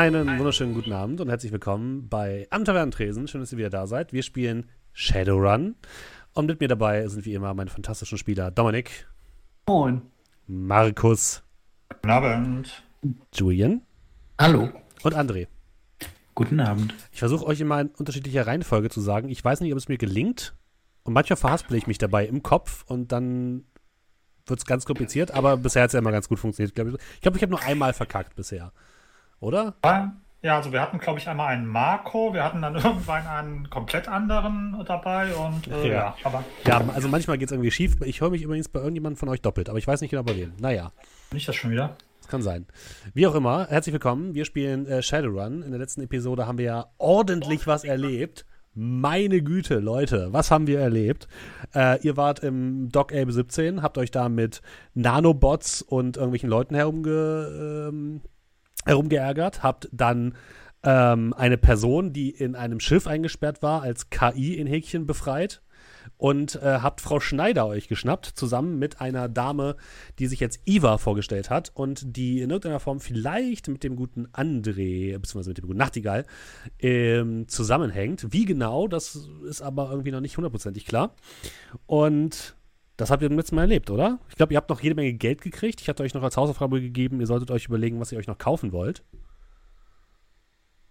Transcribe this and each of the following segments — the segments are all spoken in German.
Einen wunderschönen guten Abend und herzlich willkommen bei Am Tavernentresen. Schön, dass ihr wieder da seid. Wir spielen Shadowrun. Und mit mir dabei sind wie immer meine fantastischen Spieler Dominik. Moin. Markus. Guten Abend. Julian. Hallo. Und André. Guten Abend. Ich versuche euch immer in unterschiedlicher Reihenfolge zu sagen. Ich weiß nicht, ob es mir gelingt. Und manchmal verhaspel ich mich dabei im Kopf und dann wird es ganz kompliziert, aber bisher hat es ja immer ganz gut funktioniert. Ich glaube, ich, glaub, ich habe nur einmal verkackt bisher. Oder? Ja, also wir hatten, glaube ich, einmal einen Marco, wir hatten dann irgendwann einen komplett anderen dabei und äh, ja. ja. aber. Ja, also manchmal geht es irgendwie schief. Ich höre mich übrigens bei irgendjemandem von euch doppelt, aber ich weiß nicht genau bei wem. Naja. Nicht das schon wieder? Das kann sein. Wie auch immer, herzlich willkommen. Wir spielen äh, Shadowrun. In der letzten Episode haben wir ja ordentlich was erlebt. Meine Güte, Leute, was haben wir erlebt? Äh, ihr wart im Doc Abe 17, habt euch da mit Nanobots und irgendwelchen Leuten herumge, ähm, herumgeärgert, habt dann ähm, eine Person, die in einem Schiff eingesperrt war, als KI in Häkchen befreit und äh, habt Frau Schneider euch geschnappt, zusammen mit einer Dame, die sich jetzt Eva vorgestellt hat und die in irgendeiner Form vielleicht mit dem guten André, beziehungsweise mit dem guten Nachtigall, ähm, zusammenhängt. Wie genau, das ist aber irgendwie noch nicht hundertprozentig klar. Und das habt ihr beim letzten Mal erlebt, oder? Ich glaube, ihr habt noch jede Menge Geld gekriegt. Ich hatte euch noch als Hausaufgabe gegeben, ihr solltet euch überlegen, was ihr euch noch kaufen wollt.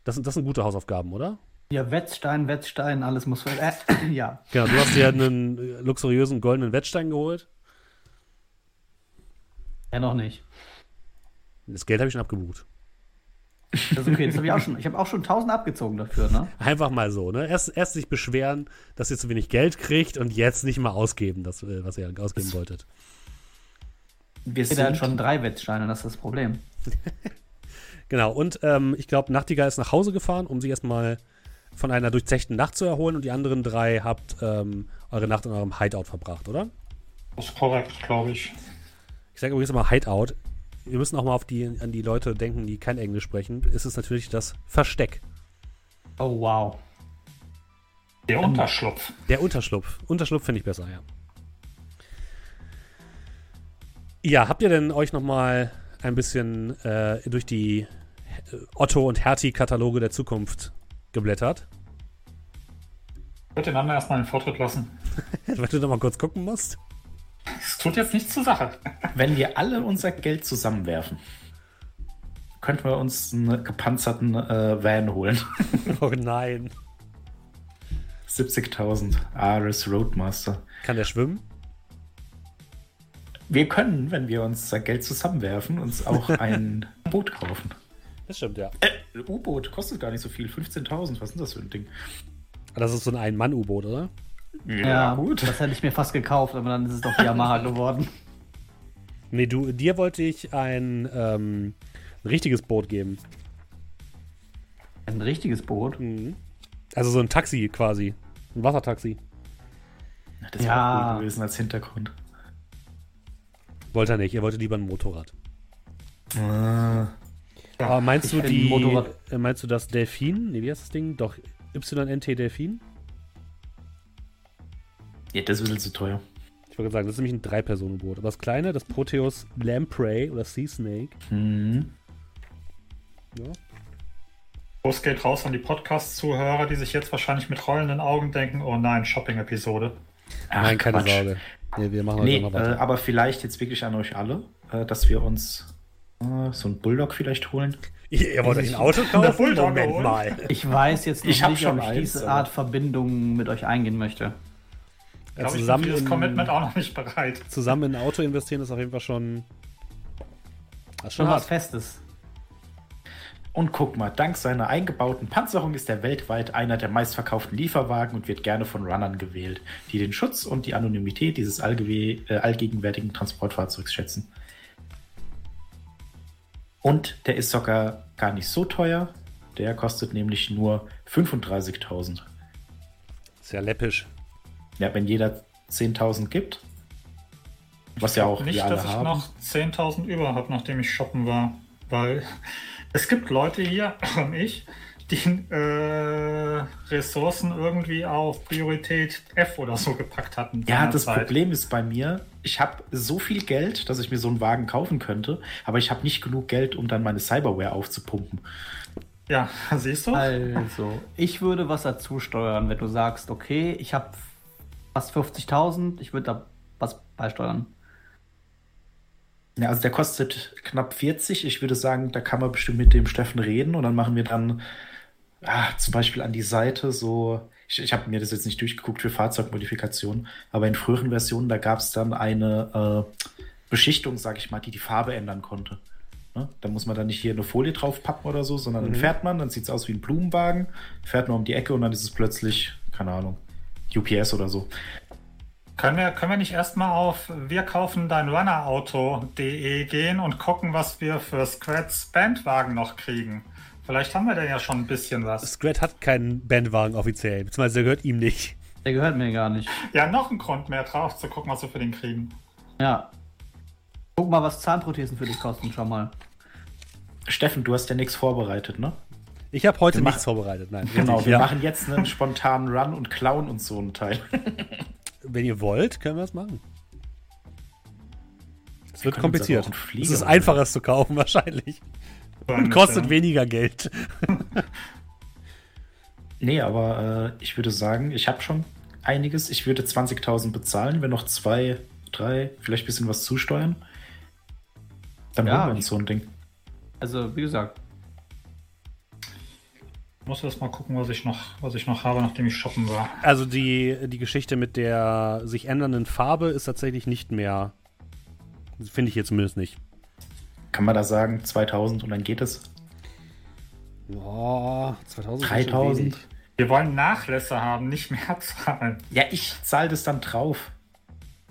Das sind, das sind gute Hausaufgaben, oder? Ja, Wetzstein, Wetzstein, alles muss. Äh, ja. Genau, du hast dir einen luxuriösen goldenen Wetzstein geholt. Ja, noch nicht. Das Geld habe ich schon abgebucht. Das ist okay, das habe ich auch schon. Ich habe auch schon 1000 abgezogen dafür, ne? Einfach mal so, ne? Erst, erst sich beschweren, dass ihr zu wenig Geld kriegt und jetzt nicht mal ausgeben, das, äh, was ihr ausgeben das wolltet. Wir sind halt schon drei Wettsteine, das ist das Problem. genau, und ähm, ich glaube, Nachtigall ist nach Hause gefahren, um sich erstmal von einer durchzechten Nacht zu erholen und die anderen drei habt ähm, eure Nacht in eurem Hideout verbracht, oder? Das ist korrekt, glaube ich. Ich sage übrigens immer Hideout wir müssen auch mal auf die, an die Leute denken, die kein Englisch sprechen, ist es natürlich das Versteck. Oh, wow. Der Unterschlupf. Der Unterschlupf. Unterschlupf finde ich besser, ja. Ja, habt ihr denn euch noch mal ein bisschen äh, durch die äh, Otto und Hertie-Kataloge der Zukunft geblättert? Ich würde den anderen erstmal den Vortritt lassen. Weil du noch mal kurz gucken musst? Es tut jetzt nichts zur Sache. Wenn wir alle unser Geld zusammenwerfen, könnten wir uns einen gepanzerten äh, Van holen. Oh nein. 70.000 Ares Roadmaster. Kann der schwimmen? Wir können, wenn wir unser Geld zusammenwerfen, uns auch ein Boot kaufen. Das stimmt, ja. Äh, U-Boot kostet gar nicht so viel. 15.000, was ist das für ein Ding? Das ist so ein Ein-Mann-U-Boot, oder? Ja, ja, gut. Das hätte ich mir fast gekauft, aber dann ist es doch die Yamaha geworden. Nee, du, dir wollte ich ein, ähm, ein richtiges Boot geben. Ein richtiges Boot? Mhm. Also so ein Taxi quasi. Ein Wassertaxi. Das wäre ja. cool gewesen als Hintergrund. Wollte er nicht, er wollte lieber ein Motorrad. Ah. Aber meinst du die. Motorrad. Äh, meinst du das Delfin? Nee, wie heißt das Ding? Doch, YNT Delfin? Ja, das ist ein bisschen zu teuer. Ich wollte sagen, das ist nämlich ein Drei-Personen-Boot. Aber das kleine, das Proteus Lamprey oder Sea Snake. Mhm. Ja. Groß geht raus an die Podcast-Zuhörer, die sich jetzt wahrscheinlich mit rollenden Augen denken: Oh nein, Shopping-Episode. Nein, keine Quatsch. Sorge. Nee, wir machen nee, äh, aber vielleicht jetzt wirklich an euch alle, äh, dass wir uns äh, so ein Bulldog vielleicht holen. Ihr, wollt euch ein Auto kaufen? Moment mal. Ich weiß jetzt noch ich nicht, ob ich diese Art Verbindung mit euch eingehen möchte. Ja, zusammen ich bin für das Commitment auch noch nicht bereit. Zusammen in ein Auto investieren ist auf jeden Fall schon. Das ist schon was Festes. Und guck mal, dank seiner eingebauten Panzerung ist er weltweit einer der meistverkauften Lieferwagen und wird gerne von Runnern gewählt, die den Schutz und die Anonymität dieses allgewe äh, allgegenwärtigen Transportfahrzeugs schätzen. Und der ist sogar gar nicht so teuer. Der kostet nämlich nur 35.000. Sehr läppisch. Ja, wenn jeder 10.000 gibt. Was ja auch nicht, wir alle dass ich haben. noch 10.000 über habe, nachdem ich shoppen war. Weil es gibt Leute hier, und ich, die äh, Ressourcen irgendwie auf Priorität F oder so gepackt hatten. Ja, das Zeit. Problem ist bei mir, ich habe so viel Geld, dass ich mir so einen Wagen kaufen könnte, aber ich habe nicht genug Geld, um dann meine Cyberware aufzupumpen. Ja, siehst du? Also, ich würde was dazu steuern, wenn du sagst, okay, ich habe fast 50.000, ich würde da was beisteuern. Ja, also der kostet knapp 40. Ich würde sagen, da kann man bestimmt mit dem Steffen reden und dann machen wir dann ah, zum Beispiel an die Seite so. Ich, ich habe mir das jetzt nicht durchgeguckt für Fahrzeugmodifikationen, aber in früheren Versionen, da gab es dann eine äh, Beschichtung, sag ich mal, die die Farbe ändern konnte. Ne? Da muss man dann nicht hier eine Folie draufpacken oder so, sondern mhm. dann fährt man, dann sieht es aus wie ein Blumenwagen, fährt man um die Ecke und dann ist es plötzlich, keine Ahnung, UPS oder so. Können wir, können wir nicht erstmal auf wir kaufen dein Runnerauto.de gehen und gucken, was wir für Scrats Bandwagen noch kriegen? Vielleicht haben wir da ja schon ein bisschen was. Scrat hat keinen Bandwagen offiziell, beziehungsweise der gehört ihm nicht. Der gehört mir gar nicht. Ja, noch ein Grund mehr drauf zu gucken, was wir für den kriegen. Ja. Guck mal, was Zahnprothesen für dich kosten, schon mal. Steffen, du hast ja nichts vorbereitet, ne? Ich habe heute wir nichts vorbereitet, nein. Genau, richtig, wir ja. machen jetzt einen spontanen Run und klauen uns so einen Teil. wenn ihr wollt, können wir das machen. Es wird kompliziert. Es ist einfacher es zu kaufen wahrscheinlich. Und kostet weniger Geld. nee, aber äh, ich würde sagen, ich habe schon einiges. Ich würde 20.000 bezahlen, wenn noch zwei, drei, vielleicht ein bisschen was zusteuern. Dann ja, holen wir uns so ein Ding. Also, wie gesagt, muss erst mal gucken, was ich noch, was ich noch habe, nachdem ich shoppen war. Also die, die Geschichte mit der sich ändernden Farbe ist tatsächlich nicht mehr. Finde ich hier zumindest nicht. Kann man da sagen, 2000 und dann geht es? Boah, 2000. 3000. Wir wollen Nachlässe haben, nicht mehr zahlen. Ja, ich zahle das dann drauf.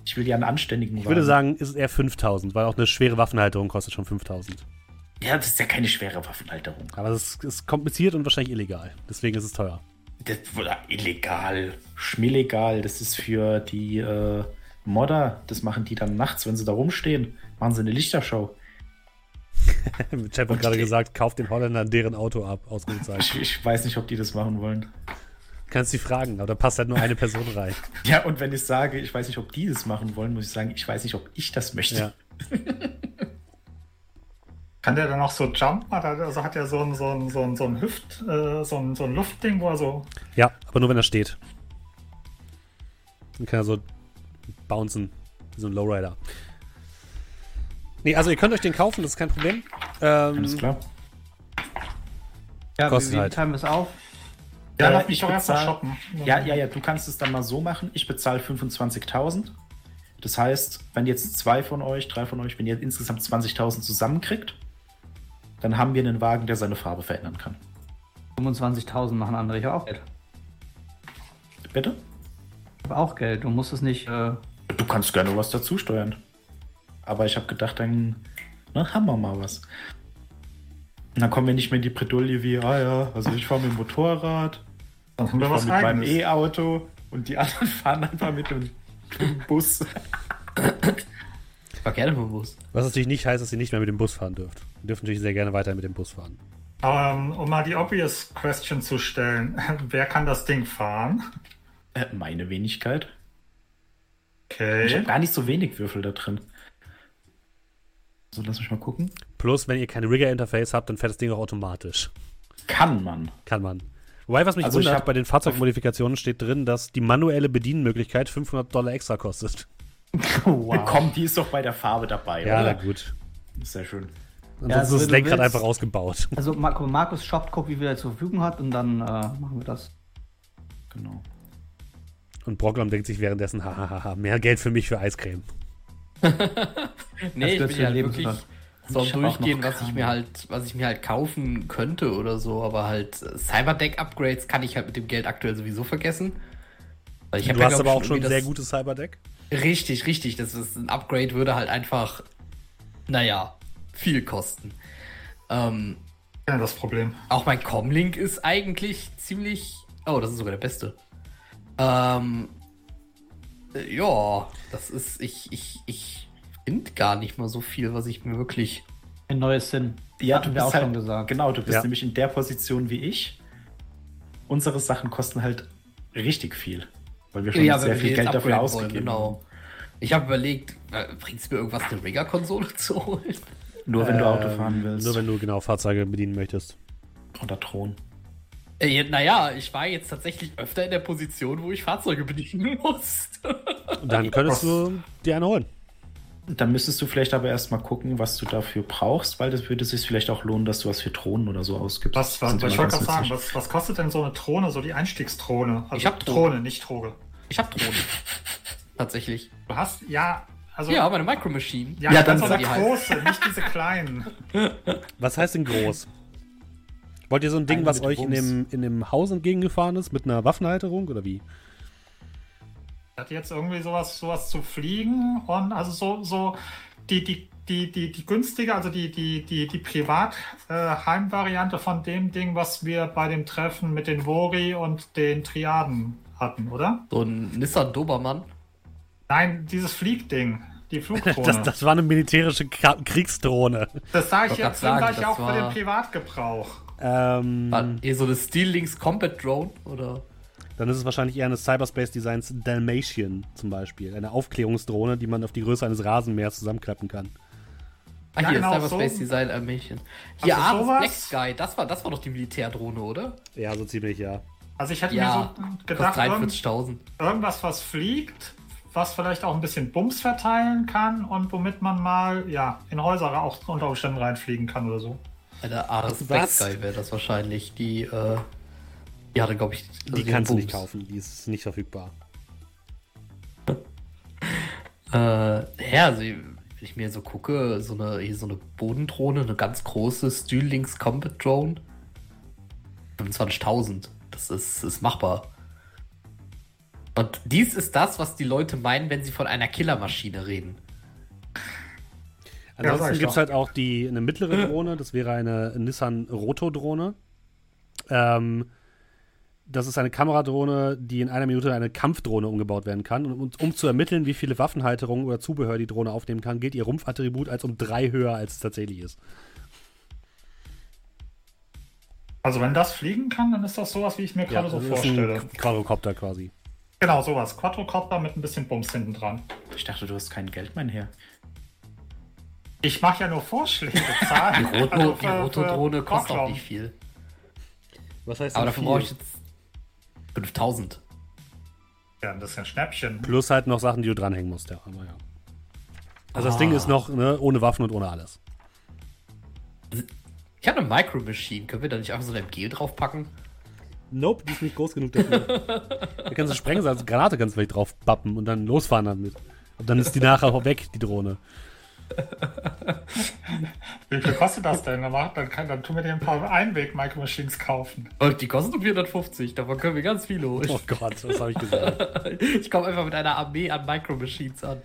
Ich will ja einen anständigen Ich Wagen. würde sagen, ist es eher 5000, weil auch eine schwere Waffenhalterung kostet schon 5000. Ja, das ist ja keine schwere Waffenhalterung. Aber es ist, ist kompliziert und wahrscheinlich illegal. Deswegen ist es teuer. Das, illegal, schmillegal. Das ist für die äh, Modder. Das machen die dann nachts, wenn sie da rumstehen. Machen sie eine Lichtershow. Chef hat gerade gesagt, kauft den Holländern deren Auto ab. Ich, ich weiß nicht, ob die das machen wollen. Kannst sie fragen, aber da passt halt nur eine Person rein. ja, und wenn ich sage, ich weiß nicht, ob die das machen wollen, muss ich sagen, ich weiß nicht, ob ich das möchte. Ja. Kann der dann auch so jumpen? Also hat er so ein, so ein, so ein, so ein Hüft, äh, so, ein, so ein Luftding, wo er so. Ja, aber nur wenn er steht. Dann kann er so bouncen, wie so ein Lowrider. Nee, also ihr könnt euch den kaufen, das ist kein Problem. Ähm, Alles klar. Ja, kostet wie halt. teilen wir es auf? Ja, lass mich doch erstmal shoppen. Ja, ja, ja, du kannst es dann mal so machen. Ich bezahle 25.000. Das heißt, wenn jetzt zwei von euch, drei von euch, wenn ihr insgesamt 20.000 zusammenkriegt, dann haben wir einen Wagen, der seine Farbe verändern kann. 25.000 machen andere auch Geld. Bitte? Aber auch Geld. Du musst es nicht. Äh du kannst gerne was dazu steuern. Aber ich habe gedacht, dann na, haben wir mal was. Und dann kommen wir nicht mehr in die Bredouille wie, ah ja, also ich fahre mit dem Motorrad, dann wir was mit meinem E-Auto und die anderen fahren einfach mit dem, Bus. Fahr gerne mit dem Bus. Was natürlich nicht heißt, dass ihr nicht mehr mit dem Bus fahren dürft. Ihr dürft natürlich sehr gerne weiter mit dem Bus fahren. Um, ähm, um mal die obvious question zu stellen, wer kann das Ding fahren? Äh, meine Wenigkeit. Okay. Ich habe gar nicht so wenig Würfel da drin. So, lass mich mal gucken. Plus, wenn ihr kein Rigger-Interface habt, dann fährt das Ding auch automatisch. Kann man. Kann man. Wobei, was mich also wundert, bei den Fahrzeugmodifikationen steht drin, dass die manuelle Bedienmöglichkeit 500 Dollar extra kostet. wow. Komm, die ist doch bei der Farbe dabei, ja, oder? Ja, gut. Sehr schön. Ansonsten ja, also, ist das Lenkrad einfach ausgebaut. Also Markus shoppt, guckt, wie viel er zur Verfügung hat und dann äh, machen wir das. Genau. Und Brocklam denkt sich währenddessen, hahaha, mehr Geld für mich für Eiscreme. nee, ich bin ja wirklich so durchgehen, was ich mir halt, was ich mir halt kaufen könnte oder so, aber halt Cyberdeck-Upgrades kann ich halt mit dem Geld aktuell sowieso vergessen. Weil ich du hast ja, aber auch schon ein sehr gutes Cyberdeck. Richtig, richtig. Das ist ein Upgrade würde halt einfach, naja, viel kosten. Ähm, ja, das Problem. Auch mein Comlink ist eigentlich ziemlich. Oh, das ist sogar der beste. Ähm, äh, ja, das ist. Ich, ich, ich finde gar nicht mal so viel, was ich mir wirklich. Ein neues Sinn. Ja, du bist auch halt, schon gesagt. Genau, du bist ja. nämlich in der Position wie ich. unsere Sachen kosten halt richtig viel. Weil wir schon Ja, sehr viel Geld dafür ausgegeben wollen, genau. Ich habe überlegt, äh, bringt es mir irgendwas, eine Rigger-Konsole zu holen? Nur wenn du Auto Ähm, fahren willst. Nur wenn du genau Fahrzeuge bedienen möchtest. Oder Thron. Äh, naja, ich war jetzt tatsächlich öfter in der Position, wo ich Fahrzeuge bedienen musste. Dann könntest du dir eine holen. Dann müsstest du vielleicht aber erstmal gucken, was du dafür brauchst, weil das würde sich vielleicht auch lohnen, dass du was für Thronen oder so ausgibst. Was, was, ich wollte gerade sagen, was, was kostet denn so eine Drohne, so die Einstiegsdrohne? Also Ich hab Drohne. Drohne, nicht Droge. Ich habe Drohnen. tatsächlich. Du hast, ja, also. Ja, meine Micro Machine. ja, Ja, dann dann eine sag die große, nicht diese kleinen. Was heißt denn groß? Wollt ihr so ein Ding, Eine was euch in dem, in dem Haus entgegengefahren ist, mit einer Waffenhalterung oder wie? Hat jetzt irgendwie sowas, sowas zu fliegen und also so, so die, die, die, die, die günstige, also die, die, die, die Privat-Heimvariante von dem Ding, was wir bei dem Treffen mit den Vori und den Triaden hatten, oder? So ein Nissan Dobermann. Nein, dieses Fliegding, die Flugdrohne. Das, das war eine militärische Kriegsdrohne. Das sage ich Ich jetzt sagen, gleich auch für war- den Privatgebrauch. Ähm, War eher so eine Steel Links Combat Drone oder? Dann ist es wahrscheinlich eher eine Cyberspace Designs Dalmatian zum Beispiel. Eine Aufklärungsdrohne, die man auf die Größe eines Rasenmähers zusammenklappen kann. Ah, Ja, hier, genau, Cyberspace so. Design Armation. Hier, Also Ares sowas- Black Sky, das war, das war doch die Militärdrohne, oder? Ja, so ziemlich, ja. Also ich hätte Ja, mir so gedacht, irgend, 43.000. irgendwas, was fliegt, was vielleicht auch ein bisschen Bums verteilen kann und womit man mal ja, in Häuser auch unter Umständen reinfliegen kann oder so. Eine Ares Black? Sky wäre das wahrscheinlich. Die, äh, die hatte, glaube ich. also Die kannst du nicht kaufen, die ist nicht verfügbar. Äh, ja, also, wenn ich mir so gucke, so eine, hier so eine Bodendrohne, eine ganz große Steel Links Combat Drone. 25.000. Das ist, ist machbar. Und dies ist das, was die Leute meinen, wenn sie von einer Killermaschine reden. Ansonsten ich gibt es halt auch die, eine mittlere Drohne, das wäre eine Nissan Roto-Drohne. Ähm, das ist eine Kameradrohne, die in einer Minute in eine Kampfdrohne umgebaut werden kann. Und um, um zu ermitteln, wie viele Waffenhalterungen oder Zubehör die Drohne aufnehmen kann, geht ihr Rumpfattribut als um drei höher, als es tatsächlich ist. Also wenn das fliegen kann, dann ist das sowas, wie ich mir gerade so das ist vorstelle. ein Quadrocopter quasi. Genau, sowas. Quadrocopter mit ein bisschen Bums hinten dran. Ich dachte, du hast kein Geld, mein Herr. Ich mache ja nur Vorschläge. Zahlen. Die Also Rotodrohne kostet auch nicht viel. Was heißt Aber dafür brauche ich jetzt 5000. Ja, das ist ja ein Schnäppchen. Plus halt noch Sachen, die du dranhängen musst, ja. Aber ja. Also das Ah. Ding ist noch ne, ohne Waffen und ohne alles. Ich habe eine Micro Machine. Können wir da nicht einfach so eine MG draufpacken? Nope, die ist nicht groß genug dafür. da kannst du sprengen, als Granate kannst du vielleicht drauf bappen und dann losfahren damit. Und dann ist die nachher auch weg, die Drohne. Wie viel kostet das denn? Dann, mach- dann, kann, dann tun wir dir ein paar Einweg-Micro-Machines kaufen. Und die kosten nur 450. Davon können wir ganz viele holen. Oh Gott, was habe ich gesagt? Ich komme einfach mit einer Armee an Micro Machines an.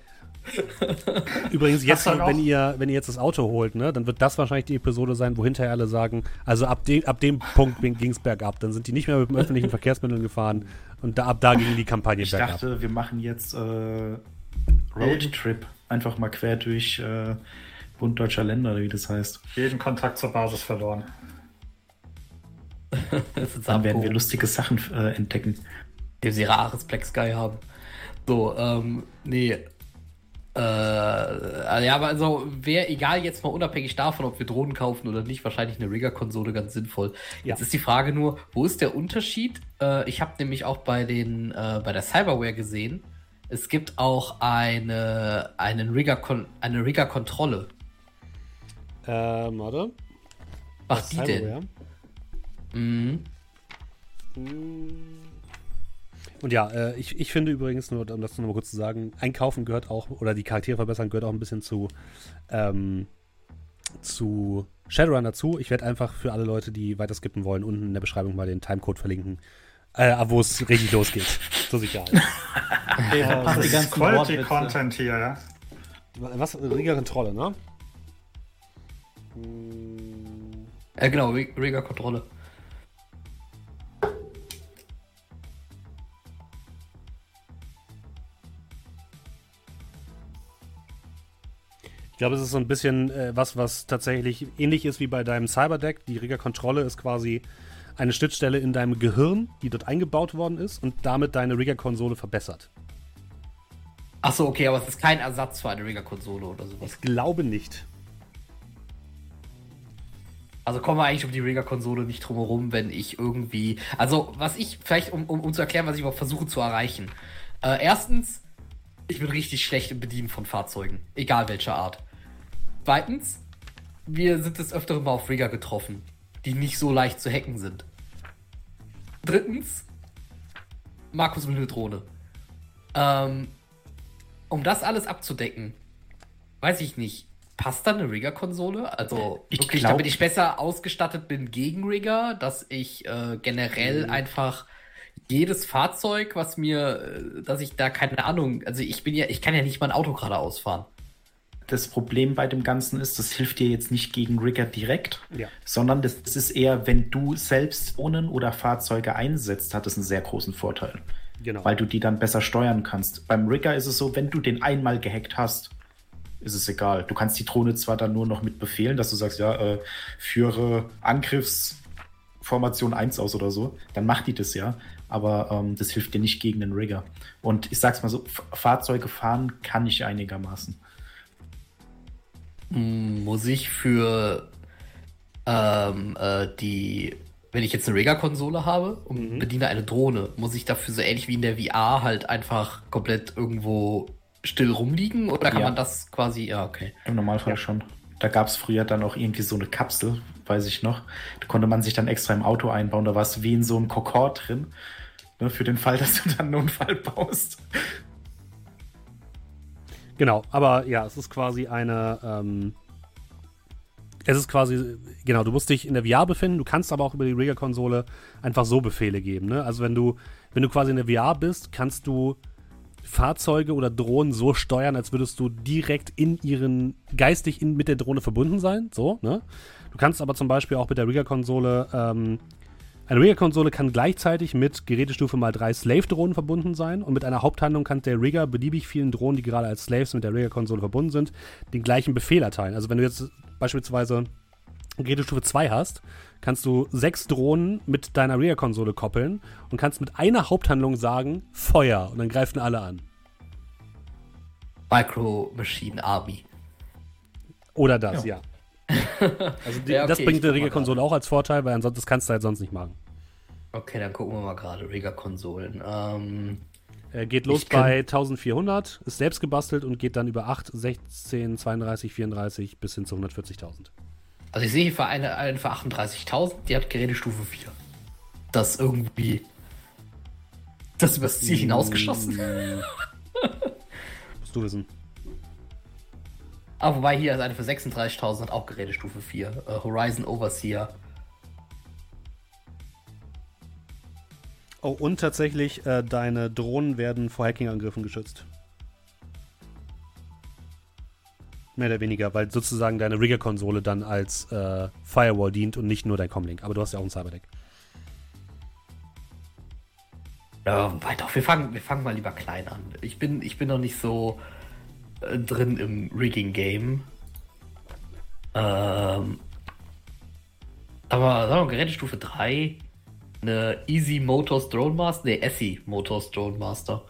Übrigens, jetzt, wenn ihr, wenn ihr jetzt das Auto holt, ne, dann wird das wahrscheinlich die Episode sein, wo hinterher alle sagen, also ab, de ab dem Punkt ging es bergab. Dann sind die nicht mehr mit dem öffentlichen Verkehrsmitteln gefahren und da, ab da ging die Kampagne Ich bergab. dachte, wir machen jetzt äh, Roadtrip. Einfach mal quer durch äh, Bund deutscher Länder, wie das heißt. Jeden Kontakt zur Basis verloren. Dann werden wir lustige Sachen äh, entdecken. dem sie ihre Ares Black Sky haben. So, ähm, nee. Äh, ja, aber also wäre egal jetzt mal unabhängig davon, ob wir Drohnen kaufen oder nicht, wahrscheinlich eine Rigger-Konsole ganz sinnvoll. Jetzt Ja. ist die Frage nur, wo ist der Unterschied? Äh, ich habe nämlich auch bei den äh, bei der Cyberware gesehen, es gibt auch eine einen Rigger eine Rigger-Kontrolle. Ähm, warte. Was die denn? Mhm. Und ja, äh, ich, ich finde übrigens, nur um das nochmal kurz zu sagen, Einkaufen gehört auch, oder die Charaktere verbessern gehört auch ein bisschen zu, ähm, zu Shadowrun dazu. Ich werde einfach für alle Leute, die weiter skippen wollen, unten in der Beschreibung mal den Timecode verlinken, äh, wo es richtig losgeht. Zur Sicherheit. Ja, Das die ist Quality. Content hier, ja. Was? Rigger Kontrolle, ne? Äh, genau, Rig- Rigger-Kontrolle. Ich glaube, es ist so ein bisschen äh, was, was tatsächlich ähnlich ist wie bei deinem Cyberdeck. Die Rigger-Kontrolle ist quasi eine Schnittstelle in deinem Gehirn, die dort eingebaut worden ist und damit deine Rigger-Konsole verbessert. Achso, okay, aber es ist kein Ersatz für eine Rigger-Konsole oder sowas. Ich glaube nicht. Also kommen wir eigentlich um die Rigger-Konsole nicht drum herum, wenn ich irgendwie. Also, was ich, vielleicht, um, um, um zu erklären, was ich überhaupt versuche zu erreichen. Äh, erstens, ich bin richtig schlecht im Bedienen von Fahrzeugen. Egal welcher Art. Zweitens, wir sind des Öfteren mal auf Rigger getroffen, die nicht so leicht zu hacken sind. Drittens, Markus will eine Drohne. Ähm, um das alles abzudecken, weiß ich nicht, passt da eine Rigger-Konsole? Also Ich wirklich, glaub- damit ich besser ausgestattet bin gegen Rigger, dass ich äh, generell einfach jedes Fahrzeug, was mir, äh, dass ich da keine Ahnung, also ich bin ja, ich kann ja nicht mein Auto gerade ausfahren. Das Problem bei dem Ganzen ist, das hilft dir jetzt nicht gegen Rigger direkt, Ja. sondern das, das ist eher, wenn du selbst Drohnen oder Fahrzeuge einsetzt, hat es einen sehr großen Vorteil, Genau. weil du die dann besser steuern kannst. Beim Rigger ist es so, wenn du den einmal gehackt hast, ist es egal. Du kannst die Drohne zwar dann nur noch mit befehlen, dass du sagst, ja, äh, führe Angriffsformation 1 aus oder so, dann macht die das ja, aber ähm, das hilft dir nicht gegen den Rigger. Und ich sag's mal so, F Fahrzeuge fahren kann ich einigermaßen. Muss ich für ähm, äh, die, wenn ich jetzt eine Rigger-Konsole habe und bediene eine Drohne, muss ich dafür so ähnlich wie in der VR halt einfach komplett irgendwo still rumliegen? Oder kann Ja. man das quasi, ja, okay. Im Normalfall schon. Da gab es früher dann auch irgendwie so eine Kapsel, weiß ich noch. Da konnte man sich dann extra im Auto einbauen. Da war es wie in so einem Kokord drin. Ne, für den Fall, dass du dann einen Unfall baust. Genau, aber ja, es ist quasi eine. Ähm, es ist quasi, genau, du musst dich in der VR befinden, du kannst aber auch über die Rigger-Konsole einfach so Befehle geben. Ne? Also wenn du, wenn du quasi in der VR bist, kannst du Fahrzeuge oder Drohnen so steuern, als würdest du direkt in ihren, geistig in, mit der Drohne verbunden sein. So, ne? Du kannst aber zum Beispiel auch mit der Rigger-Konsole, ähm, eine Rigger-Konsole kann gleichzeitig mit Gerätestufe mal 3 Slave-Drohnen verbunden sein und mit einer Haupthandlung kann der Rigger beliebig vielen Drohnen, die gerade als Slaves mit der Rigger-Konsole verbunden sind, den gleichen Befehl erteilen. Also wenn du jetzt beispielsweise Gerätestufe 2 hast, kannst du sechs Drohnen mit deiner Rigger-Konsole koppeln und kannst mit einer Haupthandlung sagen, Feuer und dann greifen alle an. Micro Machine Army. Oder das, ja. Also die, Ja, okay, das bringt die mal Rigger-Konsole auch als Vorteil, weil ansonsten kannst du halt sonst nicht machen. Okay, dann gucken wir mal gerade Rigger-Konsolen. Ähm, Äh, geht los bei 1400, ist selbst gebastelt und geht dann über 8, 16, 32, 34 bis hin zu 140.000. also ich sehe hier für eine, eine für 38.000, die hat Gerätestufe 4. Das irgendwie. Das übers Ziel hinausgeschossen. Musst du wissen. Ah, wobei hier ist eine für 36.000 hat auch Gerätestufe 4. Äh, Horizon Overseer. Oh, und tatsächlich, äh, deine Drohnen werden vor Hacking-Angriffen geschützt. Mehr oder weniger, weil sozusagen deine Rigger-Konsole dann als äh, Firewall dient und nicht nur dein Comlink. Aber du hast ja auch ein Cyberdeck. Ja, wobei doch, wir fangen, wir fangen mal lieber klein an. Ich bin, ich bin noch nicht so äh, drin im Rigging-Game. Ähm, aber sagen wir mal, Gerätestufe 3, eine Easy Motors Drone Master, ne, Essie Motors Drone Master.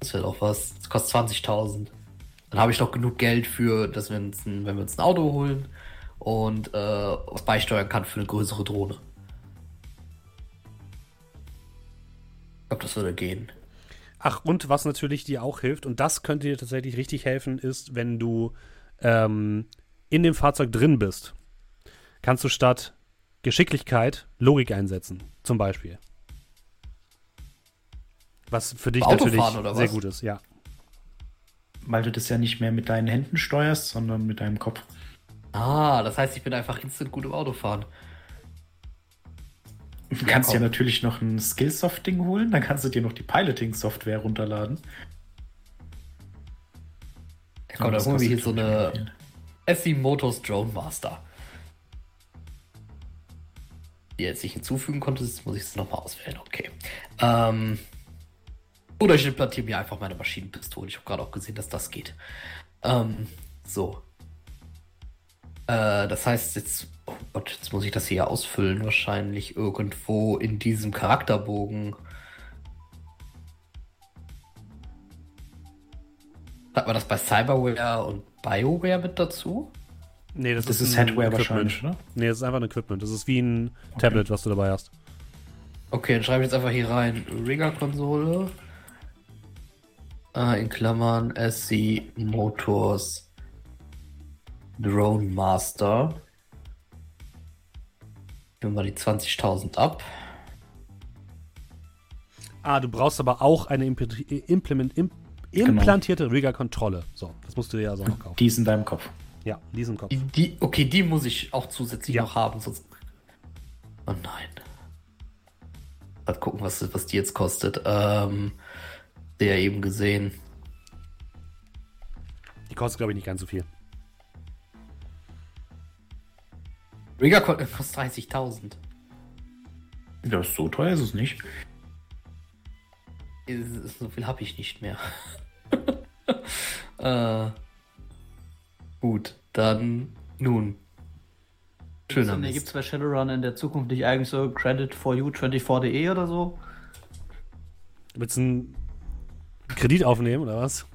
Das wäre doch was. Das kostet 20.000. Dann habe ich noch genug Geld für, dass wir uns ein, wenn wir uns ein Auto holen und äh, was beisteuern kann für eine größere Drohne. Ich glaube, das würde gehen. Ach, und was natürlich dir auch hilft, und das könnte dir tatsächlich richtig helfen, ist, wenn du ähm, in dem Fahrzeug drin bist, kannst du statt Geschicklichkeit Logik einsetzen, zum Beispiel. Was für dich Autofahren natürlich oder sehr gut ist, ja. Weil du das ja nicht mehr mit deinen Händen steuerst, sondern mit deinem Kopf. Ah, das heißt, ich bin einfach instant gut im Autofahren. Du kannst komm. ja natürlich noch ein Skillsoft-Ding holen, dann kannst du dir noch die Piloting-Software runterladen. Ja, komm, dann das holen wir hier so eine. Essie Motors Drone Master. Die jetzt nicht hinzufügen konnte, jetzt muss ich es nochmal auswählen. Okay. Ähm, oder ich implantiere mir einfach meine Maschinenpistole. Ich habe gerade auch gesehen, dass das geht. Ähm, so. Äh, das heißt jetzt. Oh, Gott, jetzt muss ich das hier ausfüllen, wahrscheinlich irgendwo in diesem Charakterbogen. Hat man das bei Cyberware und BioWare mit dazu? Nee, das, Das ist, ist Equipment. wahrscheinlich, ne? Nee, das ist einfach ein Equipment. Das ist wie ein Tablet, was du dabei hast. Okay, dann schreibe ich jetzt einfach hier rein. Rigger-Konsole. Äh, in Klammern SC Motors Drone Master. Geben wir die 20.000 ab. Ah, du brauchst aber auch eine impl- Implement, im, implantierte Rigger-Kontrolle. So, das musst du dir also auch noch kaufen. Die ist in deinem Kopf. Ja, diesen Kopf. Die, die, okay, die muss ich auch zusätzlich Ja. noch haben, sonst. Oh nein. Mal gucken, was, was die jetzt kostet. Ähm, der eben gesehen. Die kostet, glaube ich, nicht ganz so viel. Äh, kostet 30.000. Ja, so teuer ist es nicht. Ist- ist- So viel habe ich nicht mehr. äh, gut, dann nun. Schöner Gibt es Mist. bei Shadowrun in der Zukunft nicht eigentlich so Credit for You 24.de oder so? Willst du einen Kredit aufnehmen oder was?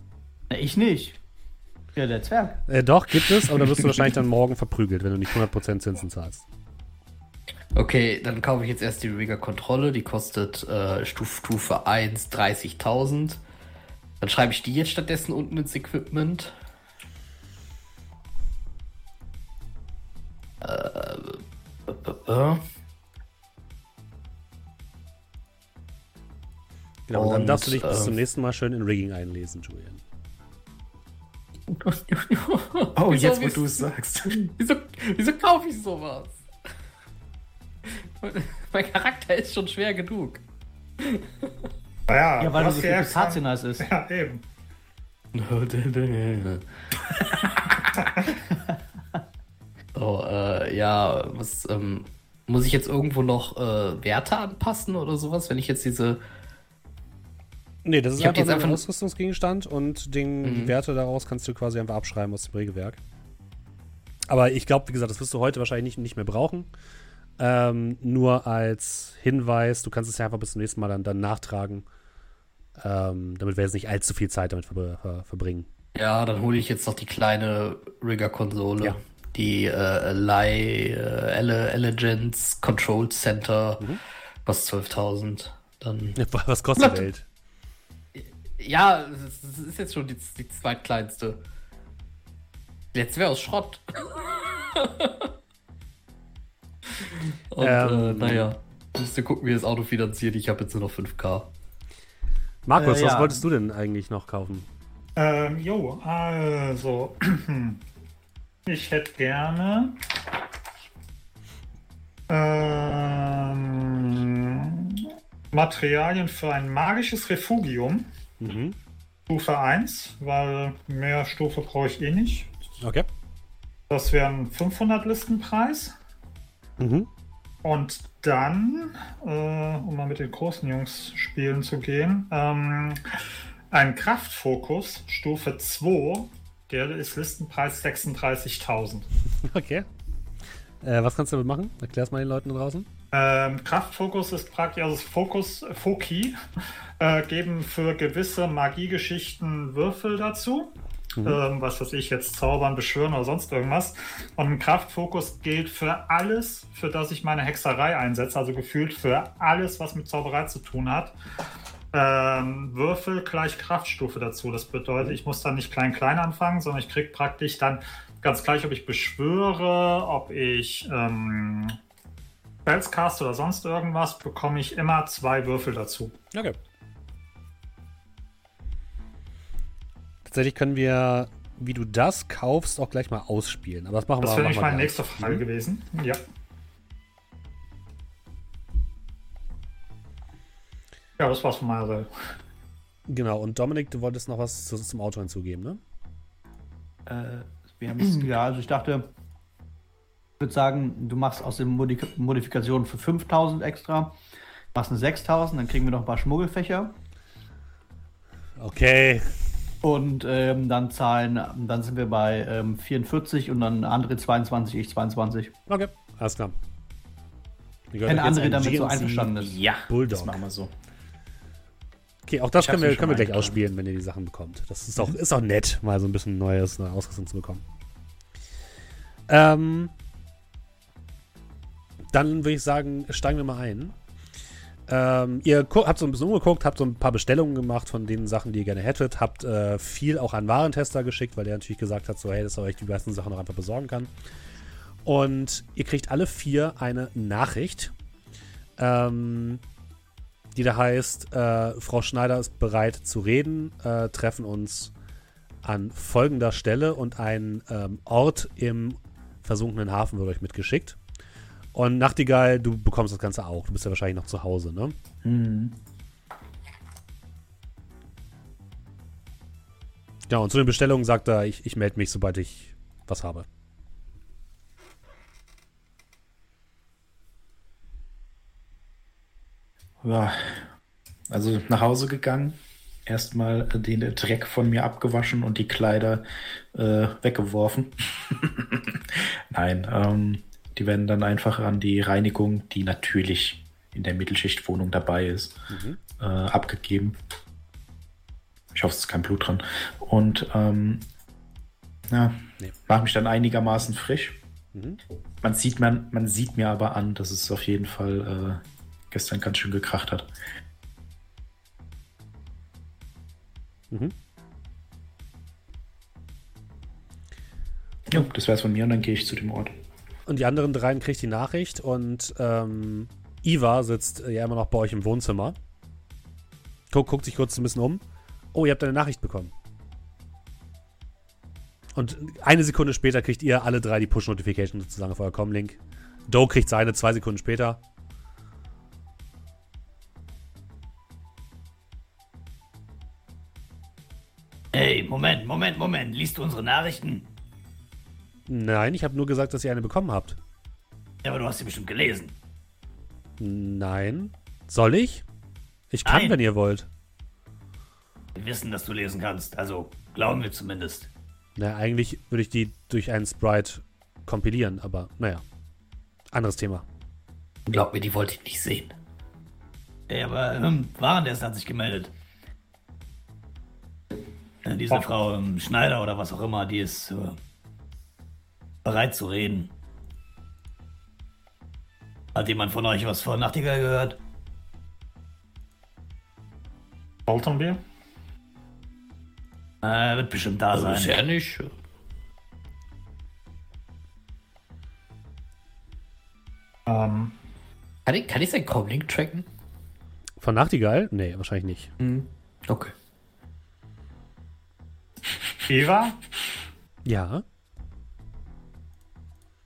Na, ich nicht. Ja, der Zwerg. Äh, doch, gibt es, aber da wirst du wahrscheinlich dann morgen verprügelt, wenn du nicht 100% Zinsen zahlst. Okay, dann kaufe ich jetzt erst die Rigger-Kontrolle. Die kostet äh, Stuf Stufe 1 30.000. Dann schreibe ich die jetzt stattdessen unten ins Equipment. Äh, äh, äh, Genau, und dann darfst du dich bis zum nächsten Mal schön in Rigging einlesen, Julian. Oh, Wieso- jetzt, wo du es sagst. Wieso, wieso kaufe ich sowas? mein Charakter ist schon schwer genug. Naja, Ja, weil du so viel Pizzazinas ist. Ja, eben. oh, äh, ja, was, ähm, muss ich jetzt irgendwo noch äh, Werte anpassen oder sowas, wenn ich jetzt diese. Nee, das ist einfach jetzt nur ein einfach- Ausrüstungsgegenstand und den, die Mhm. Werte daraus kannst du quasi einfach abschreiben aus dem Regelwerk. Aber ich glaube, wie gesagt, das wirst du heute wahrscheinlich nicht, nicht mehr brauchen. Ähm, nur als Hinweis, du kannst es ja einfach bis zum nächsten Mal dann, dann nachtragen. Ähm, damit wir jetzt nicht allzu viel Zeit damit ver ver verbringen. Ja, dann hole ich jetzt noch die kleine Rigger-Konsole. Ja. Die äh, Lai, äh, Ele Elegance Control Center. Mhm. Kostet 12.000. Dann. Was kostet die Welt? Ja, das ist jetzt schon die, die zweitkleinste. Letzte wäre aus Schrott. Und äh, Ähm. naja, müsst ihr gucken, wie das Auto finanziert. Ich habe jetzt nur noch 5K. Markus, Äh, was ja. wolltest du denn eigentlich noch kaufen? Ähm, jo, also. Ich hätte gerne. Ähm, Materialien für ein magisches Refugium. Mhm. Stufe 1, weil mehr Stufe brauche ich eh nicht. Okay. Das wäre ein 500 Listenpreis. Mhm. Und dann, äh, um mal mit den großen Jungs spielen zu gehen, ähm, ein Kraftfokus, Stufe 2, der ist Listenpreis 36.000. Okay. Äh, was kannst du damit machen? Erklär's mal den Leuten da draußen. Ähm, Kraftfokus ist praktisch, also Fokus, Foki, äh, geben für gewisse Magiegeschichten Würfel dazu. Ähm, was weiß ich jetzt, Zaubern, Beschwören oder sonst irgendwas. Und ein Kraftfokus gilt für alles, für das ich meine Hexerei einsetze, also gefühlt für alles, was mit Zauberei zu tun hat. Ähm, Würfel gleich Kraftstufe dazu. Das bedeutet, ich muss dann nicht klein-klein anfangen, sondern ich kriege praktisch dann ganz gleich, ob ich beschwöre, ob ich ähm, Spellscast oder sonst irgendwas, bekomme ich immer zwei Würfel dazu. Okay. Tatsächlich können wir, wie du das kaufst, auch gleich mal ausspielen. Aber das machen Das wir wäre machen nämlich meine nächste Frage Mhm. gewesen. Ja. Ja, das war's von meiner Seite. Genau, und Dominik, du wolltest noch was zu, zum Auto hinzugeben, ne? Äh, wir haben's- ja, also ich dachte, würde sagen, du machst aus den Modi Modifikationen für 5000 extra, machst eine 6000, dann kriegen wir noch ein paar Schmuggelfächer Okay. und ähm, dann zahlen, dann sind wir bei ähm, 44 und dann andere 22, ich 22. Okay, Alles klar. Wenn andere damit so GNC einverstanden ist. Ja, Bulldog. das machen wir so. Okay, auch das Ich können wir, können wir gleich ausspielen, wenn ihr die Sachen bekommt. Das ist auch, ist auch nett, mal so ein bisschen Neues, Ausrüstung zu bekommen. Ähm, dann würde ich sagen, steigen wir mal ein. Ähm, ihr habt so ein bisschen umgeguckt, habt so ein paar Bestellungen gemacht von den Sachen, die ihr gerne hättet, habt äh, viel auch an Warentester geschickt, weil der natürlich gesagt hat, so hey, dass er euch die meisten Sachen auch einfach besorgen kann. Und ihr kriegt alle vier eine Nachricht, ähm, die da heißt, äh, Frau Schneider ist bereit zu reden, äh, treffen uns an folgender Stelle und ein ähm, Ort im versunkenen Hafen wird euch mitgeschickt. Und Nachtigall, du bekommst das Ganze auch. Du bist ja wahrscheinlich noch zu Hause, ne? Mhm. Ja, und zu den Bestellungen sagt er, ich, ich melde mich, sobald ich was habe. Ja, also nach Hause gegangen, erstmal den Dreck von mir abgewaschen und die Kleider äh, weggeworfen. Nein, ähm, die werden dann einfach an die Reinigung, die natürlich in der Mittelschichtwohnung dabei ist, äh, abgegeben. Ich hoffe, es ist kein Blut dran. Und ähm, ja, Nee. mache mich dann einigermaßen frisch. Mhm. Man sieht, man, man sieht mir aber an, dass es auf jeden Fall äh, gestern ganz schön gekracht hat. Mhm. Ja, das wär's von mir und dann gehe ich zu dem Ort. Und die anderen dreien kriegt die Nachricht und ähm, Iva sitzt äh, ja immer noch bei euch im Wohnzimmer. Guck, guckt sich kurz ein bisschen um. Oh, ihr habt eine Nachricht bekommen. Und eine Sekunde später kriegt ihr alle drei die Push-Notification sozusagen auf euer Com-Link. Doe kriegt seine zwei Sekunden später. Hey, Moment, Moment, Moment. Liest du unsere Nachrichten? Nein, ich habe nur gesagt, dass ihr eine bekommen habt. Ja, aber du hast sie bestimmt gelesen. Nein. Soll ich? Ich kann, Nein. wenn ihr wollt. Wir wissen, dass du lesen kannst. Also, glauben wir zumindest. Na, eigentlich würde ich die durch einen Sprite kompilieren, aber naja. Anderes Thema. Glaub mir, die wollte ich nicht sehen. Ey, aber ähm, Warentest hat sich gemeldet. Äh, diese Oh. Frau ähm, Schneider oder was auch immer, die ist äh, bereit zu reden. Hat jemand von euch was von Nachtigall gehört? Sollten wir? Äh, wird bestimmt da Also sein. bisher nicht. Ähm, Kann ich, kann ich sein Comlink tracken? Von Nachtigall? Nee, wahrscheinlich nicht. Okay. Eva, Ja.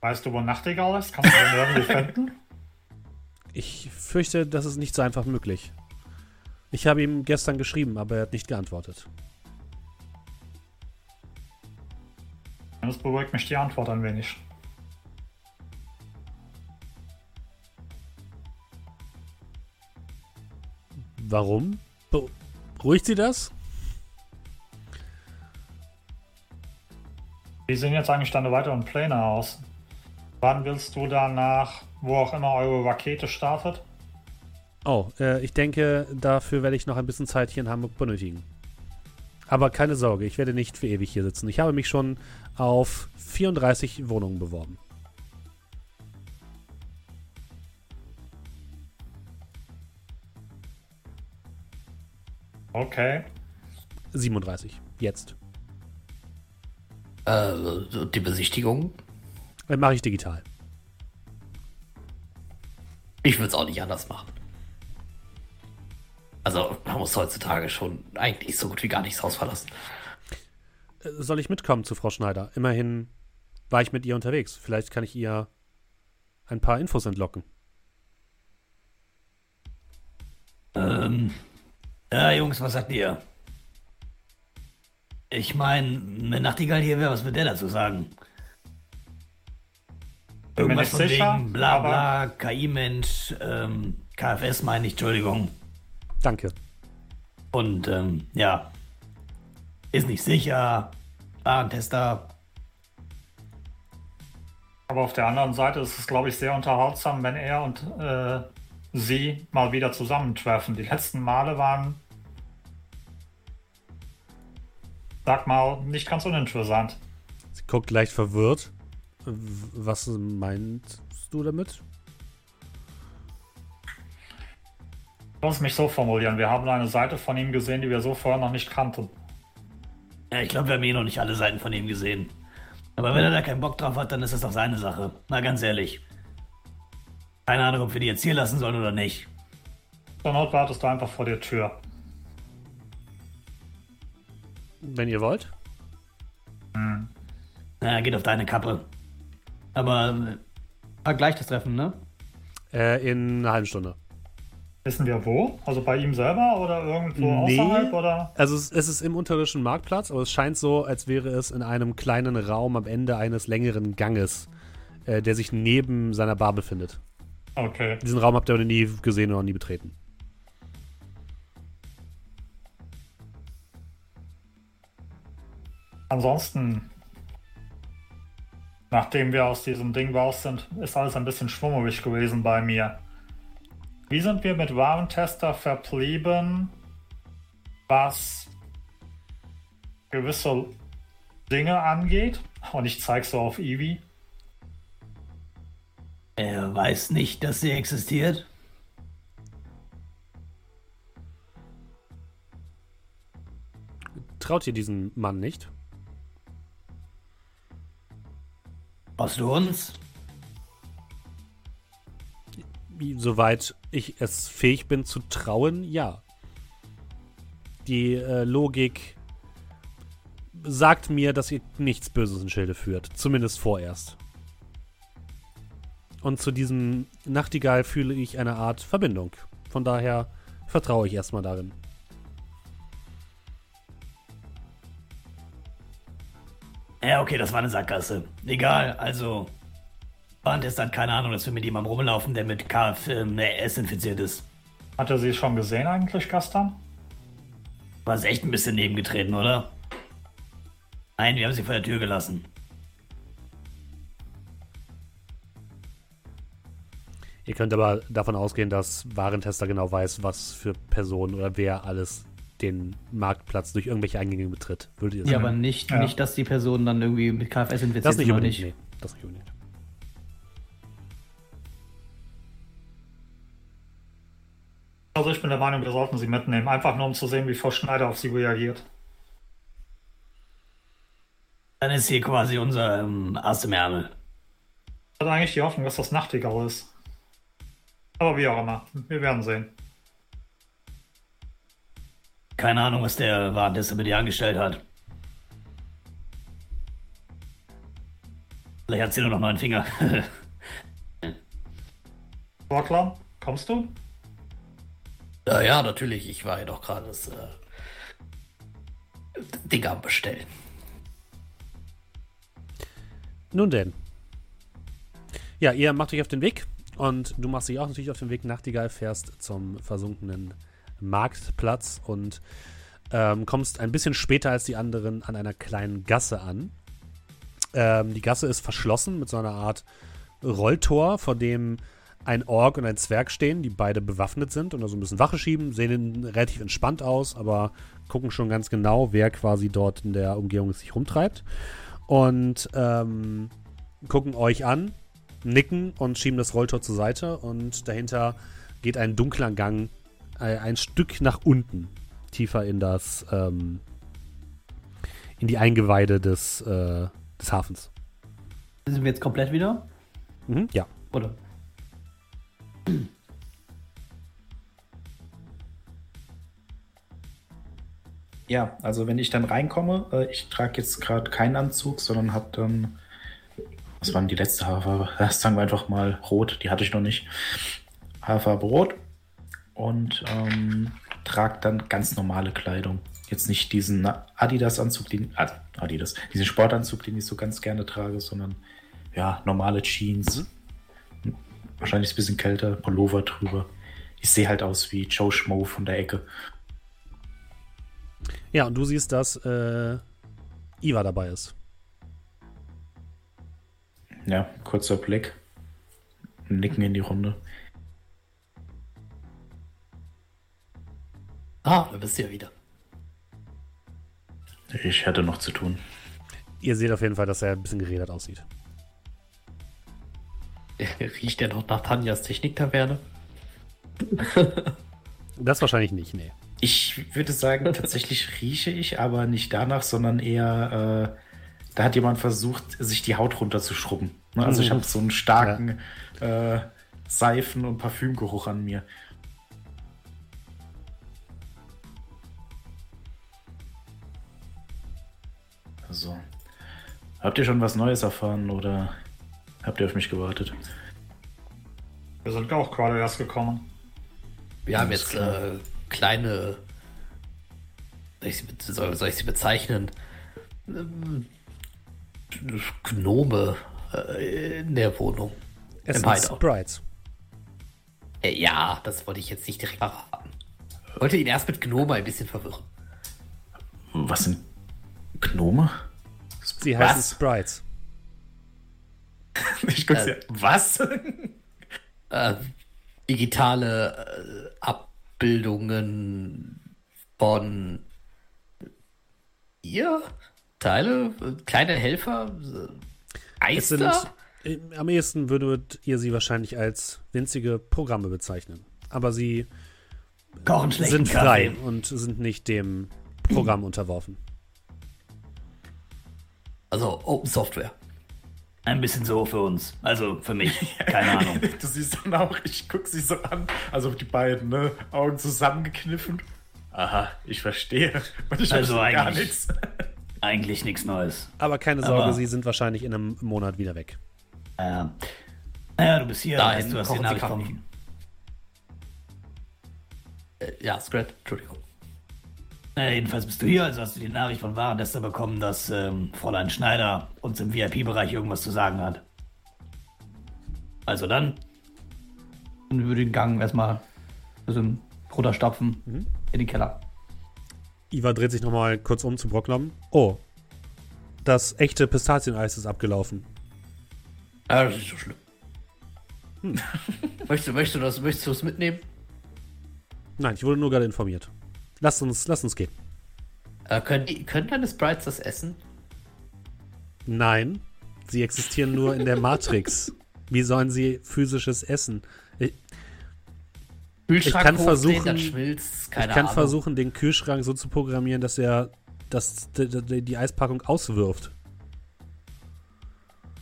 Weißt du, wo Nachtigall ist? Kannst du den irgendwie finden? Ich fürchte, das ist nicht so einfach möglich. Ich habe ihm gestern geschrieben, aber er hat nicht geantwortet. Das beruhigt mich die Antwort ein wenig. Warum? Beruhigt sie das? Wie sehen jetzt eigentlich deine weiteren Pläne aus? Wann willst du danach, wo auch immer eure Rakete startet? Oh, äh, ich denke, dafür werde ich noch ein bisschen Zeit hier in Hamburg benötigen. Aber keine Sorge, ich werde nicht für ewig hier sitzen. Ich habe mich schon auf 34 Wohnungen beworben. Okay. 37. Jetzt. Äh, die Besichtigung? Äh, Mache ich digital. Ich würde es auch nicht anders machen. Also, man muss heutzutage schon eigentlich so gut wie gar nicht das Haus verlassen. Äh, Soll ich mitkommen zu Frau Schneider? Immerhin war ich mit ihr unterwegs. Vielleicht kann ich ihr ein paar Infos entlocken. Ähm, ja, Jungs, was sagt ihr? Ich meine, wenn Nachtigall hier wäre, was wird der dazu sagen? Bin Irgendwas von sicher, wegen bla bla, KI-Mensch, ähm, KFS meine ich, Entschuldigung. Danke. Und ähm, ja, ist nicht sicher, Warentester. Aber auf der anderen Seite ist es, glaube ich, sehr unterhaltsam, wenn er und äh, sie mal wieder zusammentreffen. Die letzten Male waren, sag mal, nicht ganz uninteressant. Sie guckt leicht verwirrt. Was meinst du damit? Ich muss mich so formulieren. Wir haben eine Seite von ihm gesehen, die wir so vorher noch nicht kannten. Ja, ich glaube, wir haben eh noch nicht alle Seiten von ihm gesehen. Aber wenn er da keinen Bock drauf hat, dann ist das doch seine Sache. Mal ganz ehrlich. Keine Ahnung, ob wir die jetzt hier lassen sollen oder nicht. Zur Not wartest du einfach vor der Tür. Wenn ihr wollt. Na, geht auf deine Kappe. Aber äh, gleich das Treffen, ne? Äh, in einer halben Stunde. Wissen wir wo? Also bei ihm selber oder irgendwo Nee. außerhalb? Oder? Also es, es ist im unterirdischen Marktplatz, aber es scheint so, als wäre es in einem kleinen Raum am Ende eines längeren Ganges, äh, der sich neben seiner Bar befindet. Okay. Diesen Raum habt ihr aber nie gesehen oder nie betreten. Ansonsten, nachdem wir aus diesem Ding raus sind, ist alles ein bisschen schwummerig gewesen bei mir. Wie sind wir mit Warentester verblieben, was gewisse Dinge angeht? Und ich zeig so auf Eevee. Er weiß nicht, dass sie existiert. Traut ihr diesen Mann nicht? Brauchst du uns? Soweit ich es fähig bin zu trauen, ja. Die äh, Logik sagt mir, dass ihr nichts Böses in Schilde führt. Zumindest vorerst. Und zu diesem Nachtigall fühle ich eine Art Verbindung. Von daher vertraue ich erstmal darin. Ja, okay, das war eine Sackgasse. Egal, also. Warntest hat keine Ahnung, dass wir mit jemandem rumlaufen, der mit KFS infiziert ist. Hat er sie schon gesehen eigentlich gestern? War es echt ein bisschen nebengetreten, oder? Nein, wir haben sie vor der Tür gelassen. Ihr könnt aber davon ausgehen, dass Warentester genau weiß, was für Personen oder wer alles den Marktplatz durch irgendwelche Eingänge betritt. Würdet ihr Ja, sagen? aber nicht, Ja. nicht, dass die Person dann irgendwie mit KFS infiziert das nicht unbedingt. Nee, das nicht unbedingt. Also ich bin der Meinung, wir sollten sie mitnehmen. Einfach nur um zu sehen, wie Frau Schneider auf sie reagiert. Dann ist hier quasi unser ähm, Ass im Ärmel. Ich hatte eigentlich die Hoffnung, dass das Nachtigall ist. Aber wie auch immer. Wir werden sehen. Keine Ahnung, was der Warntester mit dir angestellt hat. Vielleicht hat sie nur noch neun Finger. Sportler, kommst du? Ja, ja, natürlich. Ich war ja doch gerade das äh, Ding am Bestellen. Nun denn. Ja, ihr macht euch auf den Weg und du machst dich auch natürlich auf den Weg. Nachtigall fährst zum versunkenen Marktplatz und ähm, kommst ein bisschen später als die anderen an einer kleinen Gasse an. Ähm, die Gasse ist verschlossen mit so einer Art Rolltor, vor dem ein Ork und ein Zwerg stehen, die beide bewaffnet sind und da so ein bisschen Wache schieben, sehen relativ entspannt aus, aber gucken schon ganz genau, wer quasi dort in der Umgebung sich rumtreibt. Und ähm, gucken euch an, nicken und schieben das Rolltor zur Seite und dahinter geht ein dunkler Gang ein Stück nach unten, tiefer in das, ähm, in die Eingeweide des, äh, des Hafens. Sind wir jetzt komplett wieder? Mhm, ja. Oder? Ja, also wenn ich dann reinkomme, äh, ich trage jetzt gerade keinen Anzug, sondern habe dann, was war denn die letzte Haarfarbe? Das sagen wir einfach mal rot, die hatte ich noch nicht. Haarfarbe rot und ähm, trage dann ganz normale Kleidung. Jetzt nicht diesen Adidas-Anzug, den, Adidas, diesen Sportanzug, den ich so ganz gerne trage, sondern ja, normale Jeans. Wahrscheinlich ist es ein bisschen kälter, Pullover drüber. Ich sehe halt aus wie Joe Schmo von der Ecke. Ja, und du siehst, dass äh, Iva dabei ist. Ja, kurzer Blick. Nicken in die Runde. Ah, da bist du ja wieder. Ich hatte noch zu tun. Ihr seht auf jeden Fall, dass er ein bisschen geredet aussieht. Riecht der noch nach Tanjas Techniktaverne? Das wahrscheinlich nicht, nee. Ich würde sagen, tatsächlich rieche ich, aber nicht danach, sondern eher, äh, da hat jemand versucht, sich die Haut runterzuschrubben. Ne? Also ich Mhm. habe so einen starken äh, Seifen- und Parfümgeruch an mir. Also, habt ihr schon was Neues erfahren oder habt ihr auf mich gewartet? Wir sind auch gerade erst gekommen. Wir haben jetzt äh, kleine. Soll ich, sie, soll, soll ich sie bezeichnen? Ähm, Gnome äh, in der Wohnung. Es Im sind Hideout. Sprites. Äh, ja, das wollte ich jetzt nicht direkt verraten. Wollte ihn erst mit Gnome ein bisschen verwirren. Was sind Gnome? Sie heißen Was? Sprites. Ich guck's ja. Was? Äh, digitale äh, Abbildungen von ihr? Teile? Äh, Kleine Helfer? Äh, Es sind, äh, am ehesten würdet ihr sie wahrscheinlich als winzige Programme bezeichnen. Aber sie sind frei Kaffee. und sind nicht dem Programm unterworfen. Also Open Software. Ein bisschen so für uns. Also für mich. Keine Ahnung. Du siehst dann auch, ich guck sie so an, also die beiden, ne? Augen zusammengekniffen. Aha, ich verstehe. Und ich Also verstehe gar eigentlich- nichts. Eigentlich nichts Neues. Aber keine Sorge, Aber- sie sind wahrscheinlich in einem Monat wieder weg. Äh, naja, du bist hier. Dahin heißt, du hast sie Nachricht Äh, ja, Scrat, Entschuldigung. Naja, jedenfalls bist du hier, also hast du die Nachricht von Warentester bekommen, dass ähm, Fräulein Schneider uns im VIP-Bereich irgendwas zu sagen hat. Also dann. Und über den Gang erstmal ein bisschen runterstapfen in den Keller. Iva dreht sich nochmal kurz um zu Brocklam. Oh, das echte Pistazieneis ist abgelaufen. Ah, das ist nicht so schlimm. möchtest, du, möchtest, du das, möchtest du es mitnehmen? Nein, ich wurde nur gerade informiert. Lasst uns, lasst uns gehen. Äh, können, können deine Sprites das essen? Nein, sie existieren nur in der Matrix. Wie sollen sie physisches Essen? Ich, Kühlschrank kann versuchen- ich kann Ahnung. versuchen, den Kühlschrank so zu programmieren, dass er dass die, die, Eispackung auswirft.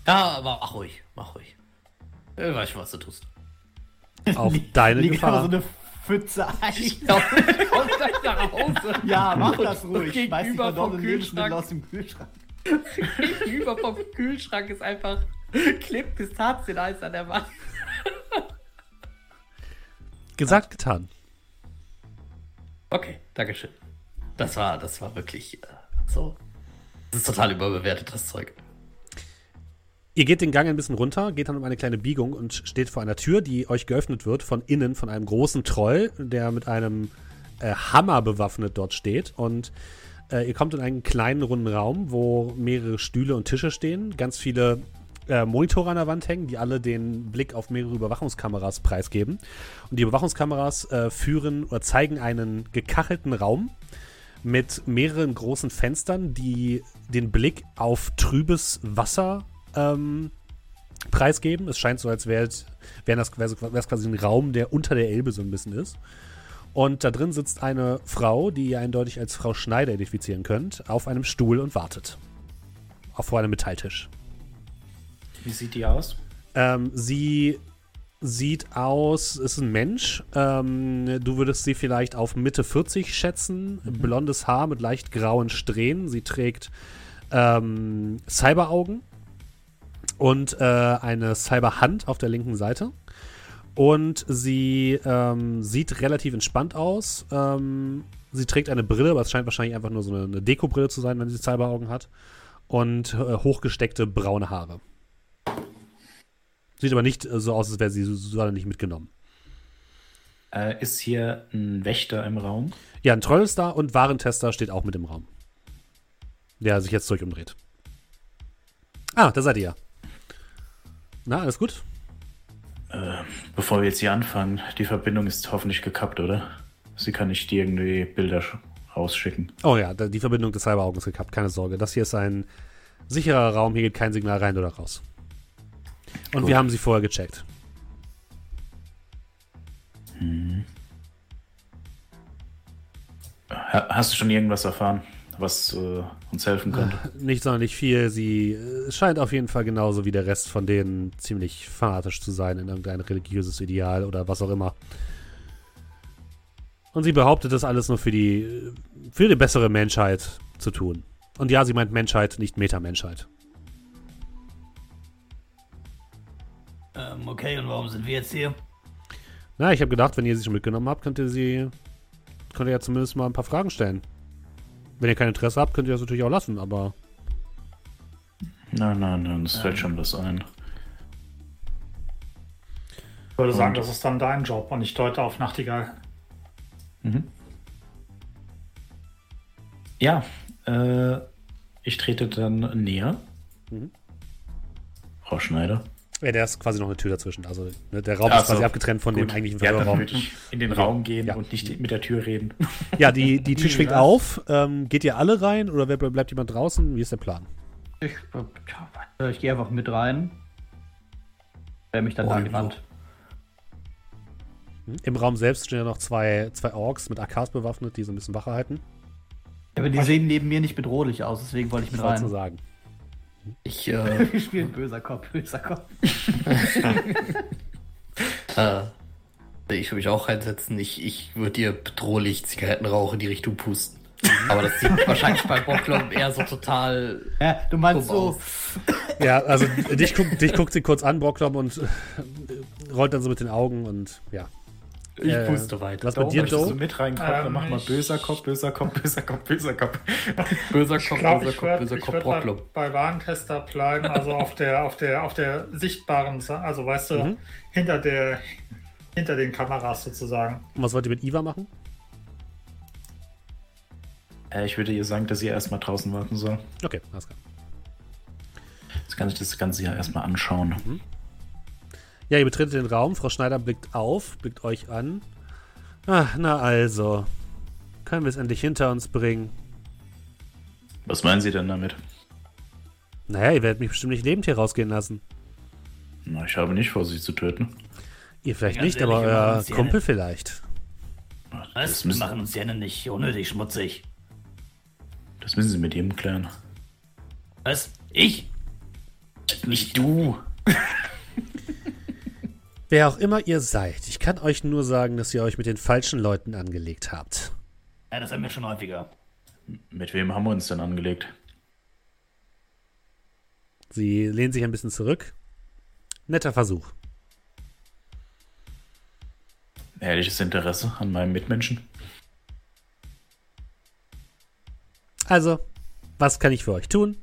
Ja, aber mach ruhig, mach ruhig. Ich weiß schon, was du tust. Auf deine Liegt Gefahr. so eine Pfütze Eis. Ich glaube, ich komme gleich nach Hause. Ja, mach das ruhig. Schmeiß die Gegenüber vom Kühlschrank, aus dem Kühlschrank. gegenüber vom Kühlschrank ist einfach klebt Pistazieneis an der Wand. Gesagt, getan. Okay, Dankeschön. Das war, das war wirklich äh, so. Das ist total überbewertet, das Zeug. Ihr geht den Gang ein bisschen runter, geht dann um eine kleine Biegung und steht vor einer Tür, die euch geöffnet wird von innen von einem großen Troll, der mit einem äh, Hammer bewaffnet dort steht. Und äh, ihr kommt in einen kleinen runden Raum, wo mehrere Stühle und Tische stehen, ganz viele äh, Monitore an der Wand hängen, die alle den Blick auf mehrere Überwachungskameras preisgeben. Und die Überwachungskameras äh, führen oder zeigen einen gekachelten Raum mit mehreren großen Fenstern, die den Blick auf trübes Wasser ähm, preisgeben. Es scheint so, als wäre wär das wär, quasi ein Raum, der unter der Elbe so ein bisschen ist. Und da drin sitzt eine Frau, die ihr eindeutig als Frau Schneider identifizieren könnt, auf einem Stuhl und wartet. Auf vor einem Metalltisch. Wie sieht die aus? Ähm, sie sieht aus, ist ein Mensch. Ähm, du würdest sie vielleicht auf Mitte 40 schätzen. Blondes Haar mit leicht grauen Strähnen. Sie trägt ähm, Cyberaugen und äh, eine Cyberhand auf der linken Seite. Und sie ähm, sieht relativ entspannt aus. Ähm, sie trägt eine Brille, aber es scheint wahrscheinlich einfach nur so eine, eine Dekobrille zu sein, wenn sie Cyberaugen hat. Und äh, hochgesteckte braune Haare. Sieht aber nicht äh, so aus, als wäre sie so, so nicht mitgenommen. Äh, ist hier ein Wächter im Raum? Ja, ein Troll ist da und Warentester steht auch mit im Raum. Der sich jetzt zurück umdreht. Ah, da seid ihr ja. Na, alles gut? Äh, bevor wir jetzt hier anfangen, die Verbindung ist hoffentlich gekappt, oder? Sie kann nicht irgendwie Bilder sch- rausschicken. Oh ja, die Verbindung des Cyberaugens ist gekappt, keine Sorge. Das hier ist ein sicherer Raum, hier geht kein Signal rein oder raus. Und Gut. wir haben sie vorher gecheckt. Ha hast du schon irgendwas erfahren, was äh, uns helfen könnte? Nicht sonderlich viel. Sie äh, scheint auf jeden Fall genauso wie der Rest von denen ziemlich fanatisch zu sein in irgendein religiöses Ideal oder was auch immer. Und sie behauptet das alles nur für die, äh, für die bessere Menschheit zu tun. Und ja, sie meint Menschheit, nicht Metamenschheit. Ähm, okay, und warum sind wir jetzt hier? Na, ich habe gedacht, wenn ihr sie schon mitgenommen habt, könnt ihr sie, könnt ihr ja zumindest mal ein paar Fragen stellen. Wenn ihr kein Interesse habt, könnt ihr das natürlich auch lassen, aber Nein, nein, nein, es fällt schon was ein. Ich würde sagen, Und- das ist dann dein Job und ich deute auf Nachtigall. Mhm. Ja, äh, ich trete dann näher. Mhm. Frau Schneider. Ja, der ist quasi noch eine Tür dazwischen. Also ne, der Raum Ach ist quasi so, abgetrennt von dem eigentlichen ja, Verhörraum. würde ich in den Raum gehen Ja. und nicht mit der Tür reden. Ja, die, die Tür schwingt was? auf. Ähm, geht ihr alle rein oder wer- bleibt jemand draußen? Wie ist der Plan? Ich, äh, ich gehe einfach mit rein. Stell mich dann da an die Wand. Hm? Im Raum selbst stehen ja noch zwei, zwei Orks mit AKs bewaffnet, die so ein bisschen Wache halten. Aber die sehen neben mir nicht bedrohlich aus, deswegen wollte ich mit Was zu rein. sagen. Ich, äh, Wir spielen böser Kopf, böser Kopf. äh, ich würde mich auch reinsetzen. Ich, ich würde dir bedrohlich Zigarettenrauch in die Richtung pusten. Aber das sieht wahrscheinlich bei Bocklom eher so total. Ja, du meinst Dumm so, aus. Ja, also dich, guckt, dich guckt sie kurz an, Brocklom, und äh, rollt dann so mit den Augen und ja. Ich Äh, puste weiter. Was mit dir, Joe? mit reinkommen? Ähm, dann mach mal ich- böser Kopf, böser Kopf, böser Kopf, böser Kopf. Böser Kopf, glaube, böser Kopf, würde böser Kopf, würd bei, bei Warentester bleiben, also auf der, auf der, auf der sichtbaren, also weißt du, Mhm. hinter der, hinter den Kameras sozusagen. Und was wollt ihr mit Iva machen? Äh, ich würde ihr sagen, dass sie erstmal draußen warten soll. Okay, alles klar. Jetzt kann ich das Ganze ja erstmal anschauen. Ja, ihr betretet den Raum. Frau Schneider blickt auf, blickt euch an. Ah, na also. Können wir es endlich hinter uns bringen? Was meinen Sie denn damit? Naja, ihr werdet mich bestimmt nicht lebend hier rausgehen lassen. Na, ich habe nicht vor, sie zu töten. Ihr vielleicht Ganz nicht, ehrlich, aber euer Kumpel vielleicht. Was? Das Wir machen uns ja nicht unnötig schmutzig. das müssen Sie mit ihm klären. Was? Ich? Nicht du. Wer auch immer ihr seid, ich kann euch nur sagen, dass ihr euch mit den falschen Leuten angelegt habt. Ja, das haben wir schon häufiger. Mit wem haben wir uns denn angelegt? Sie lehnt sich ein bisschen zurück. Netter Versuch. Ehrliches Interesse an meinem Mitmenschen? Also, was kann ich für euch tun?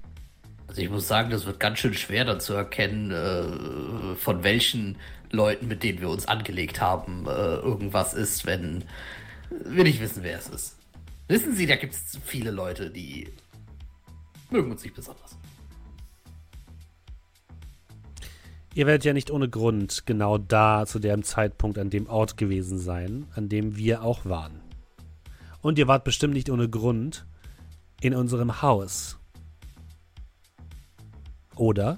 Also ich muss sagen, das wird ganz schön schwer dann zu erkennen, äh, von welchen Leuten, mit denen wir uns angelegt haben, äh, irgendwas ist, wenn wir nicht wissen, wer es ist. Wissen Sie, da gibt es viele Leute, die mögen uns nicht besonders. Ihr werdet ja nicht ohne Grund genau da zu dem Zeitpunkt an dem Ort gewesen sein, an dem wir auch waren. Und ihr wart bestimmt nicht ohne Grund in unserem Haus. Oder?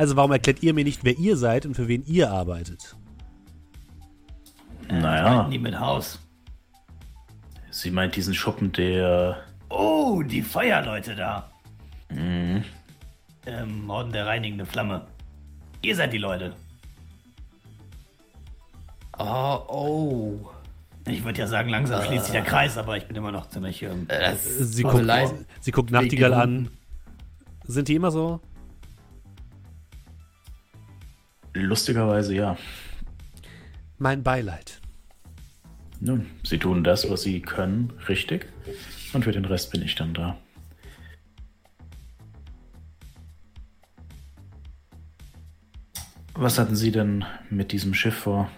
Also warum erklärt ihr mir nicht, wer ihr seid und für wen ihr arbeitet? Naja, Nie mit Haus. sie meint diesen Schuppen, der. Oh, die Feuerleute da. Mhm. Ähm, Orden der reinigende Flamme. Ihr seid die Leute. Ah, oh. Ich würde ja sagen, langsam schließt sich der Kreis, aber ich bin immer noch ziemlich. Ähm, Äh, Sie guckt, sie guckt Nachtigall an. Sind die immer so? Lustigerweise ja. Mein Beileid. Nun, sie tun das, was sie können, richtig. Und für den Rest bin ich dann da. Was hatten Sie denn mit diesem Schiff vor?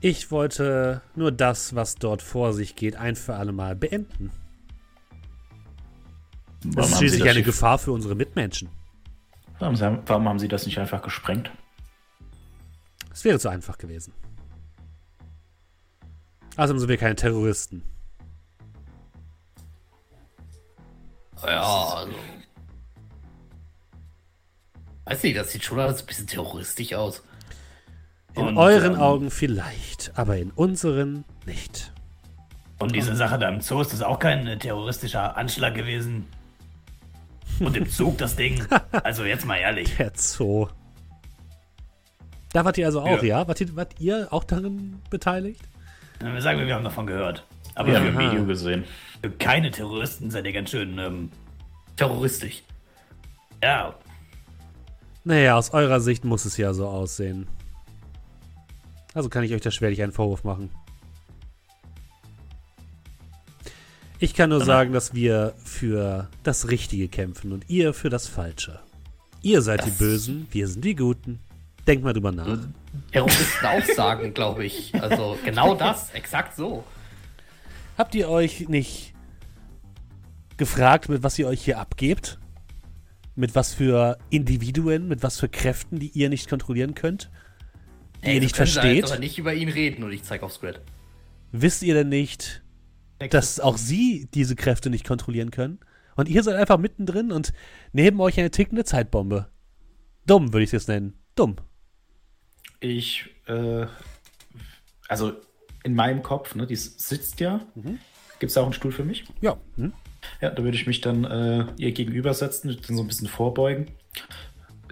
Ich wollte nur das, was dort vor sich geht, ein für alle Mal beenden. Das ist schließlich das eine Gefahr für unsere Mitmenschen. Warum, haben- warum haben Sie das nicht einfach gesprengt? Es wäre zu einfach gewesen. Außerdem sind wir keine Terroristen. Ja, also. Weiß nicht, das sieht schon alles ein bisschen terroristisch aus. In Und, euren ähm, Augen vielleicht, aber in unseren nicht. Und diese Sache da im Zoo ist das auch kein äh, terroristischer Anschlag gewesen. Und im Zug das Ding. Also jetzt mal ehrlich. Der Zoo. Da wart ihr also auch, ja? Ja. Wart, ihr, wart ihr auch darin beteiligt? Wir sagen, wir haben davon gehört. Aber Wir haben. Video gesehen. für keine Terroristen seid ihr ganz schön, ähm, Terroristisch. ja, Naja, aus eurer Sicht muss es ja so aussehen. Also kann ich euch da schwerlich einen Vorwurf machen. Ich kann nur sagen, dass wir für das Richtige kämpfen und ihr für das Falsche. Ihr seid die Das- Bösen, wir sind die Guten. Denkt mal drüber nach. Terroristen auch sagen, glaube ich. Also genau das, exakt so. Habt ihr euch nicht gefragt, mit was ihr euch hier abgebt? Mit was für Individuen, mit was für Kräften, die ihr nicht kontrollieren könnt? Die ihr so nicht versteht? jetzt aber nicht über ihn reden und ich zeige auf Squid. Wisst ihr denn nicht, dass auch sie diese Kräfte nicht kontrollieren können? Und ihr seid einfach mittendrin und neben euch eine tickende Zeitbombe. Dumm, würde ich es jetzt nennen. Dumm. Ich, äh, also in meinem Kopf, ne, die sitzt ja. Gibt es da auch einen Stuhl für mich? Ja. Hm? Ja, da würde ich mich dann äh, ihr gegenübersetzen, dann so ein bisschen vorbeugen.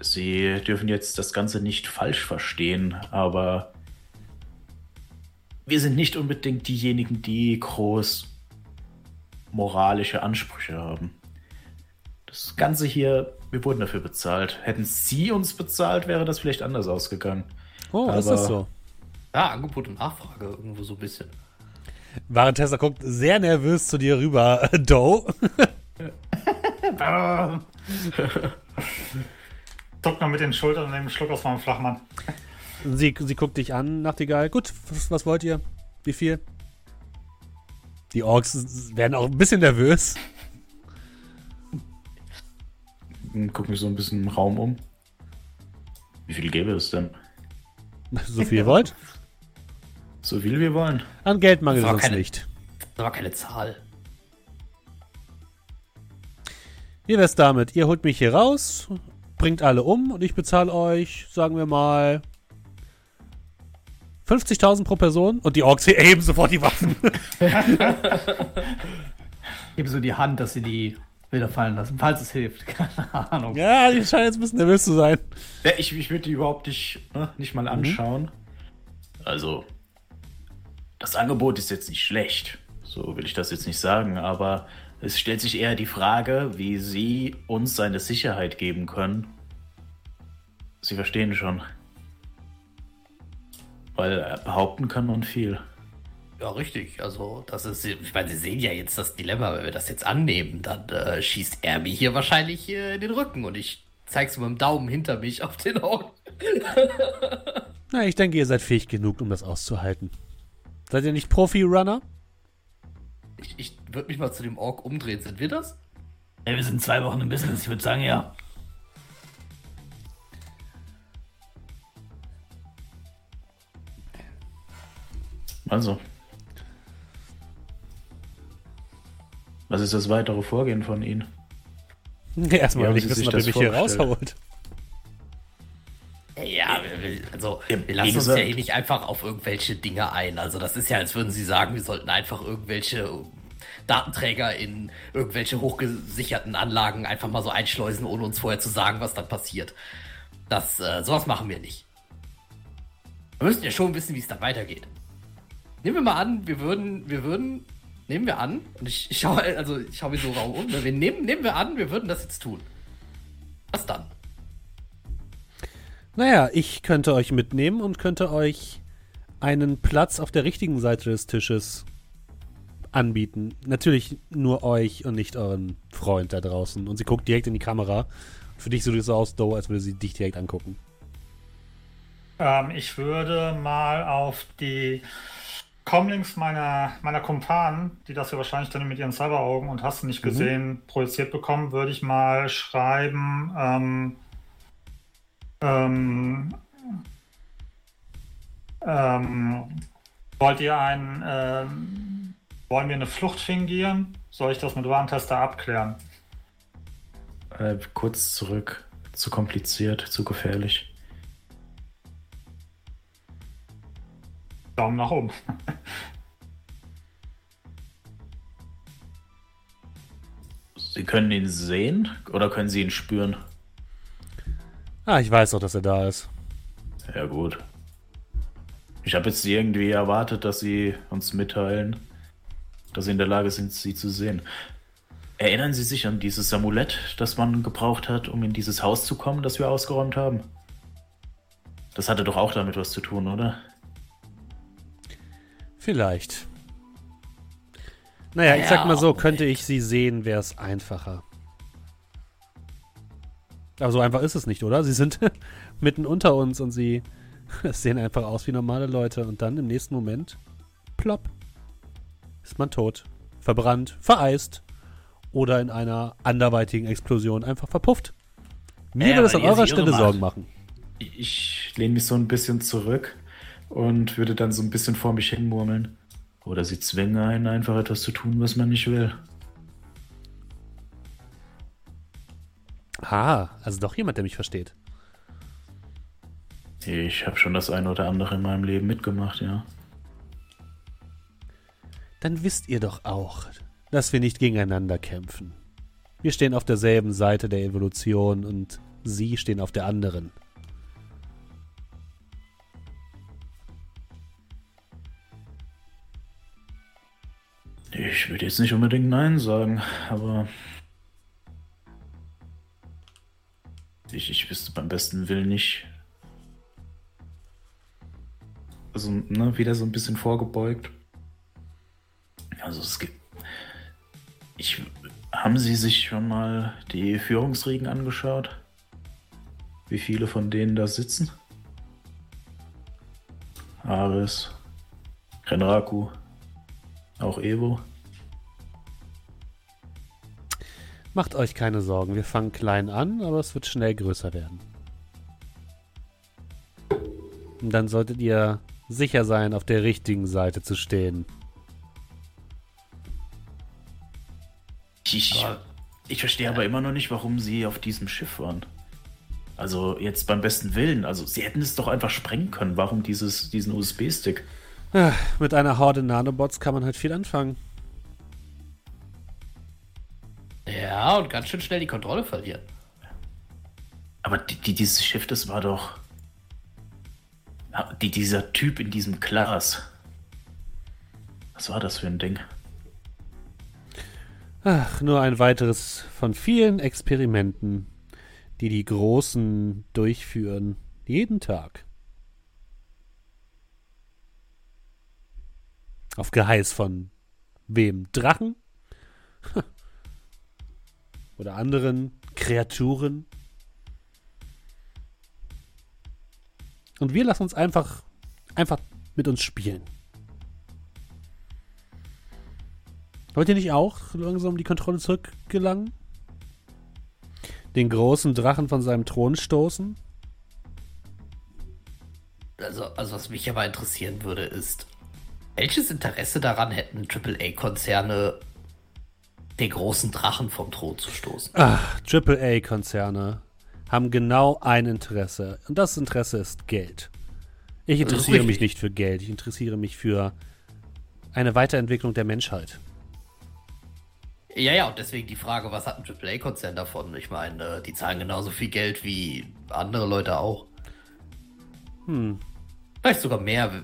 Sie dürfen jetzt das Ganze nicht falsch verstehen, aber wir sind nicht unbedingt diejenigen, die groß moralische Ansprüche haben. Das Ganze hier, wir wurden dafür bezahlt. Hätten Sie uns bezahlt, wäre das vielleicht anders ausgegangen. Oh, ist Aber- das so? Ja, Angebot und Nachfrage irgendwo so ein bisschen. Warentessa guckt sehr nervös zu dir rüber, Doe. Zuckt noch mit den Schultern und nehme einen Schluck aus meinem Flachmann. Sie, sie guckt dich an, Nachtigall. Gut, was, was wollt ihr? Wie viel? Die Orks werden auch ein bisschen nervös. Hm, Guck mich so ein bisschen im Raum um. Wie viel gäbe es denn? So viel ihr wollt. So viel wir wollen. An Geld mangelt Das war uns keine- nicht. Das war keine Zahl. Wie wär's damit? Ihr holt mich hier raus, bringt alle um und ich bezahle euch, sagen wir mal, 50.000 pro Person und die Orks erheben sofort die Waffen. Gebe so die Hand, dass sie die Bilder fallen lassen, falls es hilft. Keine Ahnung. ja, die scheinen jetzt ein bisschen nervös zu sein. Ja, ich, ich würde die überhaupt nicht, ne, nicht mal anschauen. Also, das Angebot ist jetzt nicht schlecht. So will ich das jetzt nicht sagen, aber es stellt sich eher die Frage, wie Sie uns seine Sicherheit geben können. Sie verstehen schon. Weil äh, behaupten kann man viel. Ja, richtig. Also, das ist, ich meine, Sie sehen ja jetzt das Dilemma, wenn wir das jetzt annehmen, dann äh, schießt er mir hier wahrscheinlich äh, in den Rücken und ich zeig's mit dem Daumen hinter mich auf den Augen. Na, ich denke, ihr seid fähig genug, um das auszuhalten. Seid ihr nicht Profi-Runner? Ich, ich würde mich mal zu dem Ork umdrehen. Sind wir das? Ey, wir sind zwei Wochen im Business. Ich würde sagen, ja. Also. Was ist das weitere Vorgehen von Ihnen? Erstmal Wie will ich Sie wissen, sich ob ihr mich hier rausholt. Ja, also wir lassen uns ja hier nicht einfach auf irgendwelche Dinge ein. Also das ist ja, als würden Sie sagen, wir sollten einfach irgendwelche Datenträger in irgendwelche hochgesicherten Anlagen einfach mal so einschleusen, ohne uns vorher zu sagen, was dann passiert. Das, äh, sowas machen wir nicht. Wir müssen ja schon wissen, wie es dann weitergeht. Nehmen wir mal an, wir würden, wir würden, nehmen wir an, und ich, ich schaue, also ich schaue mir so Raum um, ne? wir nehmen, nehmen wir an, wir würden das jetzt tun. Was dann? Naja, ich könnte euch mitnehmen und könnte euch einen Platz auf der richtigen Seite des Tisches anbieten. Natürlich nur euch und nicht euren Freund da draußen. Und sie guckt direkt in die Kamera. Für dich sieht es so aus, Doe, als würde sie dich direkt angucken. Ähm, ich würde mal auf die Comlinks meiner, meiner Kumpanen, die das ja wahrscheinlich dann mit ihren Cyberaugen und hast du nicht gesehen, projiziert bekommen, würde ich mal schreiben, ähm, ähm, ähm, wollt ihr ein, ähm, wollen wir eine Flucht fingieren? Soll ich das mit Warntester abklären? Äh, kurz zurück. Zu kompliziert, zu gefährlich. Daumen nach oben. Sie können ihn sehen oder können Sie ihn spüren? Ah, ich weiß doch, dass er da ist. Ja, gut. Ich habe jetzt irgendwie erwartet, dass Sie uns mitteilen, dass Sie in der Lage sind, sie zu sehen. Erinnern Sie sich an dieses Amulett, das man gebraucht hat, um in dieses Haus zu kommen, das wir ausgeräumt haben? Das hatte doch auch damit was zu tun, oder? Vielleicht. Naja, ich sag mal so, könnte ich sie sehen, wäre es einfacher. Aber so einfach ist es nicht, oder? Sie sind mitten unter uns und sie sehen einfach aus wie normale Leute. Und dann im nächsten Moment, plopp, ist man tot. Verbrannt, vereist oder in einer anderweitigen Explosion einfach verpufft. Mir Ja, würde es an eurer Stelle. Sorgen machen. Ich lehne mich so ein bisschen zurück und würde dann so ein bisschen vor mich hin murmeln. Oder sie zwingen einen einfach etwas zu tun, was man nicht will. Ah, also doch jemand, der mich versteht. Ich habe schon das eine oder andere in meinem Leben mitgemacht, ja. Dann wisst ihr doch auch, dass wir nicht gegeneinander kämpfen. Wir stehen auf derselben Seite der Evolution und sie stehen auf der anderen. Ich würde jetzt nicht unbedingt Nein sagen, aber. Ich, ich wüsste beim besten Willen nicht. Also, ne, wieder so ein bisschen vorgebeugt. Also, es gibt. Ich. Haben Sie sich schon mal die Führungsriegen angeschaut? Wie viele von denen da sitzen? Ares, Renraku, auch Evo. Macht euch keine Sorgen, wir fangen klein an, aber es wird schnell größer werden. Und dann solltet ihr sicher sein, auf der richtigen Seite zu stehen. Ich, Aber- ich verstehe aber immer noch nicht, warum sie auf diesem Schiff waren. Also jetzt beim besten Willen. Also sie hätten es doch einfach sprengen können. Warum dieses, diesen USB-Stick? Ah, Mit einer Horde Nanobots kann man halt viel anfangen. Ja, und ganz schön schnell die Kontrolle verlieren. Aber die, die, dieses Schiff, das war doch... Ja, Die, dieser Typ in diesem Glas. Was war das für ein Ding? Ach, nur ein weiteres von vielen Experimenten, die die Großen durchführen. Jeden Tag. Auf Geheiß von wem? Drachen? Oder anderen Kreaturen? Und wir lassen uns einfach, einfach mit uns spielen. Wollt ihr nicht auch langsam die Kontrolle zurückgelangen? Den großen Drachen von seinem Thron stoßen? Also, also was mich aber interessieren würde, ist, welches Interesse daran hätten AAA-Konzerne, den großen Drachen vom Thron zu stoßen? Ach, AAA-Konzerne haben genau ein Interesse. Und das Interesse ist Geld. Ich interessiere mich nicht für Geld. Ich interessiere mich für eine Weiterentwicklung der Menschheit. Ja, ja, und deswegen die Frage, was hat ein AAA-Konzern davon? Ich meine, die zahlen genauso viel Geld wie andere Leute auch. Hm. Vielleicht sogar mehr,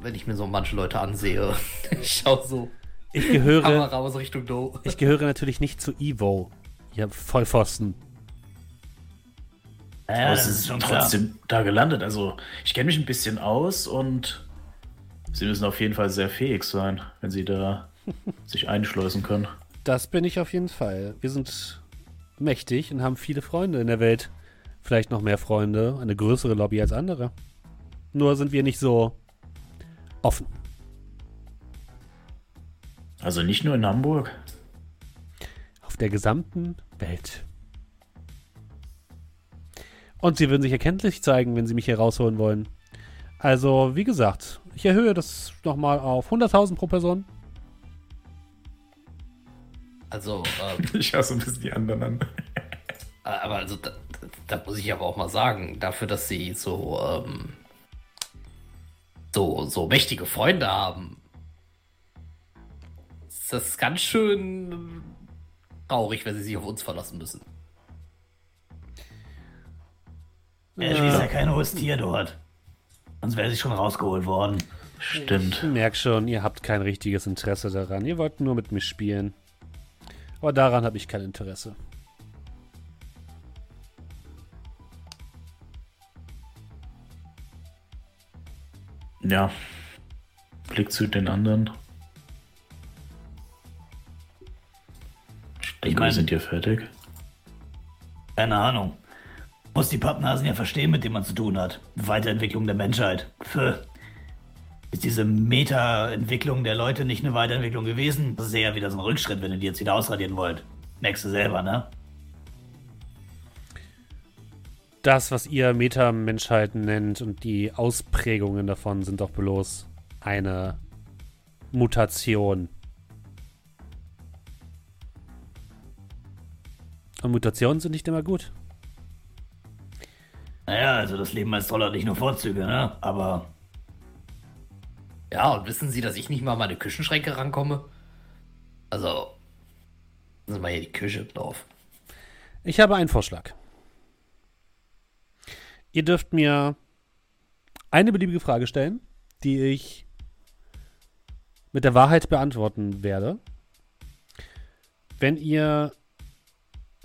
wenn ich mir so manche Leute ansehe. Ich schau so Ich gehöre, Kamera aus Richtung Do. ich gehöre natürlich nicht zu Evo. Ihr Vollpfosten. Ja, das sie ist schon sind klar. trotzdem da gelandet. Also ich kenne mich ein bisschen aus und sie müssen auf jeden Fall sehr fähig sein, wenn sie da sich einschleusen können. Das bin ich auf jeden Fall. Wir sind mächtig und haben viele Freunde in der Welt. Vielleicht noch mehr Freunde, eine größere Lobby als andere. Nur sind wir nicht so offen. Also nicht nur in Hamburg. Auf der gesamten Welt. Und sie würden sich erkenntlich zeigen, wenn sie mich hier rausholen wollen. Also, wie gesagt, ich erhöhe das nochmal auf 100.000 pro Person. Also, ähm, Ich hasse ein bisschen die anderen an. aber also, da, da muss ich aber auch mal sagen, dafür, dass sie so, ähm, so, so mächtige Freunde haben, ist das ganz schön traurig, wenn sie sich auf uns verlassen müssen. Er ist ja kein hohes Tier dort. Sonst wäre sie schon rausgeholt worden. Stimmt. Ich merke schon, ihr habt kein richtiges Interesse daran. Ihr wollt nur mit mir spielen. Aber daran habe ich kein Interesse. Ja. Blick zu den anderen. Ich denke, mein- wir sind hier fertig. Keine Ahnung. Muss die Pappnasen ja verstehen, mit dem man zu tun hat. Weiterentwicklung der Menschheit. Pfö. Ist diese Meta-Entwicklung der Leute nicht eine Weiterentwicklung gewesen? Das ist eher wieder so ein Rückschritt, wenn ihr die jetzt wieder ausradieren wollt. Merkst du selber, ne? Das, was ihr Meta-Menschheit nennt und die Ausprägungen davon sind doch bloß eine Mutation. Und Mutationen sind nicht immer gut. Naja, also das Leben als Troll hat nicht nur Vorzüge, ne? Aber Ja, und wissen Sie, dass ich nicht mal an meine Küchenschränke rankomme? Also, das ist mal hier die Küche Dorf. Ich habe einen Vorschlag. Ihr dürft mir eine beliebige Frage stellen, die ich mit der Wahrheit beantworten werde, wenn ihr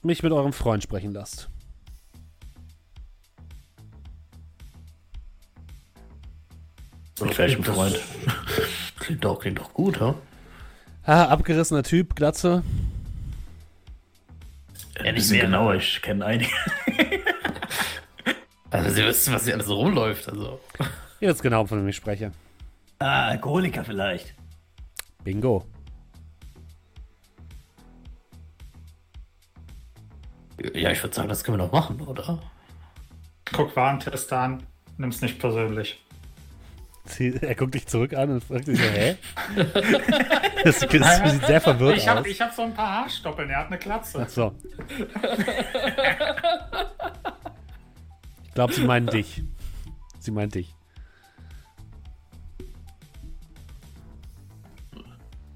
mich mit eurem Freund sprechen lasst. Mit welchem Freund? Klingt doch, klingt doch gut, ha? Ah, abgerissener Typ, Glatze. Ein nicht bisschen mehr. genauer, ich kenne einige. Also, Sie wissen, was hier alles so rumläuft, also. Ihr wisst genau, von wem ich spreche. ah, Alkoholiker vielleicht. Bingo. Ja, ich würde sagen, das können wir doch machen, oder? Guck Warentest an, nimm's nicht persönlich. Sie, er guckt dich zurück an und fragt sich so, hä? das, das sieht sehr verwirrt Ich aus. habe ich hab so ein paar Haarstoppeln, er hat eine Glatze. Ach so. Ich glaube, sie meinen dich. Sie meint dich.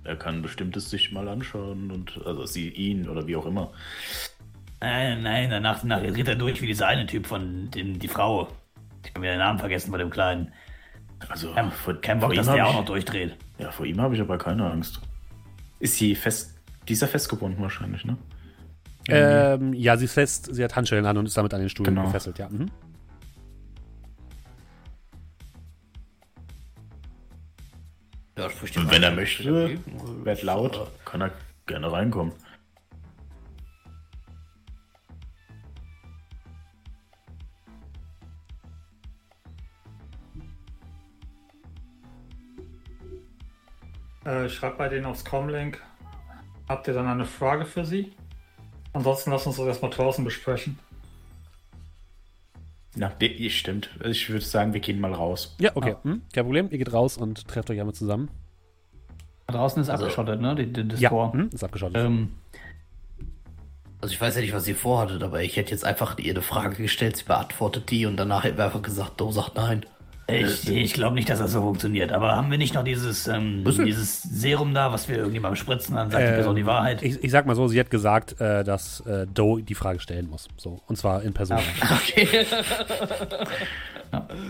Er kann bestimmtes sich mal anschauen und also sie ihn oder wie auch immer. Nein, nein, danach, danach dreht er durch wie dieser eine Typ von den, die Frau. Ich habe mir den Namen vergessen von dem Kleinen. Also Kein, vor, kein Bock, vor dass ihm der hab auch noch ich, durchdreht. Ja, vor ihm habe ich aber keine Angst. Ist sie fest. Die ist ja festgebunden wahrscheinlich, ne? Ähm, ja, sie ist fest, sie hat Handschellen an und ist damit an den Stuhl Genau. gefesselt, ja. Mhm. Ja, Und wenn er möchte, wird laut, kann er gerne reinkommen. Äh, ich schreibe bei denen aufs Comlink. Habt ihr dann eine Frage für sie? Ansonsten lass uns das erstmal draußen besprechen. Na, stimmt. Ich würde sagen, wir gehen mal raus. Ja, okay. Hm, kein Problem. Ihr geht raus und trefft euch einmal zusammen. Draußen ist abgeschottet, ne? Die, die, das Ja, Tor. hm, ist abgeschottet. Ähm, Also ich weiß ja nicht, was sie vorhattet, aber ich hätte jetzt einfach ihr eine Frage gestellt, sie beantwortet die und danach hätten wir einfach gesagt, Do sagt nein. Ich, ich glaube nicht, dass das so funktioniert. Aber haben wir nicht noch dieses, ähm, dieses Serum da, was wir irgendjemandem spritzen, dann sagt die Ähm, Person die Wahrheit? Ich, ich sag mal so, sie hat gesagt, äh, dass äh, Doe die Frage stellen muss. So. Und zwar in Person. Okay.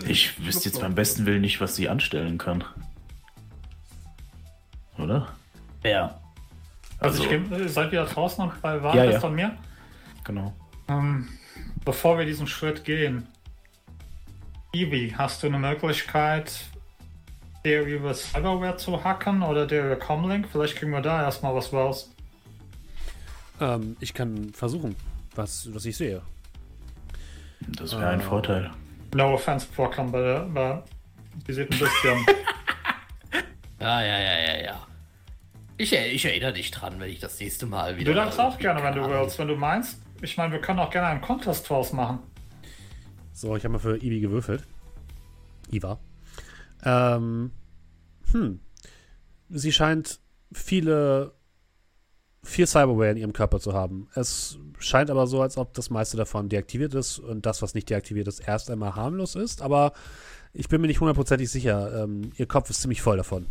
Ich wüsste jetzt beim besten Willen nicht, was sie anstellen kann. Oder? Wer? Also, Also- ich geh, seid wieder draußen und bei Ja, Warentest ja. von mir? Genau. Ähm, bevor wir diesen Schritt gehen, Ivi, hast du eine Möglichkeit, der über Cyberware zu hacken oder der über Comlink? Vielleicht kriegen wir da erstmal was raus. Ähm, ich kann versuchen, was, was ich sehe. Das wäre ein Vorteil. No offense, Proclam, aber, aber Die sieht ein bisschen. Ja, ja, ja, ja, ja. Ich, ich erinnere dich dran, wenn ich das nächste Mal wieder. Du darfst auch gerne, wenn du willst, wenn du meinst. Ich meine, wir können auch gerne einen Contest draus machen. So, ich habe mal für Ivi gewürfelt. Iva. Ähm, hm. Sie scheint viele, viel Cyberware in ihrem Körper zu haben. Es scheint aber so, als ob das meiste davon deaktiviert ist und das, was nicht deaktiviert ist, erst einmal harmlos ist. Aber ich bin mir nicht hundertprozentig sicher. Ähm, ihr Kopf ist ziemlich voll davon.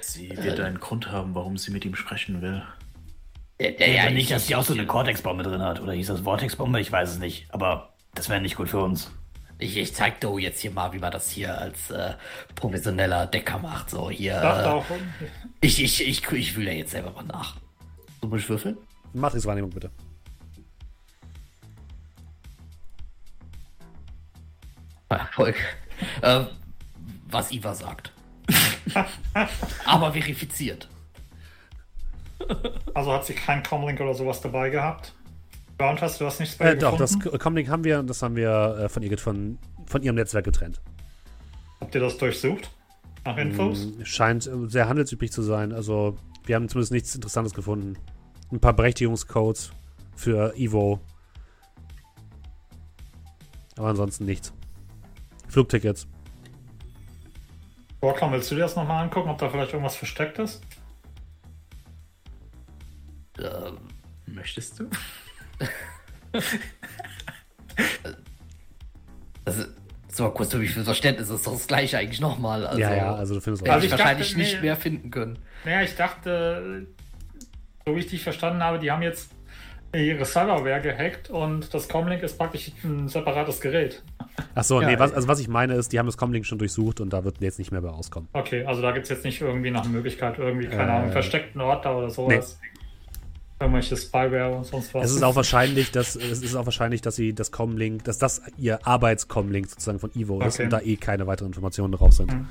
Sie wird einen Grund haben, warum sie mit ihm sprechen will. Der, der, Ja, ja, nicht, ich- dass die auch so eine Cortex-Bombe drin hat. Oder hieß das Vortex-Bombe? Ich weiß es nicht. Aber das wäre nicht gut für uns. Ich, ich zeig Doe jetzt hier mal, wie man das hier als äh, professioneller Decker macht. So, hier. Dachte Äh, auch, ich, ich, ich, ich fühle da jetzt selber mal nach. So muss ich würfeln? Matrix-Wahrnehmung bitte. Erfolg. äh, was Iva sagt. Aber verifiziert. also hat sie keinen Comlink oder sowas dabei gehabt. Bernd, hast du das nicht bei Äh, ihr doch, das gefunden? Comlink haben wir und das haben wir äh, von, ihr, von, von ihrem Netzwerk getrennt. Habt ihr das durchsucht? Nach Infos? Mm, Scheint äh, sehr handelsüblich zu sein. Also, wir haben zumindest nichts Interessantes gefunden. Ein paar Berechtigungscodes für Evo. Aber ansonsten nichts. Flugtickets. Warcom, willst du dir das nochmal angucken, ob da vielleicht irgendwas versteckt ist? Äh, Möchtest du? also, so mal kurz für mich für Verständnis, das ist doch das gleiche eigentlich nochmal. Also, ja, ja, also du findest auch. Also ich ich wahrscheinlich dachte, nicht nee. mehr finden können. Naja, ich dachte, so wie ich dich verstanden habe, die haben jetzt ihre Serverware gehackt und das Comlink ist praktisch ein separates Gerät. Achso, Ja, nee, was, also was ich meine ist, die haben das Comlink schon durchsucht und da wird jetzt nicht mehr bei rauskommen. Okay, also da gibt es jetzt nicht irgendwie noch eine Möglichkeit, irgendwie, keine Äh, Ahnung, einen versteckten Ort da oder sowas. Irgendwelche Spyware und sonst was. Es ist auch wahrscheinlich, dass es ist auch wahrscheinlich, dass sie das Comlink, dass das ihr Arbeitscomlink sozusagen von Evo ist Okay. und da eh keine weiteren Informationen drauf sind. Mhm.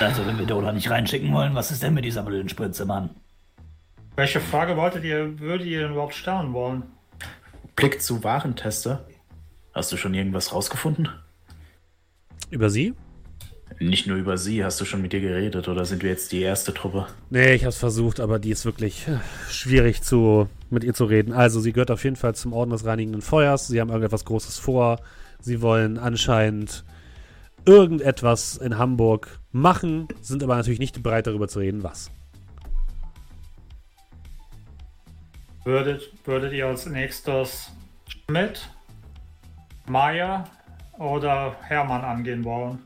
Also, wenn wir Dola nicht reinschicken wollen, was ist denn mit dieser blöden Spritze, Mann? Welche Frage wolltet ihr, würdet ihr denn überhaupt stellen wollen? Blick zu Warentester. Hast du schon irgendwas rausgefunden? Über sie? Nicht nur über sie, hast du schon mit ihr geredet oder sind wir jetzt die erste Truppe? Nee, ich hab's versucht, aber die ist wirklich äh, schwierig zu, mit ihr zu reden. Also, sie gehört auf jeden Fall zum Orden des Reinigenden Feuers. Sie haben irgendetwas Großes vor. Sie wollen anscheinend irgendetwas in Hamburg machen, sind aber natürlich nicht bereit, darüber zu reden, was. Würdet, würdet ihr als nächstes Schmidt, Meier oder Hermann angehen wollen?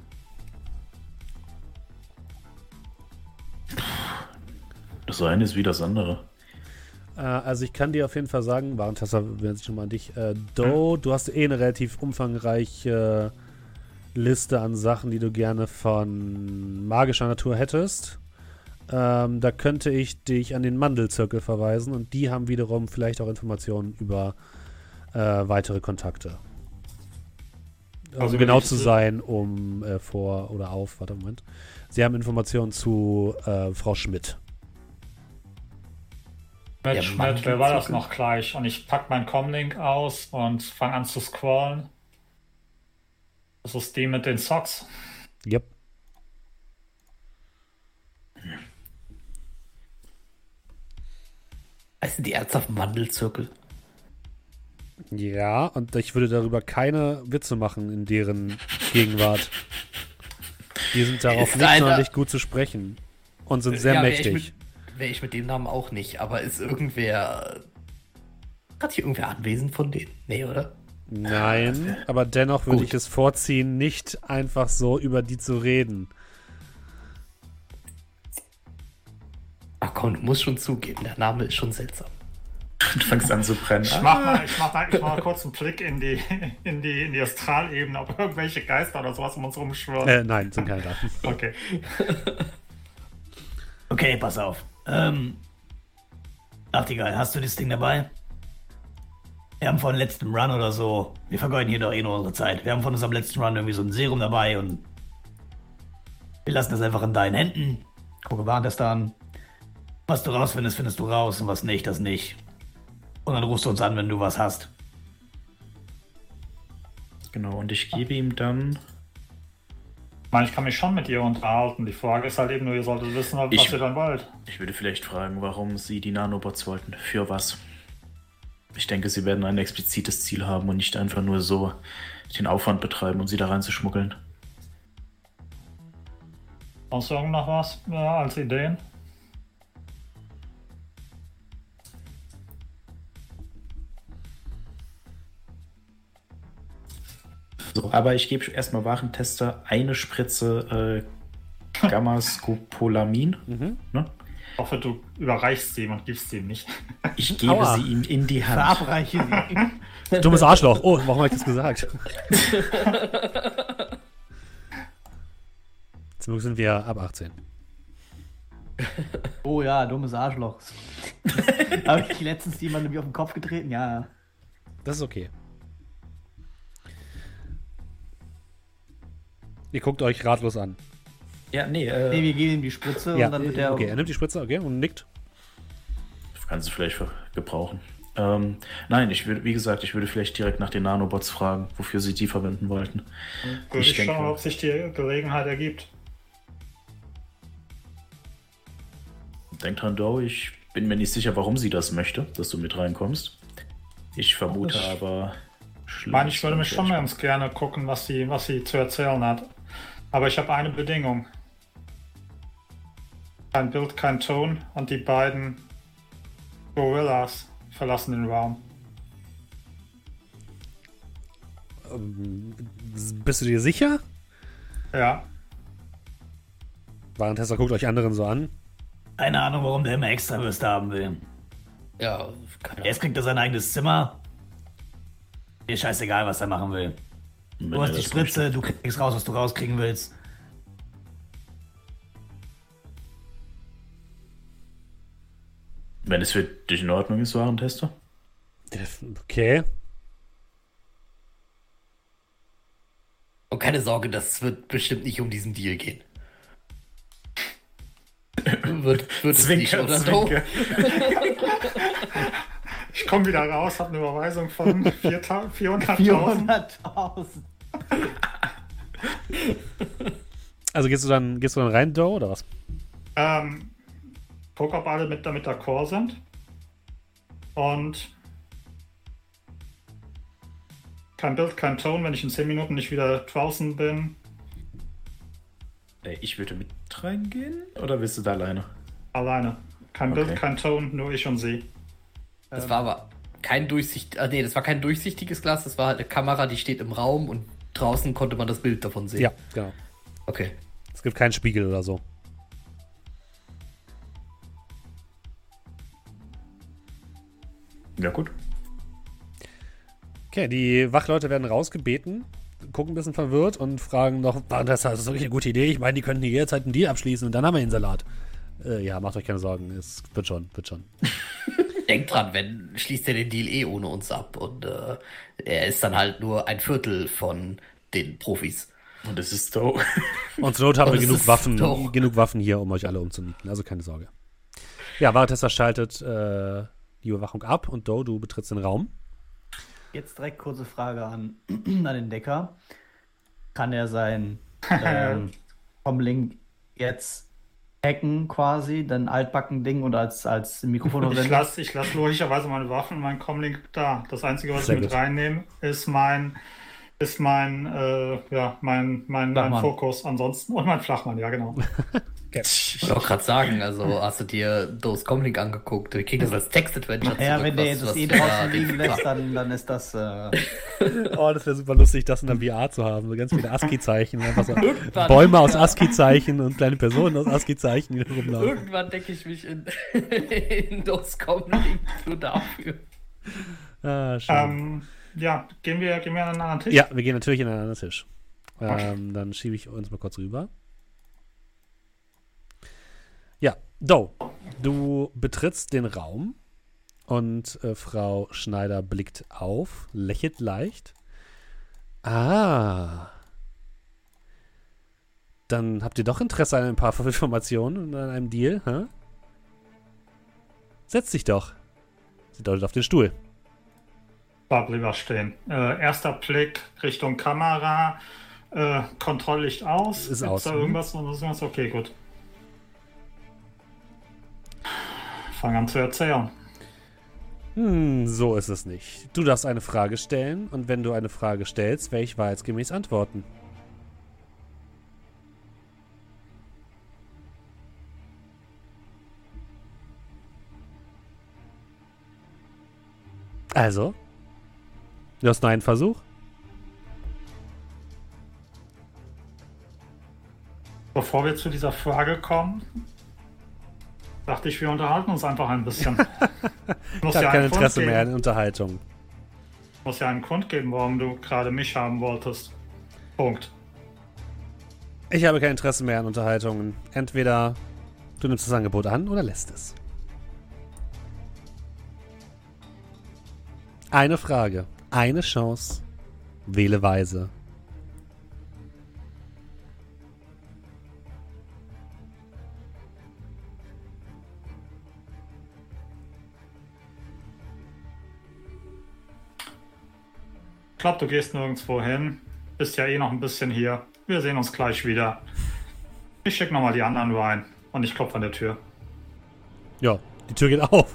Das eine ist wie das andere. Äh, also, ich kann dir auf jeden Fall sagen, Warentester wendet sich schon mal an dich. Äh, Doe, du hast eh eine relativ umfangreiche Liste an Sachen, die du gerne von magischer Natur hättest. Ähm, da könnte ich dich an den Mandelzirkel verweisen und die haben wiederum vielleicht auch Informationen über äh, weitere Kontakte. Um Also genau zu sein, um äh, vor oder auf, warte Moment. Sie haben Informationen zu äh, Frau Schmidt. Mit Der Schmidt, wer war das noch gleich? Und ich pack meinen Comlink aus und fange an zu scrollen. Das ist die mit den Socks. Yep. Heißen die ernsthaft Mandelzirkel? Ja, und ich würde darüber keine Witze machen in deren Gegenwart. Die sind darauf nicht sonderlich gut zu sprechen und sind sehr Ja, wär mächtig. Wäre ich mit dem Namen auch nicht, aber ist irgendwer. Hat hier irgendwer anwesend von denen? Nee, oder? Nein, aber dennoch würde Gut. ich es vorziehen, nicht einfach so über die zu reden. Ach komm, du musst schon zugeben, der Name ist schon seltsam. Du fängst an zu brennen. Ich mach mal, ich mach mal, ich mach mal kurz einen Blick in die, in die, in die Astralebene, ob irgendwelche Geister oder sowas um uns rumschwirren. Äh, nein, sind keine Daten. Okay. Okay, pass auf. Ähm. Nachtigall, hast du das Ding dabei? Wir haben von letztem Run oder so. Wir vergeuden hier doch eh nur unsere Zeit. Wir haben von unserem letzten Run irgendwie so ein Serum dabei und. Wir lassen das einfach in deinen Händen. Gucke Warntest an. Was du rausfindest, findest du raus und was nicht, das nicht. Und dann rufst du uns an, wenn du was hast. Genau, und ich gebe ihm dann. Ich meine, ich kann mich schon mit ihr unterhalten. Die Frage ist halt eben nur, ihr solltet wissen, was Ich- ihr dann wollt. Ich würde vielleicht fragen, warum Sie die Nanobots wollten. Für was? Ich denke, Sie werden ein explizites Ziel haben und nicht einfach nur so den Aufwand betreiben, um sie da reinzuschmuggeln. Sonst irgend noch was ja, als Ideen? So, aber ich gebe erstmal Warentester eine Spritze äh, Gamma-Scopolamin. Mhm. Ne? Ich hoffe, du überreichst sie ihm und gibst sie ihm nicht. Ich gebe Aua. sie ihm in die Hand. Verabreiche sie. Dummes Arschloch. Oh, warum habe ich das gesagt? Zum Glück sind wir ab 18. Oh ja, dummes Arschloch. Habe ich letztens jemandem auf den Kopf getreten? Ja. Das ist okay. Ihr guckt euch ratlos an. Ja, nee, Nee, äh, wir geben ihm die Spritze Ja, und dann wird der. okay, er nimmt die Spritze, okay, und nickt. kannst du vielleicht gebrauchen. Ähm, nein, ich würde, wie gesagt, ich würde vielleicht direkt nach den Nanobots fragen, wofür sie die verwenden wollten. Würde Ich ich denke- schauen, ob sich die Gelegenheit ergibt. Denk dran, Doe, ich bin mir nicht sicher, warum sie das möchte, dass du mit reinkommst. Ich vermute Ich- aber. Ich meine, ich würde mich schon ganz gerne gucken, was sie, was sie zu erzählen hat. Aber ich habe eine Bedingung. Kein Bild, kein Ton und die beiden Gorillas verlassen den Raum. Ähm, bist du dir sicher? Ja, Warentester guckt euch anderen so an. Keine Ahnung, warum der immer extra Würste haben will. Ja, keine Ahnung. Jetzt kriegt er sein eigenes Zimmer. Dir scheißegal, was er machen will. Du hast die Spritze, du kriegst raus, was du rauskriegen willst. Wenn es für dich in Ordnung ist, Warentester. Okay. Und keine Sorge, das wird bestimmt nicht um diesen Deal gehen. wird, wird es nicht, oder? No? ich komme wieder raus, habe eine Überweisung von 400.000. 400.000. Also gehst du dann, gehst du dann rein, Doe, oder was? Ähm, guck, ob alle mit damit d'accord sind. Und kein Bild, kein Ton, wenn ich in 10 Minuten nicht wieder draußen bin. Ich würde mit reingehen? Oder willst du da alleine? Alleine. Kein Okay. Bild, kein Ton, nur ich und sie. Das war aber kein durchsicht, ah, nee, das war kein durchsichtiges Glas, das war halt eine Kamera, die steht im Raum und draußen konnte man das Bild davon sehen. Ja, genau. Okay. Es gibt keinen Spiegel oder so. Ja, gut. Okay, die Wachleute werden rausgebeten, gucken ein bisschen verwirrt und fragen noch, "Ah, das ist wirklich eine gute Idee. Ich meine, die könnten hier jederzeit einen Deal abschließen und dann haben wir den Salat. Äh, ja, macht euch keine Sorgen. Es wird schon, wird schon. Denkt dran, wenn schließt er den Deal eh ohne uns ab und äh, er ist dann halt nur ein Viertel von den Profis. Und es ist Doe. Und zur Not haben wir genug Waffen, doch- genug Waffen hier, um euch alle umzunieten. Also keine Sorge. Ja, Varetester schaltet äh, die Überwachung ab und Doe, du betrittst den Raum. Jetzt direkt kurze Frage an, an den Decker. Kann er sein ähm, Comlink jetzt hacken quasi, dann altbacken Ding und als, als Mikrofon Ich lasse ich lass logischerweise meine Waffen und meinen Comlink da. Das Einzige, was Sehr ich mit gut. reinnehme, ist mein ist mein, äh, ja, mein, mein, mein. Fokus ansonsten und mein Flachmann, ja genau. Ich wollte auch gerade sagen, also hast du dir Dose Comlink angeguckt? Wir kriegen das als Text-Adventure Ja, zurück, wenn der was- jetzt das was eh da draußen liegen lässt, dann, dann ist das. Äh, Oh, das wäre super lustig, das in der VR zu haben. So ganz viele ASCII-Zeichen. Einfach so Irgendwann- Bäume aus ASCII-Zeichen und kleine Personen aus ASCII-Zeichen, die da rumlaufen. Irgendwann decke ich mich in, in Dose Comlink nur dafür. Ah, schön. Ähm, ja, gehen wir, gehen wir an einen anderen Tisch? Ja, wir gehen natürlich in einen anderen Tisch. Ähm, dann schiebe ich uns mal kurz rüber. Doe, du betrittst den Raum und äh, Frau Schneider blickt auf, lächelt leicht. Ah. Dann habt ihr doch Interesse an ein paar Informationen und an einem Deal, hä? Setz dich doch. Sie deutet auf den Stuhl. Bleib lieber stehen. Äh, erster Blick Richtung Kamera. Äh, Kontrolllicht aus. Ist Gibt's aus, Da mhm. irgendwas, irgendwas? Okay, gut. Fang an zu erzählen. Hm, so ist es nicht. Du darfst eine Frage stellen und wenn du eine Frage stellst, werde ich wahrheitsgemäß antworten. Also, du hast nur einen Versuch. Bevor wir zu dieser Frage kommen, dachte ich, wir unterhalten uns einfach ein bisschen. muss, Ich habe ja kein Interesse mehr an Unterhaltung. muss ja einen Grund geben, warum du gerade mich haben wolltest. Punkt. Ich habe kein Interesse mehr an Unterhaltungen. Entweder du nimmst das Angebot an oder lässt es. Eine Frage, eine Chance. Wähle weise. Ich glaube, du gehst nirgendwo hin. Bist ja eh noch ein bisschen hier. Wir sehen uns gleich wieder. Ich schicke nochmal die anderen rein. Und ich klopfe an der Tür. Ja, die Tür geht auf.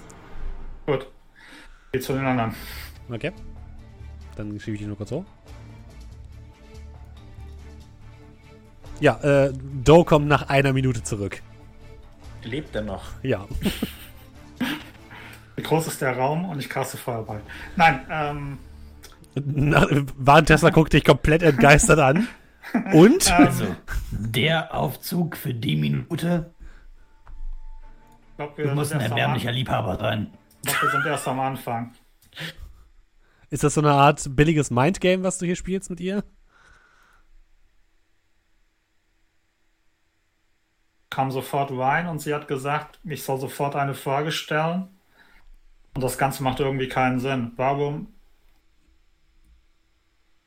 Gut. Geh zu den anderen. Okay. Dann schiebe ich ihn nur kurz hoch. Ja, äh, Doe kommt nach einer Minute zurück. Lebt er noch? Ja. Wie groß ist der Raum? Und ich caste Feuerball. Nein, ähm, Tesla guckt dich komplett entgeistert an. Und? Also, der Aufzug für die Minute, ich glaube, wir, du musst ein erbärmlicher Liebhaber sein. ich glaub, wir sind erst am Anfang. Ist das so eine Art billiges Mindgame, was du hier spielst mit ihr? Kam sofort rein und sie hat gesagt, ich soll sofort eine Frage stellen. Und das Ganze macht irgendwie keinen Sinn. Warum,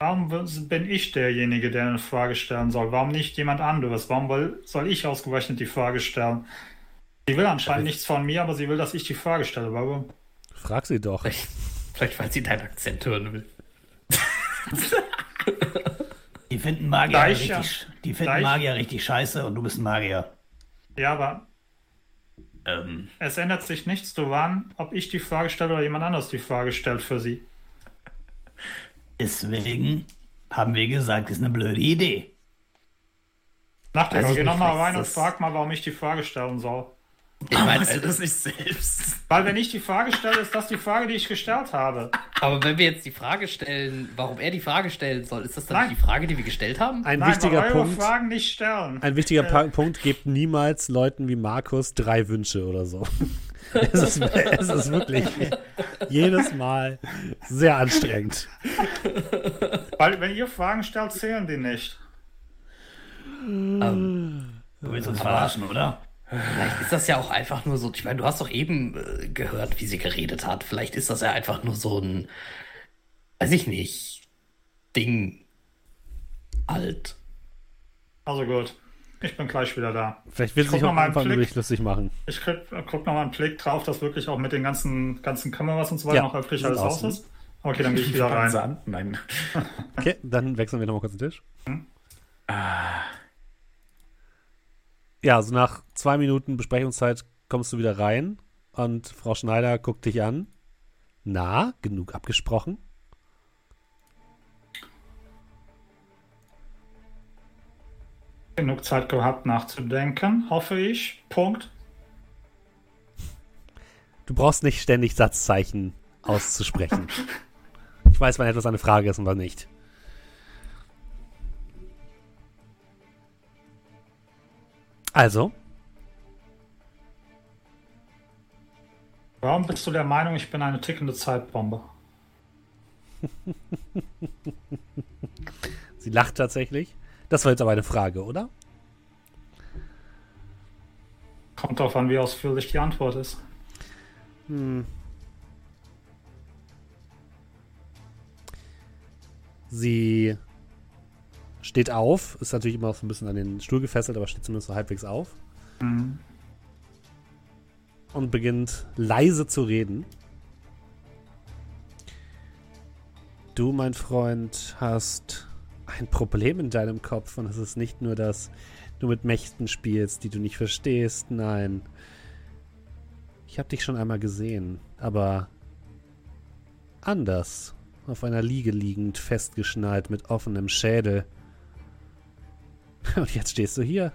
warum bin ich derjenige, der eine Frage stellen soll? Warum nicht jemand anderes? Warum soll ich ausgerechnet die Frage stellen? Sie will anscheinend nichts von mir, aber sie will, dass ich die Frage stelle. Warum? Frag sie doch. Vielleicht, vielleicht weil sie deinen Akzent hören will. Die finden Magier Gleich, ja. richtig, die finden Gleich. Magier richtig scheiße und du bist ein Magier. Ja, aber Ähm, es ändert sich nichts daran, ob ich die Frage stelle oder jemand anderes die Frage stellt für sie. Deswegen haben wir gesagt, ist eine blöde Idee. Weiß ich geh nicht, nochmal rein und frag mal, warum ich die Frage stellen soll. Ich meinst du das nicht selbst? Weil wenn ich die Frage stelle, ist das die Frage, die ich gestellt habe. Aber wenn wir jetzt die Frage stellen, warum er die Frage stellen soll, ist das dann Nein. die Frage, die wir gestellt haben? Ein Nein, wichtiger Punkt. Fragen nicht stellen. Ein wichtiger Pa- Punkt, gebt niemals Leuten wie Markus drei Wünsche oder so. Es, ist, es ist wirklich jedes Mal sehr anstrengend. Weil wenn ihr Fragen stellt, zählen die nicht. Ähm, Du willst uns verarschen, oder? vielleicht ist das ja auch einfach nur so. Ich meine, du hast doch eben äh, gehört, wie sie geredet hat. Vielleicht ist das ja einfach nur so ein, weiß ich nicht, Ding. Alt. Also gut. Ich bin gleich wieder da. Vielleicht will Ich sich auch mal nur Blick. lustig machen. Ich krieg, guck noch mal einen Blick drauf, dass wirklich auch mit den ganzen, ganzen Kameras und so weiter Ja, noch öffentlich alles aus ist. Okay, dann gehe ich wieder rein. An? Nein. Okay, dann wechseln wir nochmal kurz den Tisch. Ja, so nach zwei Minuten Besprechungszeit kommst du wieder rein und Frau Schneider guckt dich an. Na, genug abgesprochen? Genug Zeit gehabt nachzudenken, hoffe ich. Punkt. Du brauchst nicht ständig Satzzeichen auszusprechen. ich weiß, wann etwas eine Frage ist und wann nicht. Also, Warum bist du der Meinung, ich bin eine tickende Zeitbombe? sie lacht tatsächlich. Das war jetzt aber eine Frage, oder? Kommt darauf an, wie ausführlich die Antwort ist. Hm. Sie steht auf, ist natürlich immer so ein bisschen an den Stuhl gefesselt, aber steht zumindest so halbwegs auf Mhm. und beginnt leise zu reden. Du, mein Freund, hast ein Problem in deinem Kopf und es ist nicht nur, dass du mit Mächten spielst, die du nicht verstehst. Nein. Ich habe dich schon einmal gesehen, aber anders. Auf einer Liege liegend, festgeschnallt mit offenem Schädel. Und jetzt stehst du hier.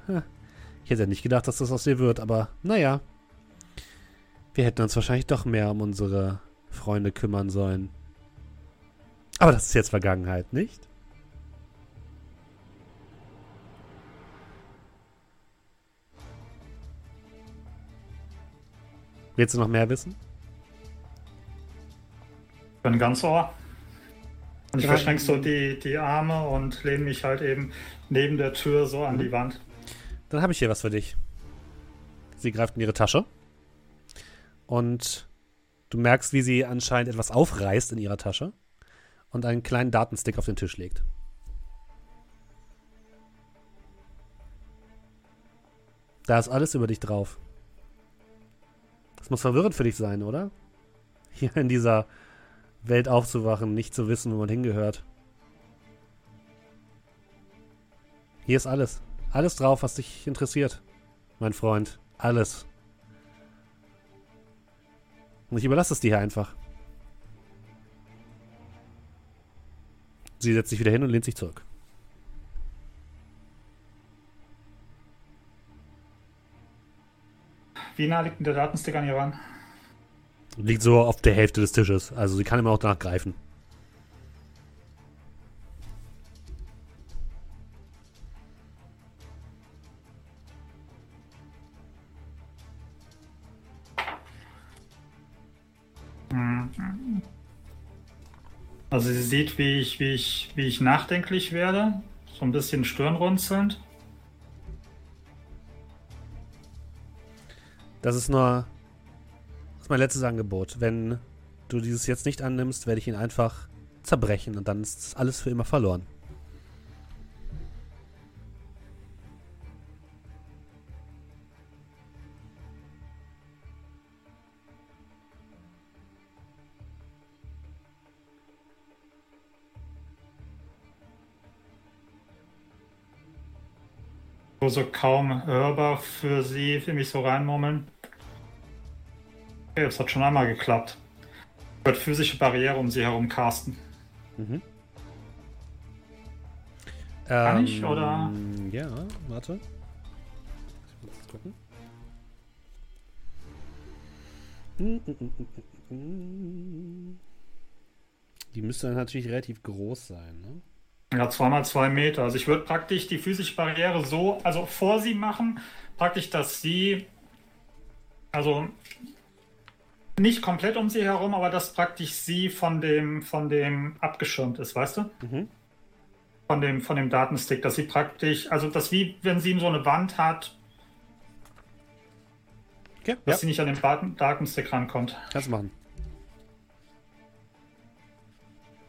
Ich hätte nicht gedacht, dass das aus dir wird, aber naja. Wir hätten uns wahrscheinlich doch mehr um unsere Freunde kümmern sollen. Aber das ist jetzt Vergangenheit, nicht? Willst du noch mehr wissen? Bin ganz ohr. Und ich verschränke so die, die Arme und lehne mich halt eben neben der Tür so an die Wand. Dann habe ich hier was für dich. Sie greift in ihre Tasche. Und du merkst, wie sie anscheinend etwas aufreißt in ihrer Tasche und einen kleinen Datenstick auf den Tisch legt. Da ist alles über dich drauf. Das muss verwirrend für dich sein, oder? Hier in dieser Welt aufzuwachen, nicht zu wissen, wo man hingehört. Hier ist alles. Alles drauf, was dich interessiert, mein Freund. Alles. Und ich überlasse es dir hier einfach. Sie setzt sich wieder hin und lehnt sich zurück. Wie nah liegt denn der Datenstick an ihr ran? Liegt so auf der Hälfte des Tisches. Also sie kann immer auch danach greifen. Also sie sieht, wie ich, wie ich, wie ich nachdenklich werde. So ein bisschen stirnrunzelnd. Das ist nur. Das ist mein letztes Angebot. Wenn du dieses jetzt nicht annimmst, werde ich ihn einfach zerbrechen und dann ist alles für immer verloren. So, kaum hörbar für sie, für mich so reinmummeln. Okay, das hat schon einmal geklappt. Ich würde physische Barriere um sie herum casten. Mhm. Kann ich, oder? Ja, warte. Ich muss gucken. Mm, mm, mm. Die müsste dann natürlich relativ groß sein, ne? Ja, zweimal zwei Meter. Also ich würde praktisch die physische Barriere so, also vor sie machen, praktisch, dass sie, also nicht komplett um sie herum, aber dass praktisch sie von dem, von dem abgeschirmt ist, weißt du? Mhm. Von dem, von dem Datenstick, dass sie praktisch, also das wie, wenn sie so eine Wand hat, Okay, dass ja, sie nicht an den Daten- Datenstick rankommt. kannst du machen.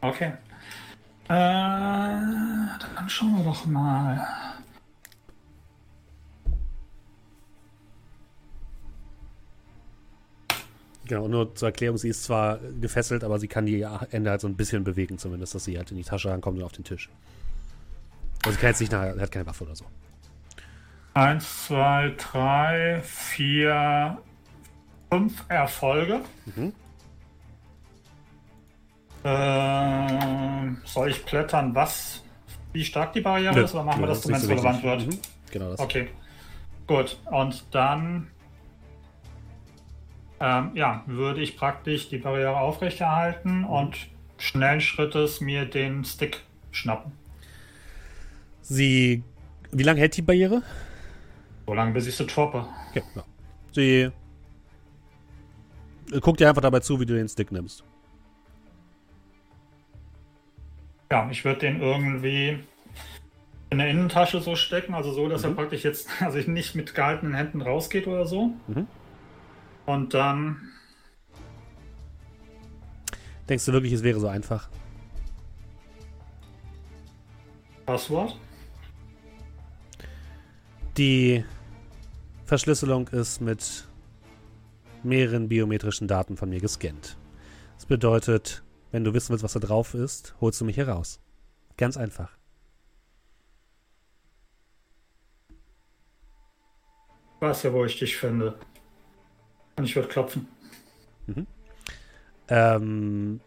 Okay. Äh, dann schauen wir doch mal. Genau, nur zur Erklärung, sie ist zwar gefesselt, aber sie kann die Hände halt so ein bisschen bewegen, zumindest, dass sie halt in die Tasche rankommt und auf den Tisch. Also sie kann jetzt nicht nach, hat keine Waffe oder so. Eins, zwei, drei, vier, fünf Erfolge. Mhm. Ähm, soll ich klettern, was? Wie stark die Barriere ist, oder machen wir Nö, das, es so relevant wird? Mhm. Genau das. Okay. Gut, und dann ähm, ja, würde ich praktisch die Barriere aufrechterhalten und schnellen Schrittes mir den Stick schnappen. Sie. Wie lange hält die Barriere? So lange, bis ich sie droppe. Okay, ja. Sie. äh, Guckt dir einfach dabei zu, wie du den Stick nimmst. Ja, ich würde den irgendwie in der Innentasche so stecken, also so, dass er Mhm. praktisch jetzt, also ich nicht mit gehaltenen Händen rausgeht oder so. Mhm. Und dann, Denkst du wirklich, es wäre so einfach? Passwort. Die Verschlüsselung ist mit mehreren biometrischen Daten von mir gescannt. Das bedeutet, Wenn du wissen willst, was da drauf ist, holst du mich hier raus. Ganz einfach. Ich weiß ja, wo ich dich finde. Und ich würde klopfen. Ähm,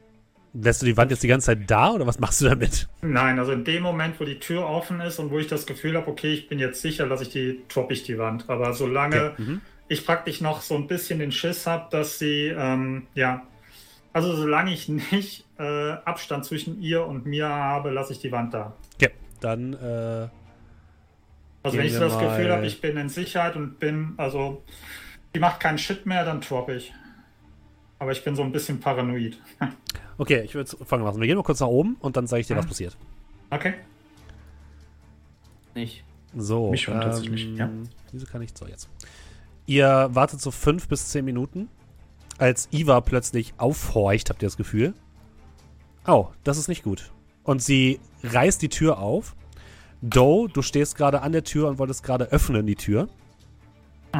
lässt du die Wand jetzt die ganze Zeit da oder was machst du damit? Nein, also in dem Moment, wo die Tür offen ist und wo ich das Gefühl habe, okay, ich bin jetzt sicher, lasse ich die, droppe ich die Wand. Aber solange Okay, mhm. ich praktisch noch so ein bisschen den Schiss habe, dass sie, ähm, ja, also solange ich nicht äh, Abstand zwischen ihr und mir habe, lasse ich die Wand da. Okay, dann, äh, Also wenn ich so das Gefühl habe, ich bin in Sicherheit und bin, also die macht keinen Shit mehr, dann droppe ich. Aber ich bin so ein bisschen paranoid. okay, ich würde fangen lassen. Wir gehen mal kurz nach oben und dann sage ich dir, was Mhm. passiert. Okay. Nicht. So. Mich schon tatsächlich, ähm, ja. Wieso kann ich so jetzt? Ihr wartet so fünf bis zehn Minuten, als Iva plötzlich aufhorcht, habt ihr das Gefühl? Oh, das ist nicht gut. Und sie reißt die Tür auf. Doe, du stehst gerade an der Tür und wolltest gerade öffnen die Tür.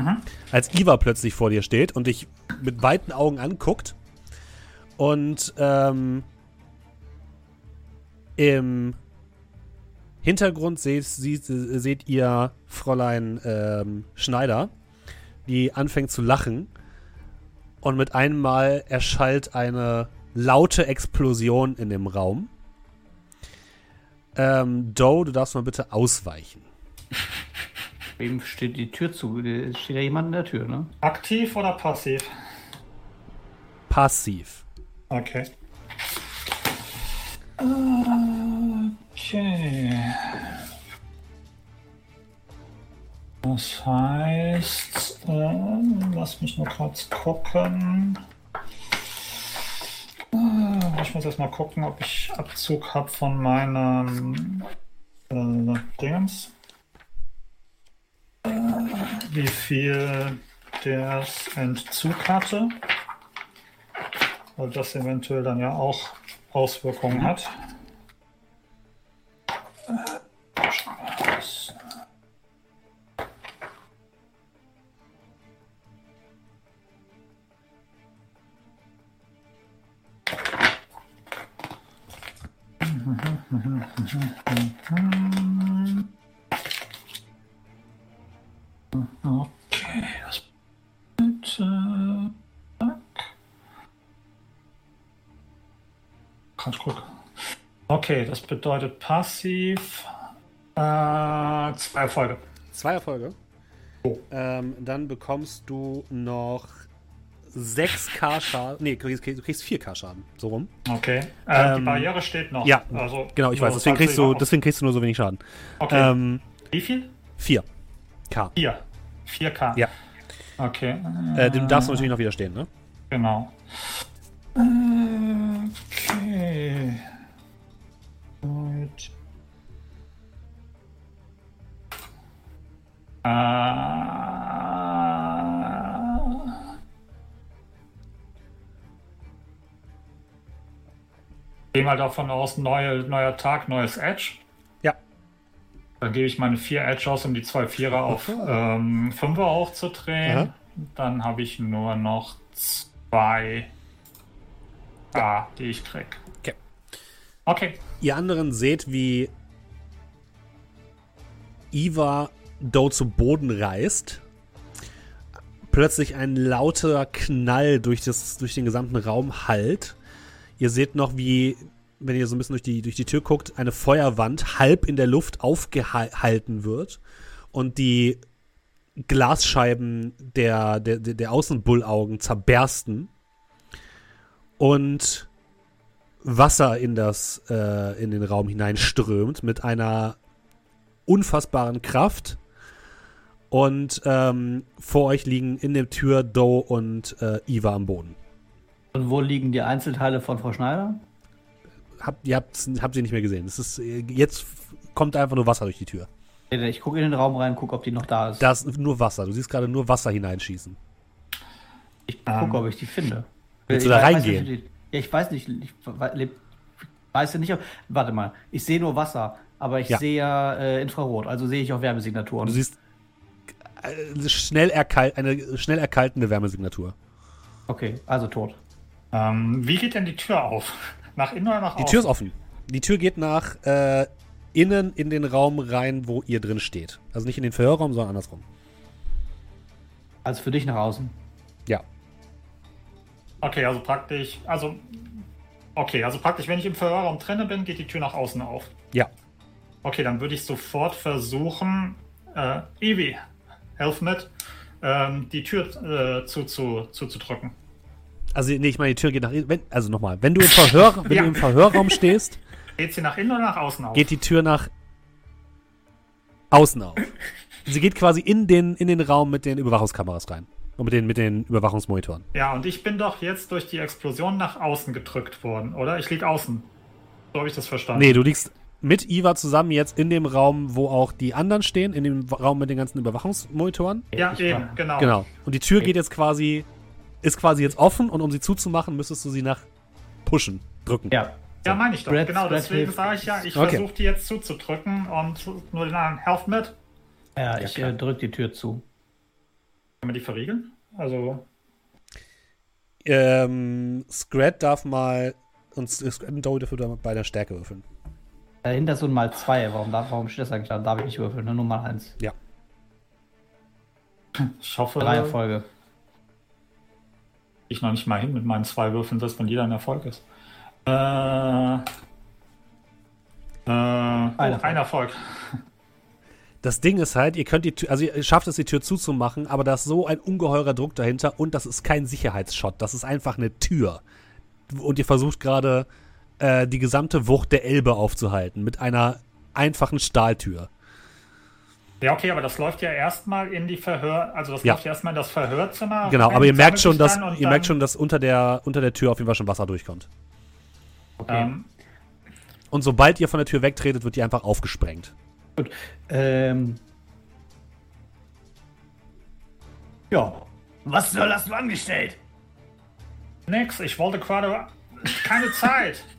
Mhm. Als Iva plötzlich vor dir steht und dich mit weiten Augen anguckt. Und ähm, im Hintergrund seht, seht, seht ihr Fräulein ähm, Schneider, die anfängt zu lachen. Und mit einem Mal erschallt eine laute Explosion in dem Raum. Ähm, Doe, du darfst mal bitte ausweichen. Wem steht die Tür zu? Steht da jemand in der Tür, ne? Aktiv oder passiv? Passiv. Okay. Okay. Das heißt, äh, lass mich nur kurz gucken. Äh, Ich muss erst mal gucken, ob ich Abzug habe von meinem äh, Dingens. Wie viel der Entzug hatte. Weil das eventuell dann ja auch Auswirkungen hat. Mal. Okay, das bitte. Ganz gut. Okay, das bedeutet passiv. Äh, zwei Erfolge. Zwei Erfolge. Oh. Ähm, dann bekommst du noch 6k Schaden. Nee, du kriegst, du kriegst 4k Schaden. So rum. Okay. Äh, die Ähm, Barriere steht noch. Ja, also, genau, ich weiß. Deswegen kriegst, du, die- deswegen kriegst du nur so wenig Schaden. Okay. Ähm, Wie viel? 4. K. 4. 4K. Ja. Okay. Äh, dem darfst du natürlich noch widerstehen, ne? Genau. Okay. Gut. Äh, Geh mal davon aus, neue, neuer Tag, neues Edge. Dann gebe ich meine vier Edge aus, um die zwei Vierer auf ähm, Fünfer hochzudrehen. Aha. Dann habe ich nur noch zwei A, die ich krieg. Okay. Okay. Ihr anderen seht, wie Iva Doe zu Boden reißt. Plötzlich ein lauter Knall durch, das, durch den gesamten Raum hallt. Ihr seht noch, wie, wenn ihr so ein bisschen durch die, durch die Tür guckt, eine Feuerwand halb in der Luft aufgehalten wird und die Glasscheiben der, der, der Außenbullaugen zerbersten und Wasser in, das, äh, in den Raum hineinströmt mit einer unfassbaren Kraft. Und ähm, vor euch liegen in der Tür Doe und äh, Iva am Boden. Und wo liegen die Einzelteile von Frau Schneider? Habt, ihr habt, habt sie nicht mehr gesehen. Es ist, äh, jetzt kommt einfach nur Wasser durch die Tür. Ich gucke in den Raum rein, gucke, ob die noch da ist. Da ist nur Wasser. Du siehst gerade nur Wasser hineinschießen. Ich gucke, ob ich die finde. Willst Ich du da weiß reingehen? nicht, ob die- Ja, ich weiß nicht. Ich weiß ja nicht, ob. Warte mal. Ich sehe nur Wasser, aber ich Ja. sehe ja äh, Infrarot. Also sehe ich auch Wärmesignaturen. Du siehst äh, schnell eine schnell erkaltende Wärmesignatur. okay, also tot. Ähm, wie geht denn die Tür auf? Nach innen oder nach Die außen? Tür ist offen. Die Tür geht nach äh, innen in den Raum rein, wo ihr drin steht. Also nicht in den Verhörraum, sondern andersrum. Also für dich nach außen. Ja. Okay, also praktisch, also okay, also praktisch, wenn ich im Verhörraum drinne bin, geht die Tür nach außen auf. Ja. Okay, dann würde ich sofort versuchen, äh, Evi, helf mit, ähm, die Tür äh, zu, zu, zuzudrücken. Also, nee, ich meine, die Tür geht nach innen. Wenn, also nochmal, wenn du im, Verhör, wenn Ja. du im Verhörraum stehst, Geht sie nach innen oder nach außen auf? geht die Tür nach außen auf. Sie geht quasi in den, in den Raum mit den Überwachungskameras rein. Und mit den, mit den Überwachungsmonitoren. Ja, und ich bin doch jetzt durch die Explosion nach außen gedrückt worden, oder? Ich lieg außen. So habe ich das verstanden. Nee, du liegst mit Iva zusammen jetzt in dem Raum, wo auch die anderen stehen, in dem Raum mit den ganzen Überwachungsmonitoren. Ja, Ich eben, genau. Genau. Und die Tür geht jetzt quasi, ist quasi jetzt offen und um sie zuzumachen, müsstest du sie nach pushen, drücken. Ja. Ja, meine ich doch. Brad- genau, Brad deswegen sage ich ja, ich Okay. versuche die jetzt zuzudrücken und nur den anderen helft mit. Ja, ich äh, drück die Tür zu. Können wir die verriegeln? Also, Ähm, Scrat darf mal, und Scrat und Doe dürfen bei der Stärke würfeln. Dahinter ist so ein mal zwei. Warum, darf, warum steht das eigentlich da? Darf ich nicht würfeln, ne? nur mal eins. Ja. ich hoffe, Drei Erfolge. Ich noch nicht mal hin mit meinen zwei Würfeln, selbst wenn jeder ein Erfolg ist. Äh, äh, ein, Erfolg. ein Erfolg. Das Ding ist halt, ihr könnt die Tür, also ihr schafft es, die Tür zuzumachen, aber da ist so ein ungeheurer Druck dahinter und das ist kein Sicherheitsshot. Das ist einfach eine Tür. Und ihr versucht gerade, äh, die gesamte Wucht der Elbe aufzuhalten mit einer einfachen Stahltür. Ja, okay, aber das läuft ja erstmal in die Verhör, also das Ja. läuft ja erstmal in das Verhörzimmer. Genau, aber ihr merkt schon, dass, ihr merkt schon, dass unter der, unter der Tür auf jeden Fall schon Wasser durchkommt. Ähm, Und sobald ihr von der Tür wegtretet, wird die einfach aufgesprengt. Ähm. Ja. Was soll hast du angestellt? nix, ich wollte gerade. Keine Zeit.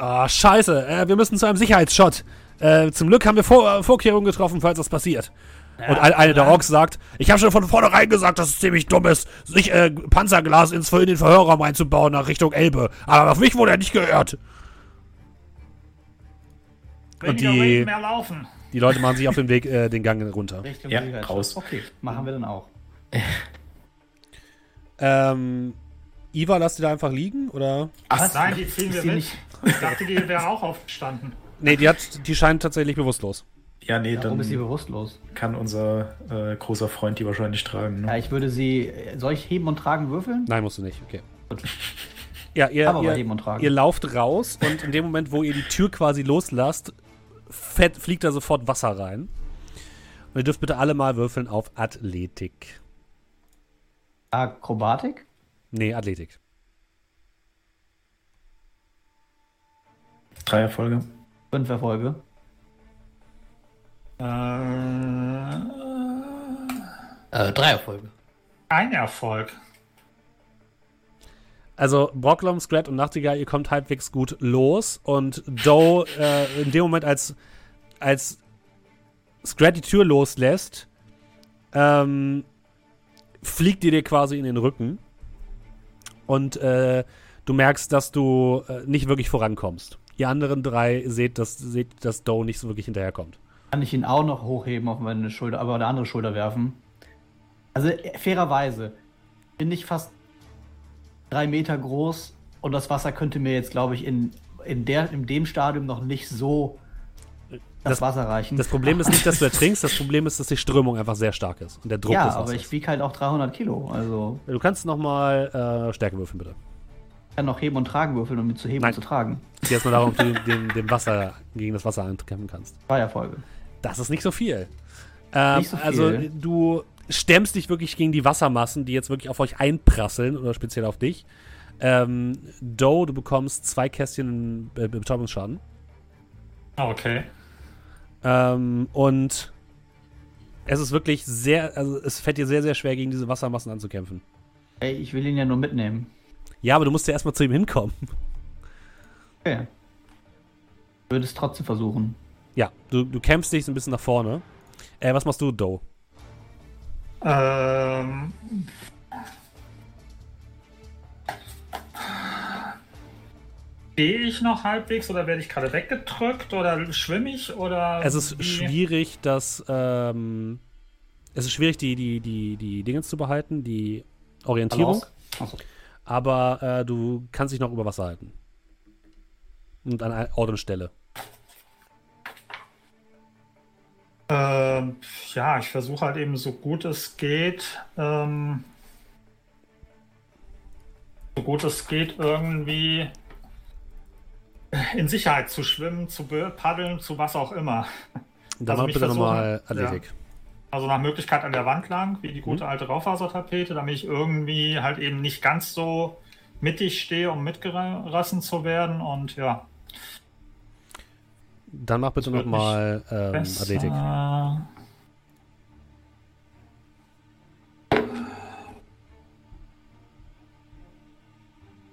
Ah, scheiße, äh, wir müssen zu einem Sicherheitsshot. Äh, zum Glück haben wir Vor äh, Vorkehrungen getroffen, falls das passiert. Und ein, eine der Orks sagt, ich habe schon von vornherein gesagt, dass es ziemlich dumm ist, sich äh, Panzerglas ins, in den Verhörraum einzubauen nach Richtung Elbe. Aber auf mich wurde er nicht gehört. Die- reden, mehr laufen. Die Leute machen sich auf den Weg äh, den Gang runter. Richtung Ja, Sicherheitsschutz. raus. Okay, machen wir dann auch. Ähm, Iva, lass die da einfach liegen, oder? Was? Nein, die ziehen wir die mit. nicht- Ich dachte, die wäre auch aufgestanden. Nee, die, hat, die scheint tatsächlich bewusstlos. Ja, nee, Warum ist sie dann bewusstlos? kann unser äh, großer Freund die wahrscheinlich tragen. Ja, Ne? ich würde sie. Soll ich heben und tragen würfeln? Nein, musst du nicht, okay. Ja, ihr, Aber bei ihr, heben und tragen. ihr lauft raus und in dem Moment, wo ihr die Tür quasi loslasst, fett, fliegt da sofort Wasser rein. Und ihr dürft bitte alle mal würfeln auf Athletik. Akrobatik? Nee, Athletik. Drei Erfolge. Fünf Erfolge. Äh, Äh, drei Erfolge. ein Erfolg. Also Brocklom, Scrat und Nachtigall, ihr kommt halbwegs gut los und Doe, äh, in dem Moment, als, als Scrat die Tür loslässt, ähm, fliegt ihr dir quasi in den Rücken und äh, du merkst, dass du äh, nicht wirklich vorankommst. Ihr anderen drei seht, dass, seht, dass Doe nicht so wirklich hinterherkommt. Kann ich ihn auch noch hochheben auf meine Schulter, aber eine andere Schulter werfen? Also fairerweise bin ich fast drei Meter groß und das Wasser könnte mir jetzt, glaube ich, in, in, der, in dem Stadium noch nicht so das, Das- Wasser reichen. Das Problem ist nicht, dass du ertrinkst, das Problem ist, dass die Strömung einfach sehr stark ist und der Druck ja, des aber Wassers. ich wiege halt auch 300 Kilo. Also Du kannst nochmal äh, Stärke würfeln, bitte. Kann noch heben und tragen würfeln, um mich zu heben Nein. und zu tragen. Geht erstmal darum, ob du dem, dem Wasser, gegen das Wasser ankämpfen kannst. Zwei Erfolge. Das ist nicht so viel. Ähm, Nicht so viel. Also du stemmst dich wirklich gegen die Wassermassen, die jetzt wirklich auf euch einprasseln oder speziell auf dich. Ähm, Doe, du bekommst zwei Kästchen Be- Betäubungsschaden. Okay. Ähm, und es ist wirklich sehr, also es fällt dir sehr, sehr schwer, gegen diese Wassermassen anzukämpfen. Ey, ich will ihn ja nur mitnehmen. Ja, aber du musst ja erstmal zu ihm hinkommen. Okay. Würde es trotzdem versuchen. Ja, du, du kämpfst dich so ein bisschen nach vorne. Äh, was machst du, Doe? Ähm, ich noch halbwegs oder werde ich gerade weggedrückt oder schwimme ich oder. Es ist wie? schwierig, das, ähm, es ist schwierig, die, die, die, die Dinge zu behalten, die Orientierung, Achso. Aber äh, du kannst dich noch über Wasser halten. Und an Ort und Stelle. Ähm, ja, ich versuche halt eben so gut es geht, ähm, so gut es geht, irgendwie in Sicherheit zu schwimmen, zu paddeln, zu was auch immer. Dann Also mach bitte nochmal Athletik. Also nach Möglichkeit an der Wand lang, wie die gute Mhm. alte Raufasertapete, damit ich irgendwie halt eben nicht ganz so mittig stehe, um mitgerissen zu werden. Und ja, Dann mach bitte nochmal ähm. Athletik.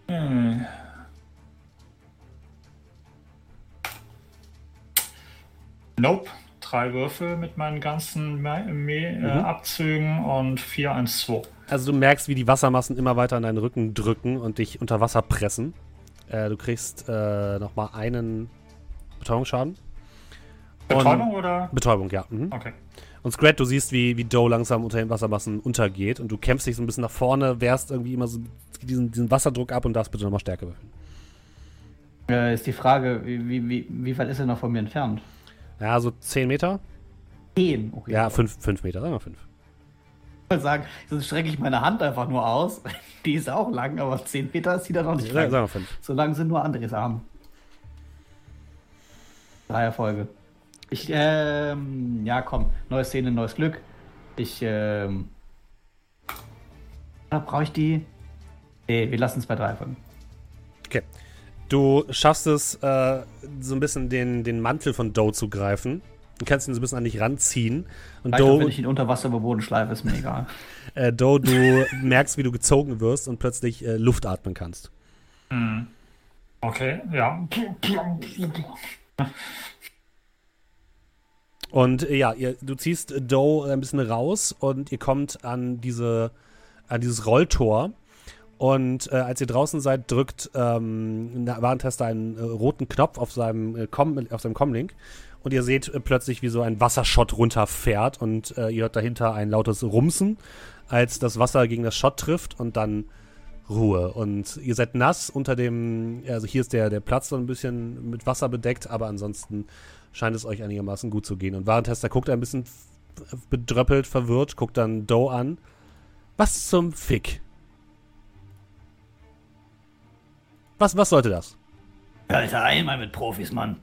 Hm. Nope. Drei Würfel mit meinen ganzen Me Me äh, Mhm. Abzügen und 4, 1, 2. Also du merkst, wie die Wassermassen immer weiter an deinen Rücken drücken und dich unter Wasser pressen. Äh, du kriegst äh, nochmal einen Betäubungsschaden. Betäubung oder? Betäubung, ja. Mhm. Okay. Und Scrat, du siehst, wie, wie Doe langsam unter den Wassermassen untergeht und du kämpfst dich so ein bisschen nach vorne, wehrst irgendwie immer so diesen, diesen Wasserdruck ab und darfst bitte nochmal Stärke würfeln. Äh, ist die Frage, wie, wie, wie weit ist er noch von mir entfernt? Ja, so 10 Meter? 10. Okay. Ja, 5 fünf Meter, sagen wir 5. Ich würde sagen, sonst strecke ich meine Hand einfach nur aus. Die ist auch lang, aber 10 Meter ist die dann noch nicht Sagen lang. wir 5. So lang sind nur Andres Arme. Drei Erfolge. Ich, ähm, ja, komm. Neue Szene, neues Glück. Ich, ähm. Da brauche ich die. Nee, wir lassen es bei drei Erfolgen. Okay. Du schaffst es, äh, so ein bisschen den, den Mantel von Doe zu greifen. Du kannst ihn so ein bisschen an dich ranziehen. Und Vielleicht auch, wenn Doe, ich ihn unter Wasser über Boden schleife, ist mir egal. äh, Doe, du merkst, wie du gezogen wirst und plötzlich äh, Luft atmen kannst. Hm. Okay, ja. Und äh, ja, ihr, du ziehst Doe ein bisschen raus und ihr kommt an diese, an dieses Rolltor. Und äh, als ihr draußen seid, drückt ähm, der Warentester einen äh, roten Knopf auf seinem, äh, Com auf seinem Comlink. Und ihr seht äh, plötzlich, wie so ein Wasserschott runterfährt. Und äh, ihr hört dahinter ein lautes Rumsen, als das Wasser gegen das Schott trifft. Und dann Ruhe. Und ihr seid nass unter dem, also hier ist der, der Platz so ein bisschen mit Wasser bedeckt, aber ansonsten scheint es euch einigermaßen gut zu gehen. Und Warentester guckt ein bisschen bedröppelt, verwirrt, guckt dann Doe an. Was zum Fick? Was, was sollte das? Alter, einmal mit Profis, Mann.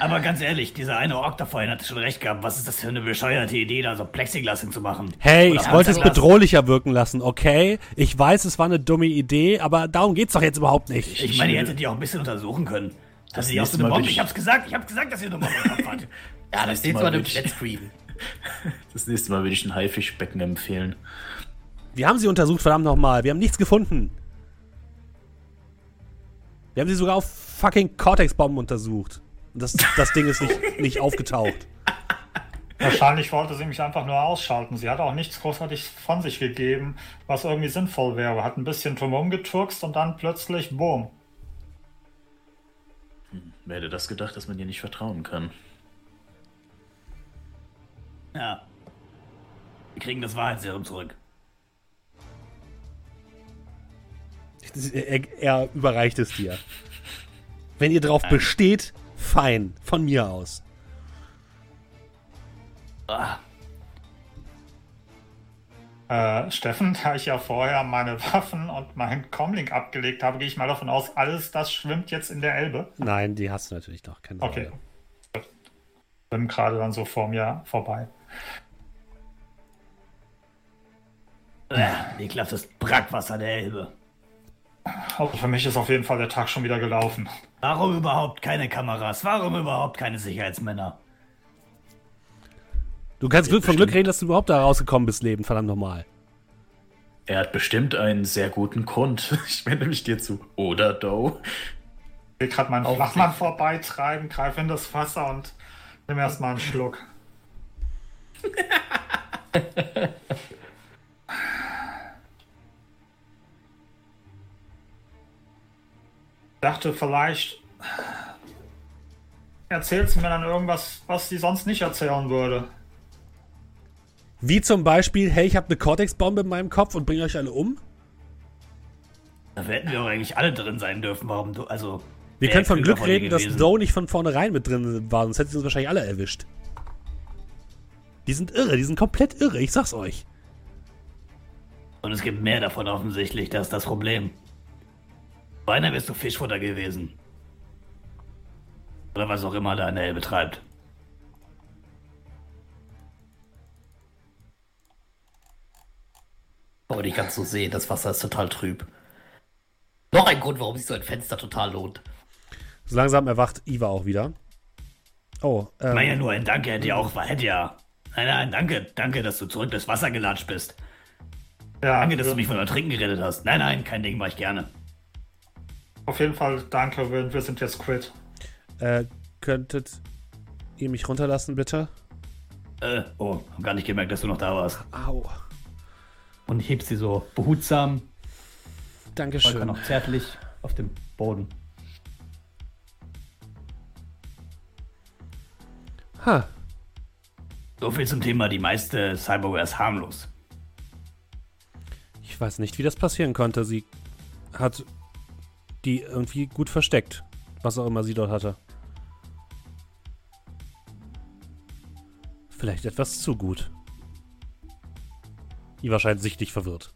Aber ganz ehrlich, dieser eine Ork da vorhin hatte schon recht gehabt. Was ist das für eine bescheuerte Idee, da so Plexiglas hinzumachen? Hey, Oder ich wollte es bedrohlicher wirken lassen, okay? Ich weiß, es war eine dumme Idee, aber darum geht's doch jetzt überhaupt nicht. Ich meine, ihr hättet die auch ein bisschen untersuchen können. Das die auch so eine Bombe? ich- Ich hab's gesagt, ich hab's gesagt, dass ihr eine Bombe hattet. Ja, das nächste Mal Mal im Flatscreen. Das nächste Mal würde ich ein Haifischbecken empfehlen. Wir haben sie untersucht, verdammt nochmal. Wir haben nichts gefunden. Wir haben sie sogar auf fucking Cortex-Bomben untersucht. Und das, das Ding ist nicht, nicht aufgetaucht. Wahrscheinlich wollte sie mich einfach nur ausschalten. Sie hat auch nichts großartig von sich gegeben, was irgendwie sinnvoll wäre. Hat ein bisschen drumherum geturkst und dann plötzlich, boom. Wer hätte das gedacht, dass man ihr nicht vertrauen kann? Ja. Wir kriegen das Wahrheitsserum zurück. Er, er überreicht es dir. Wenn ihr drauf besteht, fein. Von mir aus. Ah, Äh, Steffen, da ich ja vorher meine Waffen und meinen Comlink abgelegt habe, gehe ich mal davon aus, alles das schwimmt jetzt in der Elbe. Nein, die hast du natürlich noch. Keine Okay. Sorge. Schwimmen gerade dann so vor mir vorbei. äh, ekelhaftes Brackwasser der Elbe. Also für mich ist auf jeden Fall der Tag schon wieder gelaufen. Warum überhaupt keine Kameras? Warum überhaupt keine Sicherheitsmänner? Du kannst Glück, von. Glück reden, dass du überhaupt da rausgekommen bist, Leben. Verdammt nochmal. Er hat bestimmt einen sehr guten Grund. Ich wende mich dir zu. Oder Doe? Ich will gerade meinen Flachmann vorbeitreiben, greife in das Wasser und nehme erstmal einen Schluck. dachte, vielleicht erzählt sie mir dann irgendwas, was sie sonst nicht erzählen würde. Wie zum Beispiel, hey, ich habe eine Cortex-Bombe in meinem Kopf und bringe euch alle um? Da hätten wir doch eigentlich alle drin sein dürfen. Warum du, also. Wir können von Glück reden, dass? Doe nicht von vornherein mit drin war, sonst hätte sie uns wahrscheinlich alle erwischt. Die sind irre, die sind komplett irre, ich sag's euch. Und es gibt mehr davon offensichtlich, das ist das Problem. Beinahe bist du Fischfutter gewesen. Oder was auch immer da in der Elbe betreibt. Aber nicht ganz so sehen, das Wasser ist total trüb. Noch ein Grund, warum sich so ein Fenster total lohnt. So langsam erwacht Iva auch wieder. Oh, ähm, Naja, nur ein Danke hätte ja auch, hätte ja. Nein, nein, danke, danke, dass du zurück durchs Wasser gelatscht bist. Ja, Danke, dass du mich von Ertrinken gerettet hast. Nein, nein, kein Ding, mach ich gerne. Auf jeden Fall danke, wir, wir sind jetzt quit. äh, könntet ihr mich runterlassen, bitte? Äh, oh, hab gar nicht gemerkt, dass du noch da warst. Au. Und hebt sie so behutsam, Volker Dankeschön. noch zärtlich auf dem Boden. Ha. So viel zum Thema, die meiste Cyberware ist harmlos. Ich weiß nicht, wie das passieren konnte. Sie hat die irgendwie gut versteckt, was auch immer sie dort hatte. Vielleicht etwas zu gut. Iva scheint sichtlich verwirrt.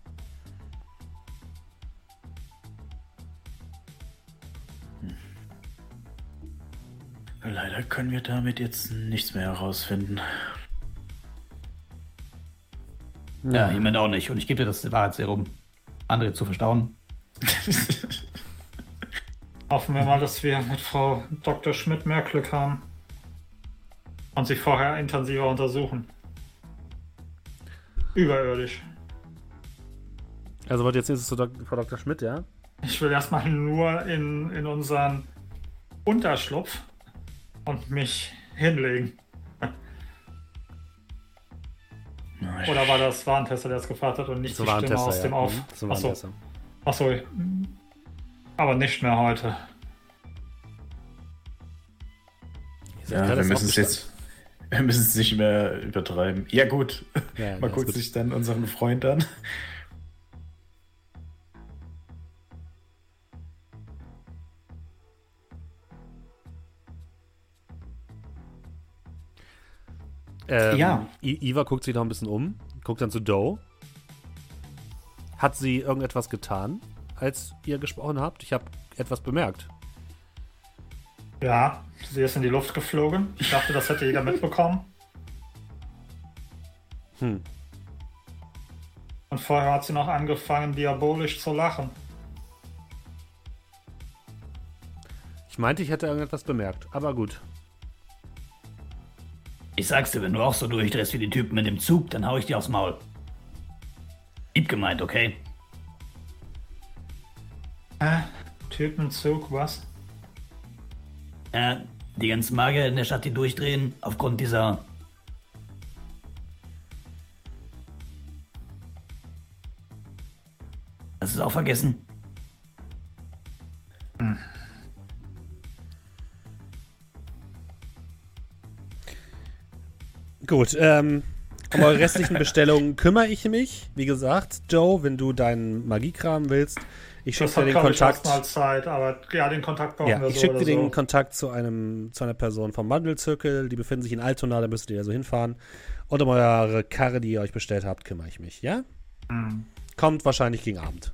Leider können wir damit jetzt nichts mehr herausfinden. Ja, jemand auch nicht. Und ich gebe dir das Wahrheitsserum, andere zu verstauen. Hoffen wir mal, dass wir mit Frau Dr. Schmidt mehr Glück haben. Und sie vorher intensiver untersuchen. Überirdisch. Also wollt ihr jetzt nächstes zu Dok Frau Dr. Schmidt, ja? Ich will erstmal nur in, in unseren Unterschlupf und mich hinlegen. Oder war das Warentester, der es gefragt hat und nicht So die Stimme aus ja. dem Auf? Mhm, So Achso, achso. Aber nicht mehr heute. Ja, wir müssen es jetzt. Wir müssen es nicht mehr übertreiben. Ja, gut. Ja, ist guckt sich dann unseren Freund an. Ähm, Ja. I Iva guckt sich noch ein bisschen um, guckt dann zu Doe. Hat sie irgendetwas getan, als ihr gesprochen habt? Ich habe etwas bemerkt. Ja, sie ist in die Luft geflogen. Ich dachte, das hätte jeder mitbekommen. Hm. Und vorher hat sie noch angefangen, diabolisch zu lachen. Ich meinte, ich hätte irgendetwas bemerkt, aber gut. Ich sag's dir, wenn du auch so durchdrehst wie die Typen in dem Zug, dann hau ich dir aufs Maul. Lieb gemeint, okay? Äh, Typenzug, was? Ja, die ganzen Magier in der Stadt, die durchdrehen, aufgrund dieser. Hast du es auch vergessen? Gut, ähm, um eure restlichen Bestellungen kümmere ich mich. Wie gesagt, Joe, wenn du deinen Magiekram willst, ich schicke dir den Kontakt. Zeit, aber ja, den Kontakt brauchen Ja, wir ich so schicke dir den so. Kontakt zu, einem, zu einer Person vom Wandelzirkel. Die befinden sich in Altona, da müsst ihr ja so hinfahren. Und um eure Karre, die ihr euch bestellt habt, kümmere ich mich, ja? Hm, Kommt wahrscheinlich gegen Abend.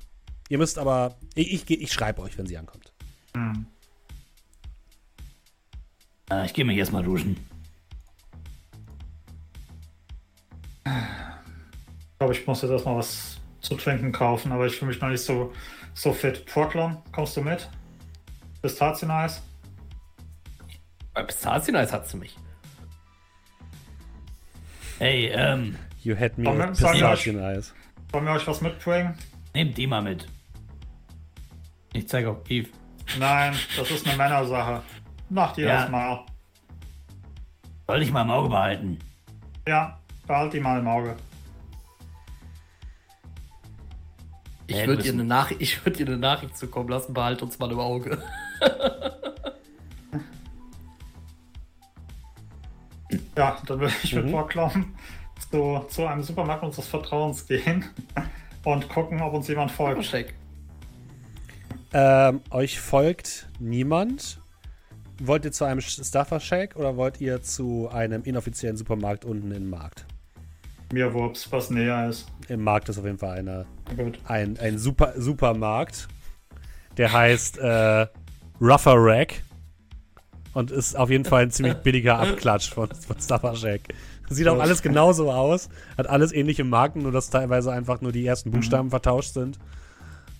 Ihr müsst aber, ich, ich, ich schreibe euch, wenn sie ankommt. hm. Äh, ich gehe mich erstmal duschen. Ich glaube, ich muss jetzt erstmal was zu trinken kaufen, aber ich fühle mich noch nicht so, so fit. Portlon, kommst du mit? Pistazieneis? Bei Pistazieneis hat sie mich. Hey, ähm, You had me with Pistachien-Eis. Wollen wir euch was mitbringen? nehmt die mal mit. Ich zeige auf Eve. Nein, das ist eine Männersache. Macht ihr Ja. das mal. Soll ich mal im Auge behalten. Ja, behalt die mal im Auge. Ich würde Nachricht- ich würd ihr eine Nachricht zukommen lassen, behalt uns mal im Auge. Ja, dann würde ich mit Mhm. Vorklauen zu, zu einem Supermarkt unseres Vertrauens gehen und gucken, ob uns jemand folgt. Check. Ähm, euch folgt niemand. Wollt ihr zu einem Stuffer Shack oder wollt ihr zu einem inoffiziellen Supermarkt unten im Markt? Mir Wurps, was näher ist. Im Markt ist auf jeden Fall eine, Gut. ein, ein Super, Supermarkt. Der heißt äh, Rougher Rack. Und ist auf jeden Fall ein ziemlich billiger Abklatsch von, von Stuffer Shack. Sieht auch alles genauso aus. Hat alles ähnliche Marken, nur dass teilweise einfach nur die ersten Buchstaben vertauscht sind.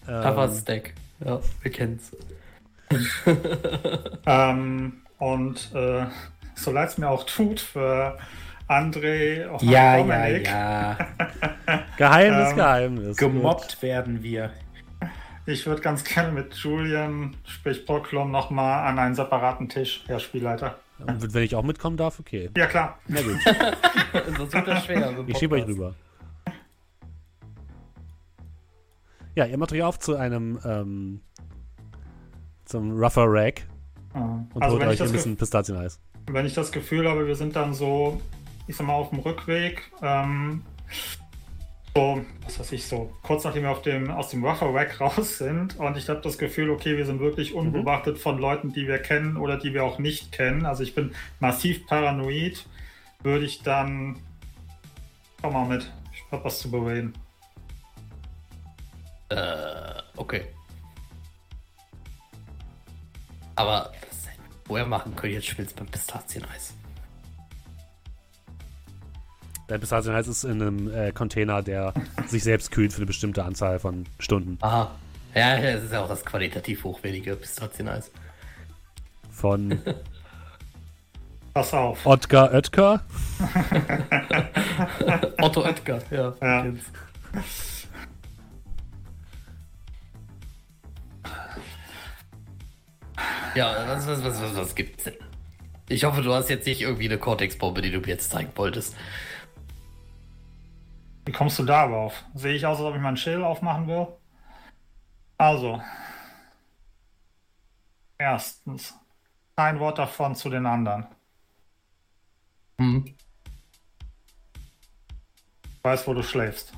Cover Ähm, Stack. Ja, wir kennen's. Ähm, und äh, so leid es mir auch tut für André und Ja, ja, Dominik, ja. Geheimnis, Ähm, Geheimnis. Gemobbt werden wir. ich würde ganz gerne mit Julian, sprich Poklum, nochmal an einen separaten Tisch, Herr Spielleiter. Und wenn ich auch mitkommen darf, okay. Ja, klar. Na gut, Sonst wird das schwer. im ich schiebe euch rüber. Ja, ihr macht euch auf zu einem ähm, zum Rougher Rack und Also, holt euch ein bisschen Pistazieneis. wenn ich das Gefühl habe, wir sind dann so, ich sag mal, auf dem Rückweg, ähm, so, was weiß ich, so, kurz nachdem wir auf dem, aus dem Rougher Rack raus sind und ich habe das Gefühl, okay, wir sind wirklich unbeobachtet von Leuten, die wir kennen oder die wir auch nicht kennen. Also ich bin massiv paranoid, würde ich dann, komm mal mit, ich hab was zu bereden. Äh, okay. Aber das hätten wir vorher machen können, jetzt spielst beim Pistazieneis. Dein Pistazieneis ist in einem äh, Container, der sich selbst kühlt für eine bestimmte Anzahl von Stunden. Aha. Ja, das ist ja auch das qualitativ hochwertige Pistazieneis. Von Pass auf. Otkar Oetker. Otto Oetker, ja. Ja. Ja, was, was, was, was, was gibt's denn? Ich hoffe, du hast jetzt nicht irgendwie eine Cortex-Bombe, die du mir jetzt zeigen wolltest. Wie kommst du da drauf? Sehe ich aus, als ob ich meinen Schild aufmachen will? Also. Erstens. Kein Wort davon zu den anderen. Hm. Ich weiß, wo du schläfst.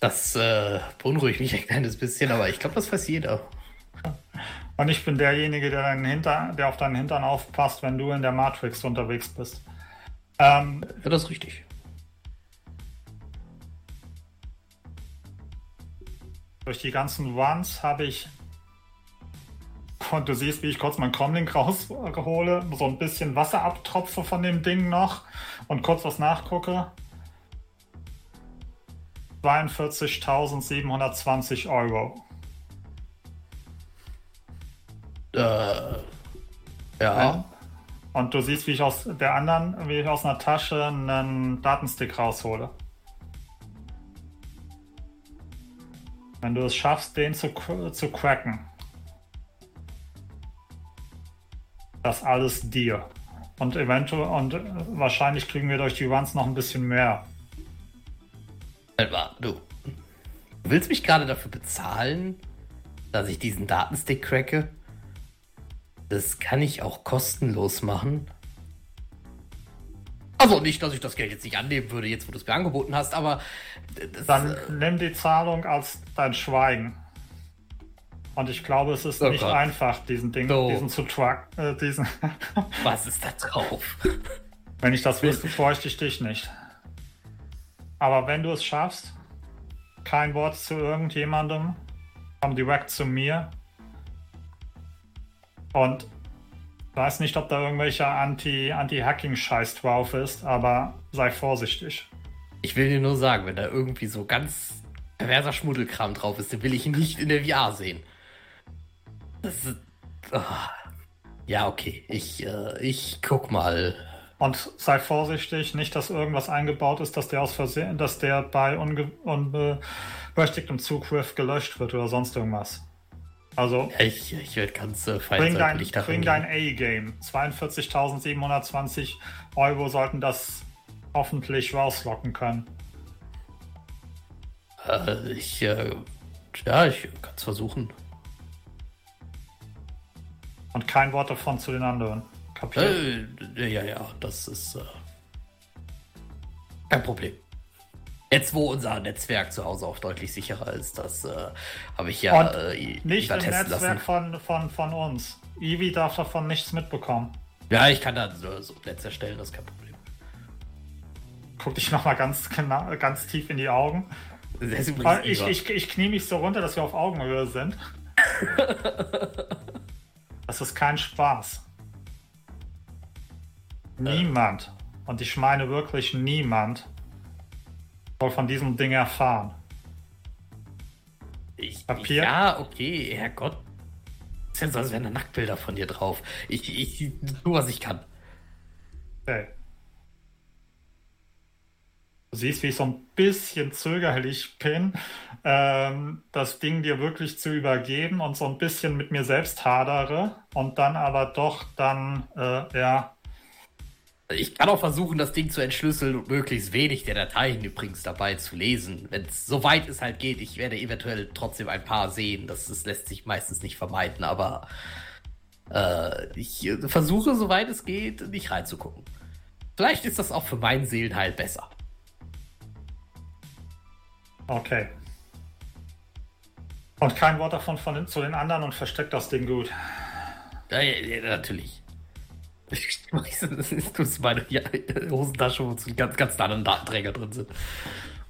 Das äh, beunruhigt mich ein kleines bisschen, aber ich glaube, das weiß jeder. Und ich bin derjenige, der, deinen Hinter, der auf deinen Hintern aufpasst, wenn du in der Matrix unterwegs bist. Ähm, Ja, das ist richtig. Durch die ganzen Runs habe ich. Und du siehst, wie ich kurz meinen Comlink raushole, so ein bisschen Wasser abtropfe von dem Ding noch und kurz was nachgucke. 42.720 Euro. Äh, ja. Und du siehst, wie ich aus der anderen, wie ich aus einer Tasche einen Datenstick raushole. Wenn du es schaffst, den zu, zu cracken. Das alles dir. Und eventuell und wahrscheinlich kriegen wir durch die Runs noch ein bisschen mehr. Du. Du willst mich gerade dafür bezahlen, dass ich diesen Datenstick cracke? Das kann ich auch kostenlos machen. Also nicht, dass ich das Geld jetzt nicht annehmen würde, jetzt wo du es mir angeboten hast, aber das, Dann äh, nimm die Zahlung als dein Schweigen. Und ich glaube, es ist Oh nicht Gott. einfach, diesen Ding, So. diesen zu truck, äh, diesen. was ist da drauf? Wenn ich das wüsste, bräuchte ich dich nicht. Aber wenn du es schaffst, kein Wort zu irgendjemandem, komm direkt zu mir. Und weiß nicht, ob da irgendwelcher Anti- Anti-Hacking-Scheiß drauf ist, aber sei vorsichtig. Ich will dir nur sagen, wenn da irgendwie so ganz perverser Schmuddelkram drauf ist, den will ich nicht in der VR sehen. Das ist. ah. Ja, okay. Ich, äh, ich guck mal. Und sei vorsichtig, nicht, dass irgendwas eingebaut ist, dass der aus Versehen, dass der bei unberechtigtem Zugriff gelöscht wird oder sonst irgendwas. Also Ich, ich werde ganz äh, bring dein, daran bring dein A-Game. 42.720 Euro sollten das hoffentlich rauslocken können. Äh, ich, äh, ja, ich kann es versuchen. Und kein Wort davon zu den anderen. Kapiert? Äh, ja, ja, das ist äh, kein Problem. Jetzt, wo unser Netzwerk zu Hause auch deutlich sicherer ist, das äh, habe ich ja Und äh, Nicht im Netzwerk lassen. von, von, von uns. Ivi darf davon nichts mitbekommen. Ja, ich kann da so, so Netz erstellen, das ist kein Problem. Guck dich nochmal ganz, genau- ganz tief in die Augen. Ich, ich, ich knie mich so runter, dass wir auf Augenhöhe sind. Das ist kein Spaß. Niemand, und ich meine wirklich niemand, soll von diesem Ding erfahren. Ich, Papier? Ja, okay, Herrgott. Ist ja so, als wären da Nacktbilder von dir drauf. Ich, ich tu, was ich kann. Okay. Du siehst, wie ich so ein bisschen zögerlich bin, ähm, das Ding dir wirklich zu übergeben und so ein bisschen mit mir selbst hadere und dann aber doch dann, äh, ja, Ich kann auch versuchen, das Ding zu entschlüsseln und möglichst wenig der Dateien übrigens dabei zu lesen. Wenn es so weit es halt geht, ich werde eventuell trotzdem ein paar sehen. Das, das lässt sich meistens nicht vermeiden, aber äh, ich äh, versuche, soweit es geht, nicht reinzugucken. Vielleicht ist das auch für meinen Seelenheil besser. okay. Und kein Wort davon von, zu den anderen und versteckt das Ding gut. Ja, ja, ja, natürlich. Ich weiß, das ist das ist meine Hosentasche, wo ganz, ganz anderen Datenträger drin sind.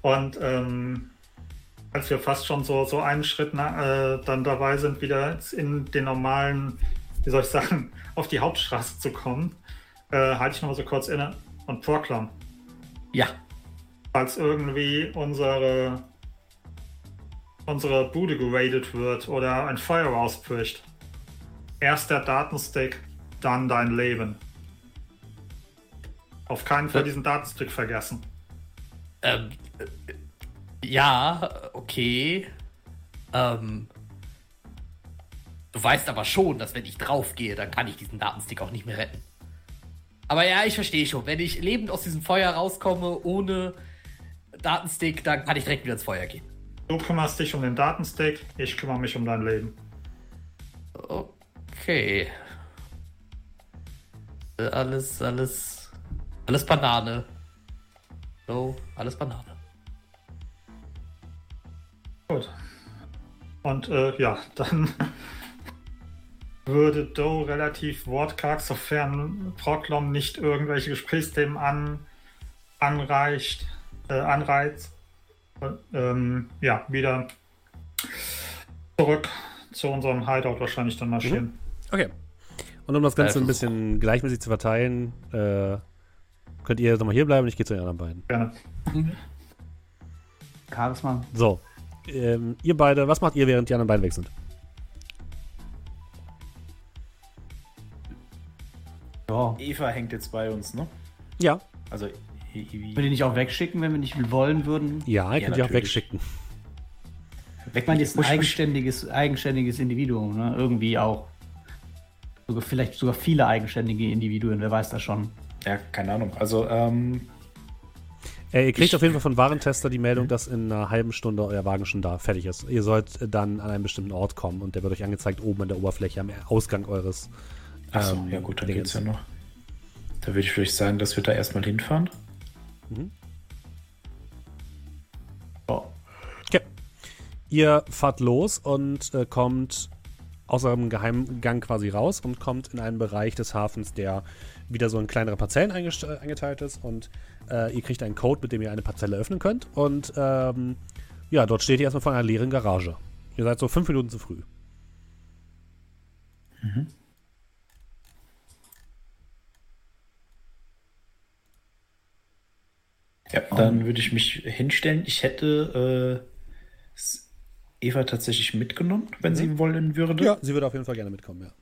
Und ähm, als wir fast schon so, so einen Schritt na, äh, dann dabei sind, wieder in den normalen, wie soll ich sagen, auf die Hauptstraße zu kommen, äh, halte ich noch mal so kurz inne und Proclam, Ja, falls irgendwie unsere, unsere Bude geradet wird oder ein Feuer ausbricht. Erst der Datenstick, dann dein Leben. Auf keinen Fall Äh. diesen Datenstick vergessen. ähm, äh, ja, okay. Ähm, du weißt aber schon, dass wenn ich draufgehe, dann kann ich diesen Datenstick auch nicht mehr retten. Aber ja, ich verstehe schon. Wenn ich lebend aus diesem Feuer rauskomme, ohne Datenstick, dann kann ich direkt wieder ins Feuer gehen. Du kümmerst dich um den Datenstick, ich kümmere mich um dein Leben. Okay. Äh, Alles, alles, alles Banane. So, alles Banane. Gut. Und äh, ja, dann würde Doe relativ wortkarg, sofern Proclom nicht irgendwelche Gesprächsthemen an, anreicht, äh, anreizt, äh, ähm, ja, wieder zurück zu unserem Hideout wahrscheinlich dann marschieren. Okay. Und um das Ganze ein bisschen gleichmäßig zu verteilen, äh, könnt ihr nochmal hier bleiben und ich gehe zu den anderen beiden. Gerne. Charisma. So. Ähm, ihr beide, was macht ihr, während die anderen beiden weg sind? Ja. Eva hängt jetzt bei uns, ne? Ja. Also, I- Ivi. Würde ich nicht auch wegschicken, wenn wir nicht wollen würden? Ja, ihr Ja, könnt ihr auch wegschicken. Weg Ich meine, die ist ein eigenständiges, eigenständiges Individuum, ne? Irgendwie auch. Sogar, vielleicht sogar viele eigenständige Individuen, wer weiß das schon. Ja, keine Ahnung. Also, ähm, Äh, ihr kriegt Ich- auf jeden Fall von Warentester die Meldung, dass in einer halben Stunde euer Wagen schon da fertig ist. Ihr sollt dann an einen bestimmten Ort kommen und der wird euch angezeigt oben an der Oberfläche am Ausgang eures. achso, ähm, ja gut, dann Dingens. geht's ja noch. Da würde ich vielleicht sagen, dass wir da erstmal hinfahren. Ja. Okay. Ihr fahrt los und äh, kommt aus eurem Geheimgang quasi raus und kommt in einen Bereich des Hafens, der wieder so in kleinere Parzellen äh, eingeteilt ist. Und äh, ihr kriegt einen Code, mit dem ihr eine Parzelle öffnen könnt. Und ähm, ja, dort steht ihr erstmal vor einer leeren Garage. Ihr seid so fünf Minuten zu früh. Ja, dann würde ich mich hinstellen. Ich hätte äh, Eva tatsächlich mitgenommen, wenn sie wollen würde. Ja, sie würde auf jeden Fall gerne mitkommen, ja.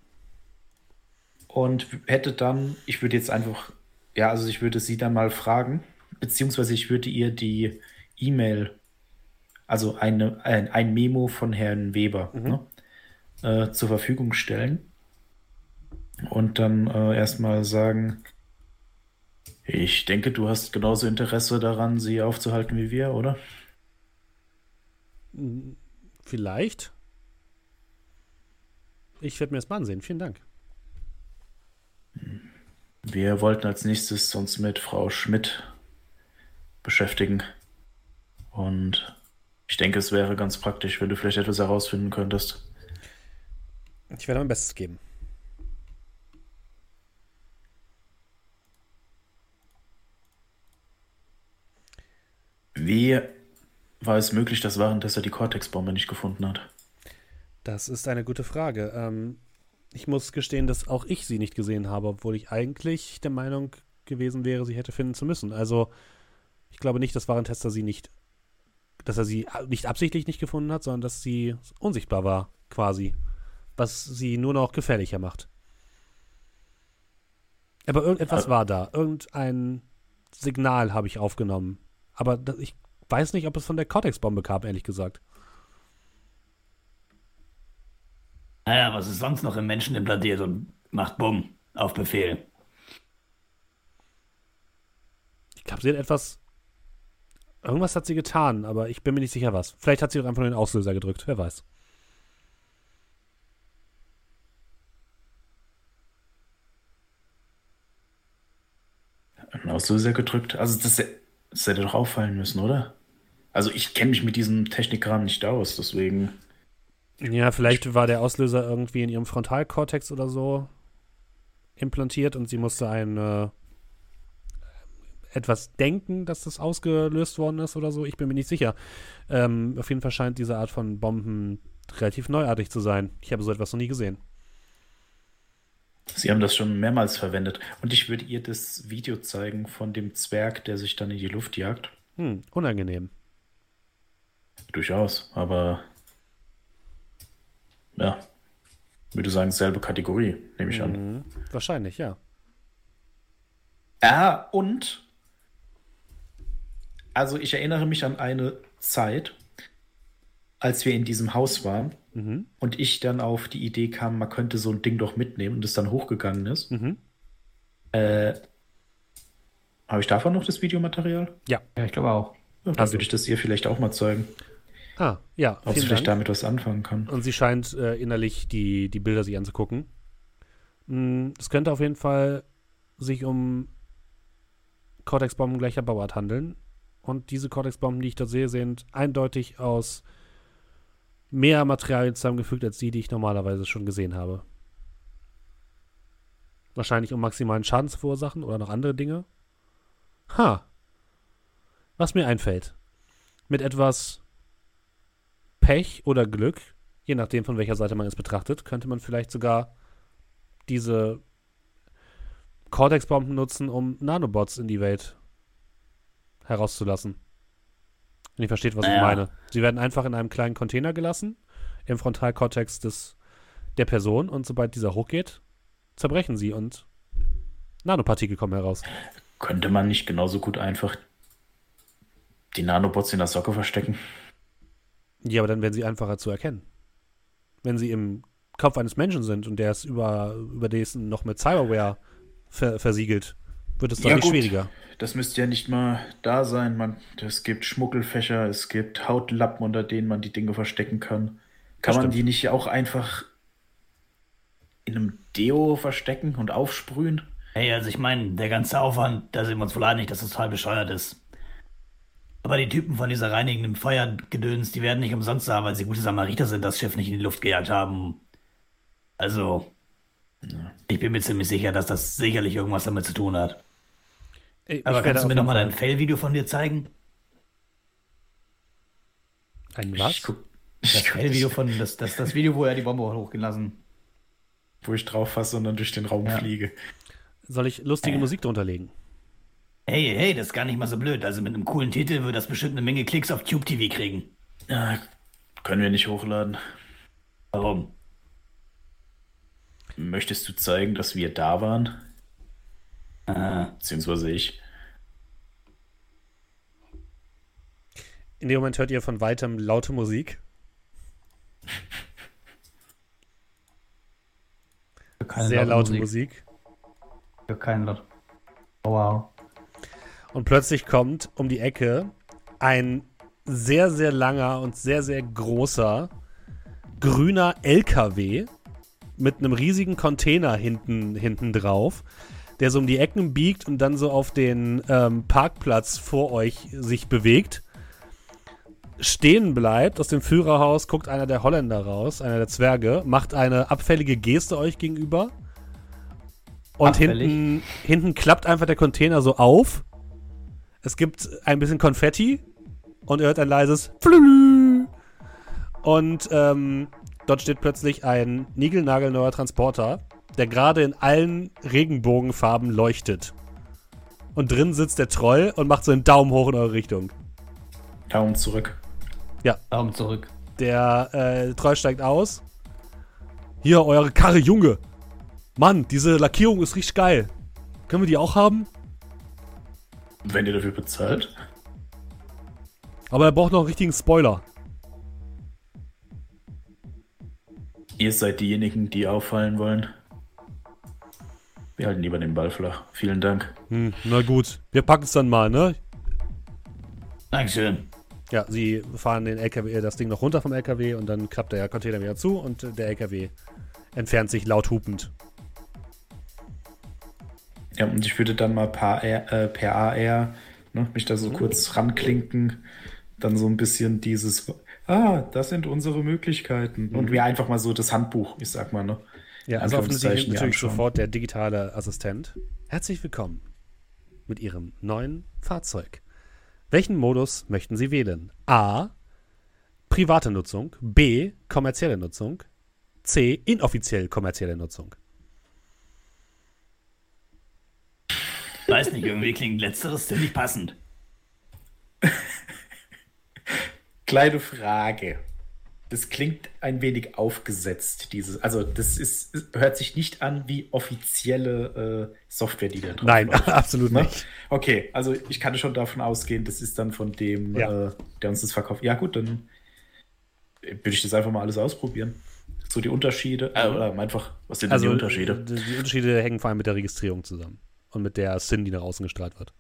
Und hätte dann, ich würde jetzt einfach, ja, also ich würde sie dann mal fragen, beziehungsweise ich würde ihr die E-Mail, also eine, ein, ein Memo von Herrn Weber ne, äh, zur Verfügung stellen. Und dann äh, erstmal sagen, ich denke, du hast genauso Interesse daran, sie aufzuhalten wie wir, oder? Vielleicht. Ich werde mir das mal ansehen. Vielen Dank. Wir wollten als nächstes uns mit Frau Schmidt beschäftigen. Und ich denke, es wäre ganz praktisch, wenn du vielleicht etwas herausfinden könntest. Ich werde mein Bestes geben. Wie war es möglich, dass Warentester die Cortex-Bombe nicht gefunden hat? Das ist eine gute Frage. Ähm, ich muss gestehen, dass auch ich sie nicht gesehen habe, obwohl ich eigentlich der Meinung gewesen wäre, sie hätte finden zu müssen. Also, ich glaube nicht, dass Warentester sie nicht, dass er sie nicht absichtlich nicht gefunden hat, sondern dass sie unsichtbar war, quasi. Was sie nur noch gefährlicher macht. Aber irgendetwas war da. Irgendein Signal habe ich aufgenommen. Aber ich weiß nicht, ob es von der Cortex-Bombe kam, ehrlich gesagt. Naja, was ist sonst noch im Menschen implantiert und macht Bumm auf Befehl? Ich glaube, sie hat etwas. Irgendwas hat sie getan, aber ich bin mir nicht sicher was. Vielleicht hat sie auch einfach nur den Auslöser gedrückt, wer weiß. Einen Auslöser gedrückt? Also, das, das hätte doch auffallen müssen, oder? Also, ich kenne mich mit diesem Technikkram nicht aus, deswegen. Ja, vielleicht war der Auslöser irgendwie in ihrem Frontalkortex oder so implantiert und sie musste ein äh, etwas denken, dass das ausgelöst worden ist oder so. Ich bin mir nicht sicher. Ähm, auf jeden Fall scheint diese Art von Bomben relativ neuartig zu sein. Ich habe so etwas noch nie gesehen. Sie haben das schon mehrmals verwendet. Und ich würde ihr das Video zeigen von dem Zwerg, der sich dann in die Luft jagt. Hm, unangenehm. Durchaus, aber ja, würde sagen, selbe Kategorie, nehme ich an. Mhm, wahrscheinlich, ja. Ja, und also ich erinnere mich an eine Zeit, als wir in diesem Haus waren Mhm. und ich dann auf die Idee kam, man könnte so ein Ding doch mitnehmen und es dann hochgegangen ist. Mhm. Äh, habe ich davon noch das Videomaterial? Ja, ich glaube auch. Ja, dann du. würde ich das ihr vielleicht auch mal zeigen, Ah, ja. ob sie vielleicht Dank. damit was anfangen kann. Und sie scheint äh, innerlich die, die Bilder sich anzugucken. Mm, Es könnte auf jeden Fall sich um Cortex-Bomben gleicher Bauart handeln. Und diese Cortex-Bomben, die ich dort sehe, sind eindeutig aus mehr Materialien zusammengefügt als die, die ich normalerweise schon gesehen habe. Wahrscheinlich um maximalen Schaden zu verursachen oder noch andere Dinge. Ha. Was mir einfällt. Mit etwas Pech oder Glück, je nachdem von welcher Seite man es betrachtet, könnte man vielleicht sogar diese Cortex-Bomben nutzen, um Nanobots in die Welt herauszulassen. Wenn ihr versteht, was ich Naja. meine. Sie werden einfach in einem kleinen Container gelassen, im Frontalkortex des, der Person, und sobald dieser hochgeht, zerbrechen sie und Nanopartikel kommen heraus. Könnte man nicht genauso gut einfach die Nanobots in der Socke verstecken? Ja, aber dann werden sie einfacher zu erkennen. Wenn sie im Kopf eines Menschen sind und der ist über, überdies noch mit Cyberware ver versiegelt, wird es Ja, deutlich gut. schwieriger. Das müsste ja nicht mal da sein. Man, es gibt Schmuggelfächer, es gibt Hautlappen, unter denen man die Dinge verstecken kann. Kann Das man stimmt. die nicht auch einfach in einem Deo verstecken und aufsprühen? Hey, also ich meine, der ganze Aufwand, da sind wir uns wohl einig, dass das total bescheuert ist. Aber die Typen von dieser reinigenden Feuergedöns, die werden nicht umsonst da, weil sie gute Samariter sind, das Schiff nicht in die Luft gejagt haben. Also, ich bin mir ziemlich sicher, dass das sicherlich irgendwas damit zu tun hat. Ich Aber kannst du mir nochmal dein Fail-Video von dir zeigen? Ein Ich was? guck, Das ich guck, Video von, das, das, das Video, wo er die Bombe hochgelassen. wo ich drauf fasse und dann durch den Raum Ja. fliege. Soll ich lustige Äh. Musik drunter legen? Hey, hey, das ist gar nicht mal so blöd. Also mit einem coolen Titel würde das bestimmt eine Menge Klicks auf Tube TV kriegen. Ja, können wir nicht hochladen. Warum? Möchtest du zeigen, dass wir da waren? Äh, Beziehungsweise ich. In dem Moment hört ihr von weitem laute Musik. Keine Sehr laute Musik. Musik. Für keinen laut. Oh, wow. Und plötzlich kommt um die Ecke ein sehr, sehr langer und sehr, sehr großer grüner LKW mit einem riesigen Container hinten, hinten drauf, der so um die Ecken biegt und dann so auf den ähm, Parkplatz vor euch sich bewegt. Stehen bleibt, aus dem Führerhaus guckt einer der Holländer raus, einer der Zwerge, macht eine abfällige Geste euch gegenüber. Und Abfällig? hinten, hinten klappt einfach der Container so auf. Es gibt ein bisschen Konfetti und ihr hört ein leises Flülü. Und ähm, dort steht plötzlich ein niegelnagelneuer Transporter, der gerade in allen Regenbogenfarben leuchtet. Und drin sitzt der Troll und macht so einen Daumen hoch in eure Richtung. Daumen zurück. Daumen zurück. Der äh, Troll steigt aus. Hier, eure Karre, Junge. Mann, diese Lackierung ist richtig geil. Können wir die auch haben? Wenn ihr dafür bezahlt. Aber er braucht noch einen richtigen Spoiler. Ihr seid diejenigen, die auffallen wollen. Wir halten lieber den Ball flach. Vielen Dank. Hm, na gut. Wir packen es dann mal, ne? Dankeschön. Ja, sie fahren den LKW, äh, das Ding noch runter vom LKW und dann klappt der Container wieder zu und der LKW entfernt sich laut hupend. Ja, und ich würde dann mal per, AR, äh, per AR ne, mich da so kurz ranklinken. Dann so ein bisschen dieses, ah, das sind unsere Möglichkeiten. Und wir einfach mal so das Handbuch, ich sag mal, ne? Ja, also Anführungszeichen natürlich anschauen. sofort der digitale Assistent. Herzlich willkommen mit Ihrem neuen Fahrzeug. Welchen Modus möchten Sie wählen? A. Private Nutzung. B. Kommerzielle Nutzung. C. Inoffiziell kommerzielle Nutzung. Weiß nicht, irgendwie klingt letzteres ziemlich passend. Kleine Frage. Das klingt ein wenig aufgesetzt, dieses. Also, das ist, hört sich nicht an wie offizielle äh, Software, die da drauf Nein, läuft. absolut Ne? nicht. Okay, also ich kann schon davon ausgehen, das ist dann von dem, Ja. äh, der uns das verkauft. Ja, gut, dann würde ich das einfach mal alles ausprobieren. So die Unterschiede. Äh, oder einfach, was sind denn Also die Unterschiede? Die, die Unterschiede hängen vor allem mit der Registrierung zusammen und mit der SIN, die nach außen gestrahlt wird.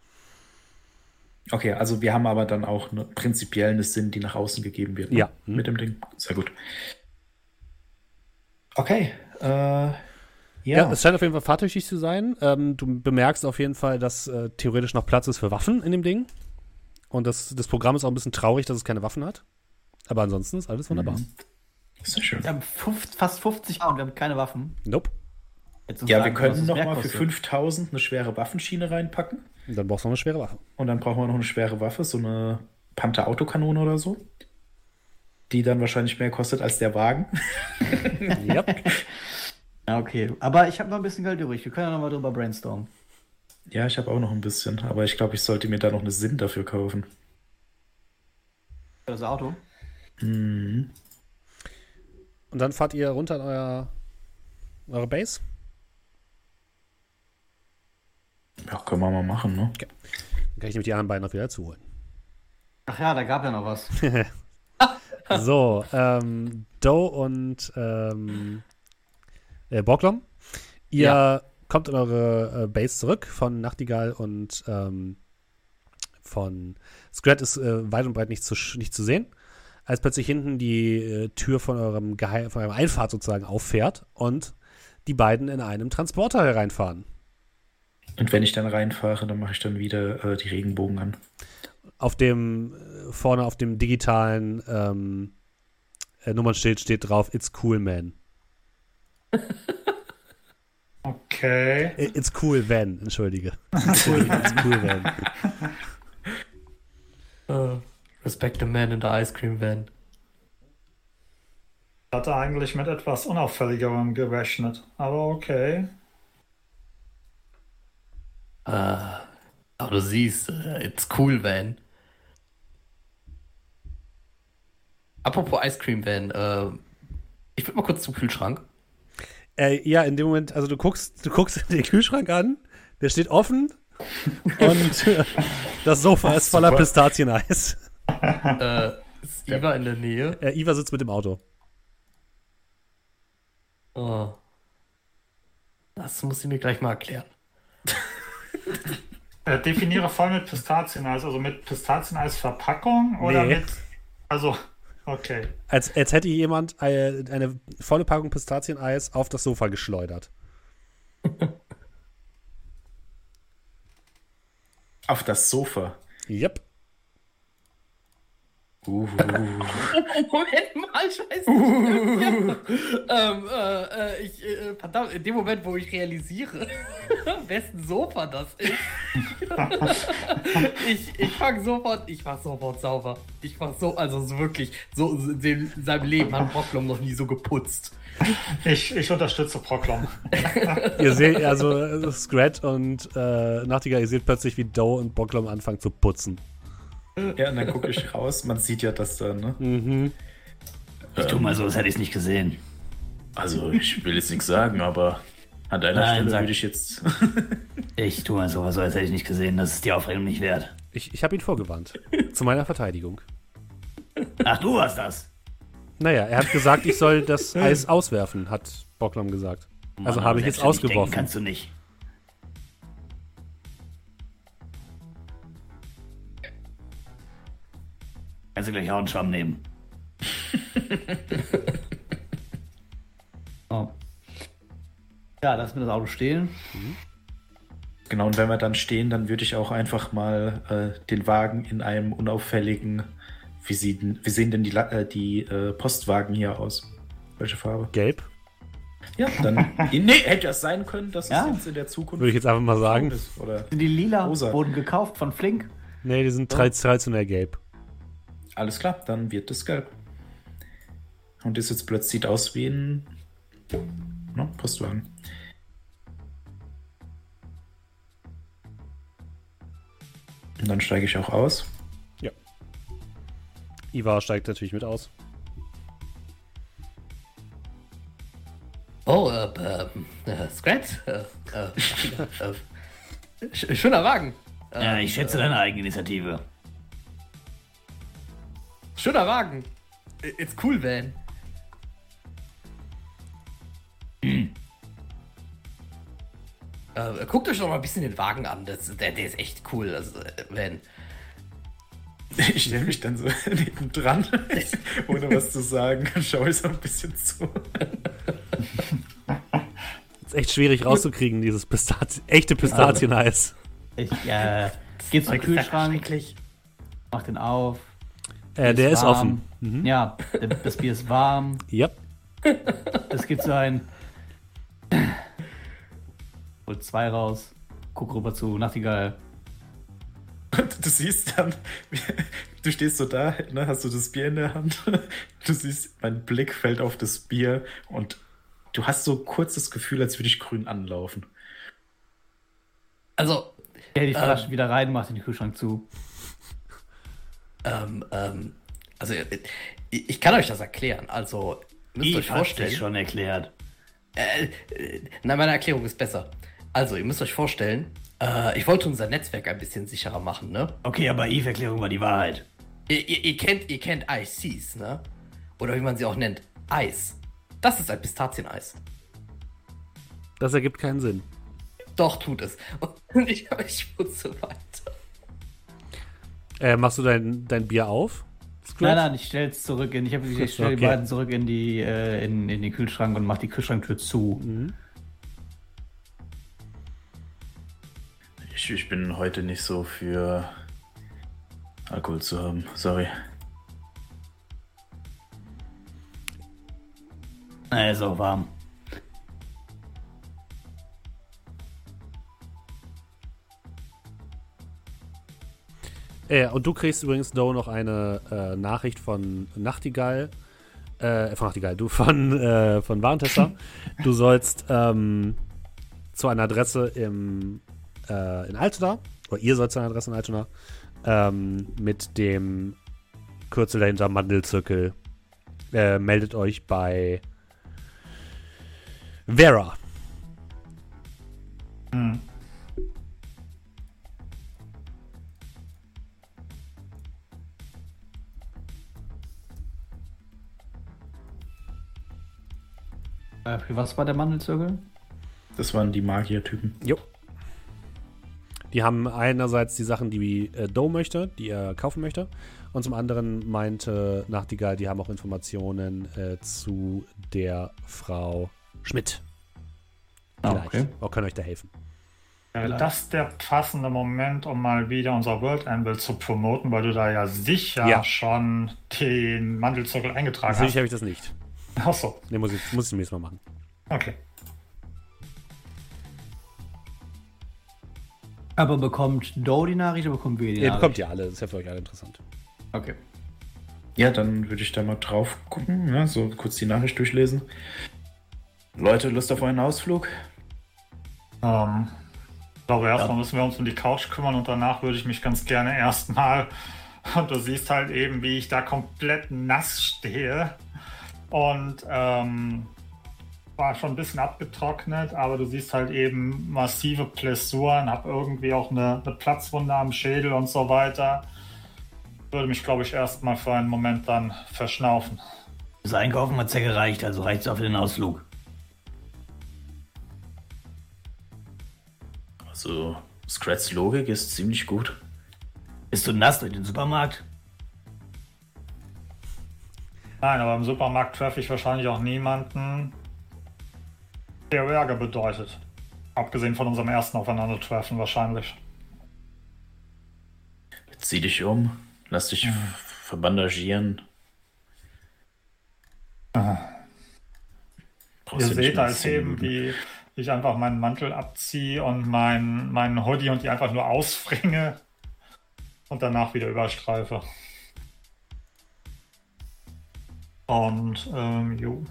Okay, also wir haben aber dann auch eine, prinzipiell eine Sinn, die nach außen gegeben wird. ne? Ja. Mhm. Mit dem Ding. Sehr gut. Okay. Äh, ja. Ja. es scheint auf jeden Fall fahrtüchtig zu sein. Ähm, du bemerkst auf jeden Fall, dass äh, theoretisch noch Platz ist für Waffen in dem Ding. Und das, das Programm ist auch ein bisschen traurig, dass es keine Waffen hat. Aber ansonsten ist alles wunderbar. Mhm. Sehr schön. Wir haben fünf, fast 50 Jahre und wir haben keine Waffen. Nope. Ja, wir sagen, was können das noch mehr mal für kostet. 5000 eine schwere Waffenschiene reinpacken. Und dann brauchst du noch eine schwere Waffe. Und dann brauchen wir noch eine schwere Waffe, so eine Panther-Autokanone oder so. Die dann wahrscheinlich mehr kostet als der Wagen. Ja, okay. Aber ich habe noch ein bisschen Geld übrig. Wir können ja noch mal drüber brainstormen. Ja, ich habe auch noch ein bisschen, aber ich glaube, ich sollte mir da noch eine Sinn dafür kaufen. Das Auto. Mhm. Und dann fahrt ihr runter in euer, eure Base. Ja, können wir mal machen, ne? Dann kann ich nämlich die anderen beiden noch wieder zuholen. Ach ja, da gab ja noch was. So, ähm, Doe und ähm, äh, Borglom, ihr Ja. kommt in eure äh, Base zurück von Nachtigall und ähm, von Scrat ist äh, weit und breit nicht zu, nicht zu sehen, als plötzlich hinten die äh, Tür von eurem Geheim von eurem Einfahrt sozusagen auffährt und die beiden in einem Transporter hereinfahren. Und wenn ich dann reinfahre, dann mache ich dann wieder äh, die Regenbogen an. Auf dem, äh, vorne auf dem digitalen ähm, äh, Nummernschild steht drauf, It's cool, man. Okay. Äh, It's cool, Van, entschuldige. It's cool, it's cool Van. Äh, respect the man in the ice cream van. Ich hatte eigentlich mit etwas Unauffälligerem gerechnet. Aber okay. Äh, aber du siehst, äh, it's cool van. Apropos Ice Cream Van, äh, ich will mal kurz zum Kühlschrank. Äh, ja, in dem Moment, also du guckst, du guckst den Kühlschrank an, der steht offen und das Sofa ist voller. Pistazieneis. äh, ist Iva in der Nähe? Äh, Iva sitzt mit dem Auto. Oh. Das muss sie mir gleich mal erklären. Äh, definiere voll mit Pistazieneis, also mit Pistazieneis-Verpackung oder Nee. mit. Also, okay. Als, als hätte jemand eine, eine volle Packung Pistazieneis auf das Sofa geschleudert. Auf das Sofa. Yep. Uh, Moment mal, scheiße. ähm, äh, äh, ich, äh, verdammt, in dem Moment, wo ich realisiere, wessen Sofa das ist, ich, ich fang sofort, ich mach sofort sauber. Ich mach so, also so wirklich, so in seinem Leben hat Brocklom noch nie so geputzt. Ich, ich unterstütze Proklom. Ihr seht, also Scrat und äh, Nachtigall, ihr seht plötzlich, wie Doe und Bocklom anfangen zu putzen. Ja, und dann gucke ich raus. Man sieht ja das da, ne? Mhm. Ich tu mal so, als hätte ich es nicht gesehen. Also, ich will jetzt nichts sagen, aber an deiner Nein, Stelle sag- würde ich jetzt. Ich tu mal so, als hätte ich nicht gesehen. Das ist die Aufregung nicht wert. Ich, ich habe ihn vorgewarnt. zu meiner Verteidigung. Ach, du warst das. Naja, er hat gesagt, ich soll das Eis auswerfen, hat Bocklom gesagt. Also Mann, habe ich jetzt selbstständig denken ausgeworfen. Kannst du nicht. Kannst du gleich auch einen Schwamm nehmen. Oh. Ja, lass mir das Auto stehen. Genau, und wenn wir dann stehen, dann würde ich auch einfach mal äh, den Wagen in einem unauffälligen. Wie, sieht, wie sehen denn die, äh, die äh, Postwagen hier aus? Welche Farbe? Gelb, Ja, dann. nee, hätte es sein können, dass Ja. es jetzt in der Zukunft würde ich jetzt einfach mal sagen. ist. Oder Die lila Rosa. wurden gekauft von Flink. Nee, die sind tra- traditionell gelb. Alles klar, dann wird es gelb. Und das jetzt plötzlich sieht aus wie ein ne, Postwagen. Und dann steige ich auch aus. Ivar steigt natürlich mit aus. Oh, äh, äh, äh Scrat? Äh, äh, äh, sch- schöner Wagen. Äh, Ja, ich schätze deine Eigeninitiative. Schöner Wagen. It's cool, Van. Äh, guckt euch doch mal ein bisschen den Wagen an. Das, der, der ist echt cool, also, Van. Ich stelle mich dann so nebendran, ohne was zu sagen, und schaue so ein bisschen zu. Ist echt schwierig rauszukriegen, dieses Pistaz echte Pistazieneis. Ich äh, geh zum Kühlschrank, mach den auf. Äh, der ist warm. offen. Ja, das Bier ist warm. Yep. Es gibt so ein. Hol zwei raus. Guck rüber zu Nachtigall. Und du siehst dann, du stehst so da, ne, hast du das Bier in der Hand. Du siehst, mein Blick fällt auf das Bier und du hast so kurz das Gefühl, als würde ich grün anlaufen. Also, Ja, die Flasche wieder rein, macht den Kühlschrank zu. Ähm, ähm, also, äh, ich ich kann euch das erklären. Also, müsst ihr Ich euch vorstellen. schon erklärt. Äh, äh, nein, meine Erklärung ist besser. Also, ihr müsst euch vorstellen, äh, ich wollte unser Netzwerk ein bisschen sicherer machen, ne? Okay, aber Eve-Erklärung war die Wahrheit. Ihr, ihr, ihr kennt, ihr kennt ICs, ne? Oder wie man sie auch nennt, Eis. Das ist ein Pistazieneis. Das ergibt keinen Sinn. Doch, tut es. Und ich, ich putze weiter. Äh, machst du dein, dein Bier auf? Nein, nein, ich stell's zurück in. Ich, hab- ich stell die Okay. beiden zurück in, die, äh, in, in den Kühlschrank und mach die Kühlschranktür zu. Ich, ich bin heute nicht so für Alkohol zu haben, sorry. Na, ist auch warm. Äh, und du kriegst übrigens, Doe, noch eine äh, Nachricht von Nachtigall. Äh, von Nachtigall, du von, äh, von Warentester. du sollst ähm, zu einer Adresse im, äh, in Altona, oder ihr sollt zu einer Adresse in Altona, ähm, mit dem Kürzel dahinter Mandelzirkel. Äh, meldet euch bei Vera. Äh, für was war der Mandelzirkel? Das waren die Magier-Typen. Jo. Die haben einerseits die Sachen, die äh, Doe möchte, die er kaufen möchte. Und zum anderen meinte Nachtigall, die haben auch Informationen äh, zu der Frau Schmidt. Ah, Vielleicht. okay. Auch können euch da helfen. Wäre das der passende Moment, um mal wieder unser World Anvil zu promoten, weil du da ja sicher Ja. schon den Mandelzirkel eingetragen Sicher hast? habe ich das nicht. Achso, Ne, muss ich, muss ich nächstes Mal machen. okay. Aber bekommt Doe die Nachricht oder bekommen wir die Ihr Nachricht? bekommt ja alle, das ist ja für euch alle interessant. Okay. Ja, dann würde ich da mal drauf gucken, ja, so kurz die Nachricht durchlesen. Leute, Lust auf einen Ausflug? Ähm, ich glaube, erstmal müssen wir uns um die Couch kümmern und danach würde ich mich ganz gerne erstmal. Und du siehst halt eben, wie ich da komplett nass stehe. Und ähm, war schon ein bisschen abgetrocknet, aber du siehst halt eben massive Blessuren, hab irgendwie auch eine, eine Platzwunde am Schädel und so weiter. Würde mich, glaube ich, erstmal für einen Moment dann verschnaufen. Das Einkaufen hat's ja gereicht, also reicht's auch für den Ausflug. Also, Scrats Logik ist ziemlich gut. Bist du nass durch den Supermarkt? Nein, aber im Supermarkt treffe ich wahrscheinlich auch niemanden, der Ärger bedeutet. Abgesehen von unserem ersten Aufeinandertreffen wahrscheinlich. Zieh dich um, lass dich verbandagieren. Brauchst Ihr seht als eben, wie ich einfach meinen Mantel abziehe und meinen meinen Hoodie und die einfach nur ausfringe und danach wieder überstreife. Und, ähm, jo.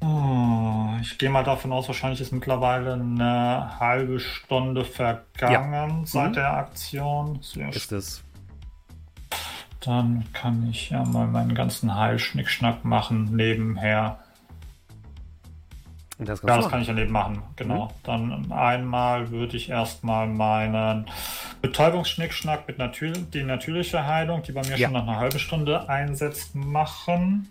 Oh, ich gehe mal davon aus, wahrscheinlich ist mittlerweile eine halbe Stunde vergangen seit Mhm. der Aktion. Sehr Ist es. Dann kann ich ja mal meinen ganzen Heilschnickschnack machen nebenher. Das Ja, das kann ich daneben machen, genau. Dann einmal würde ich erstmal meinen Betäubungsschnickschnack mit natür die natürliche Heilung, die bei mir Ja. schon nach einer halben Stunde einsetzt, machen.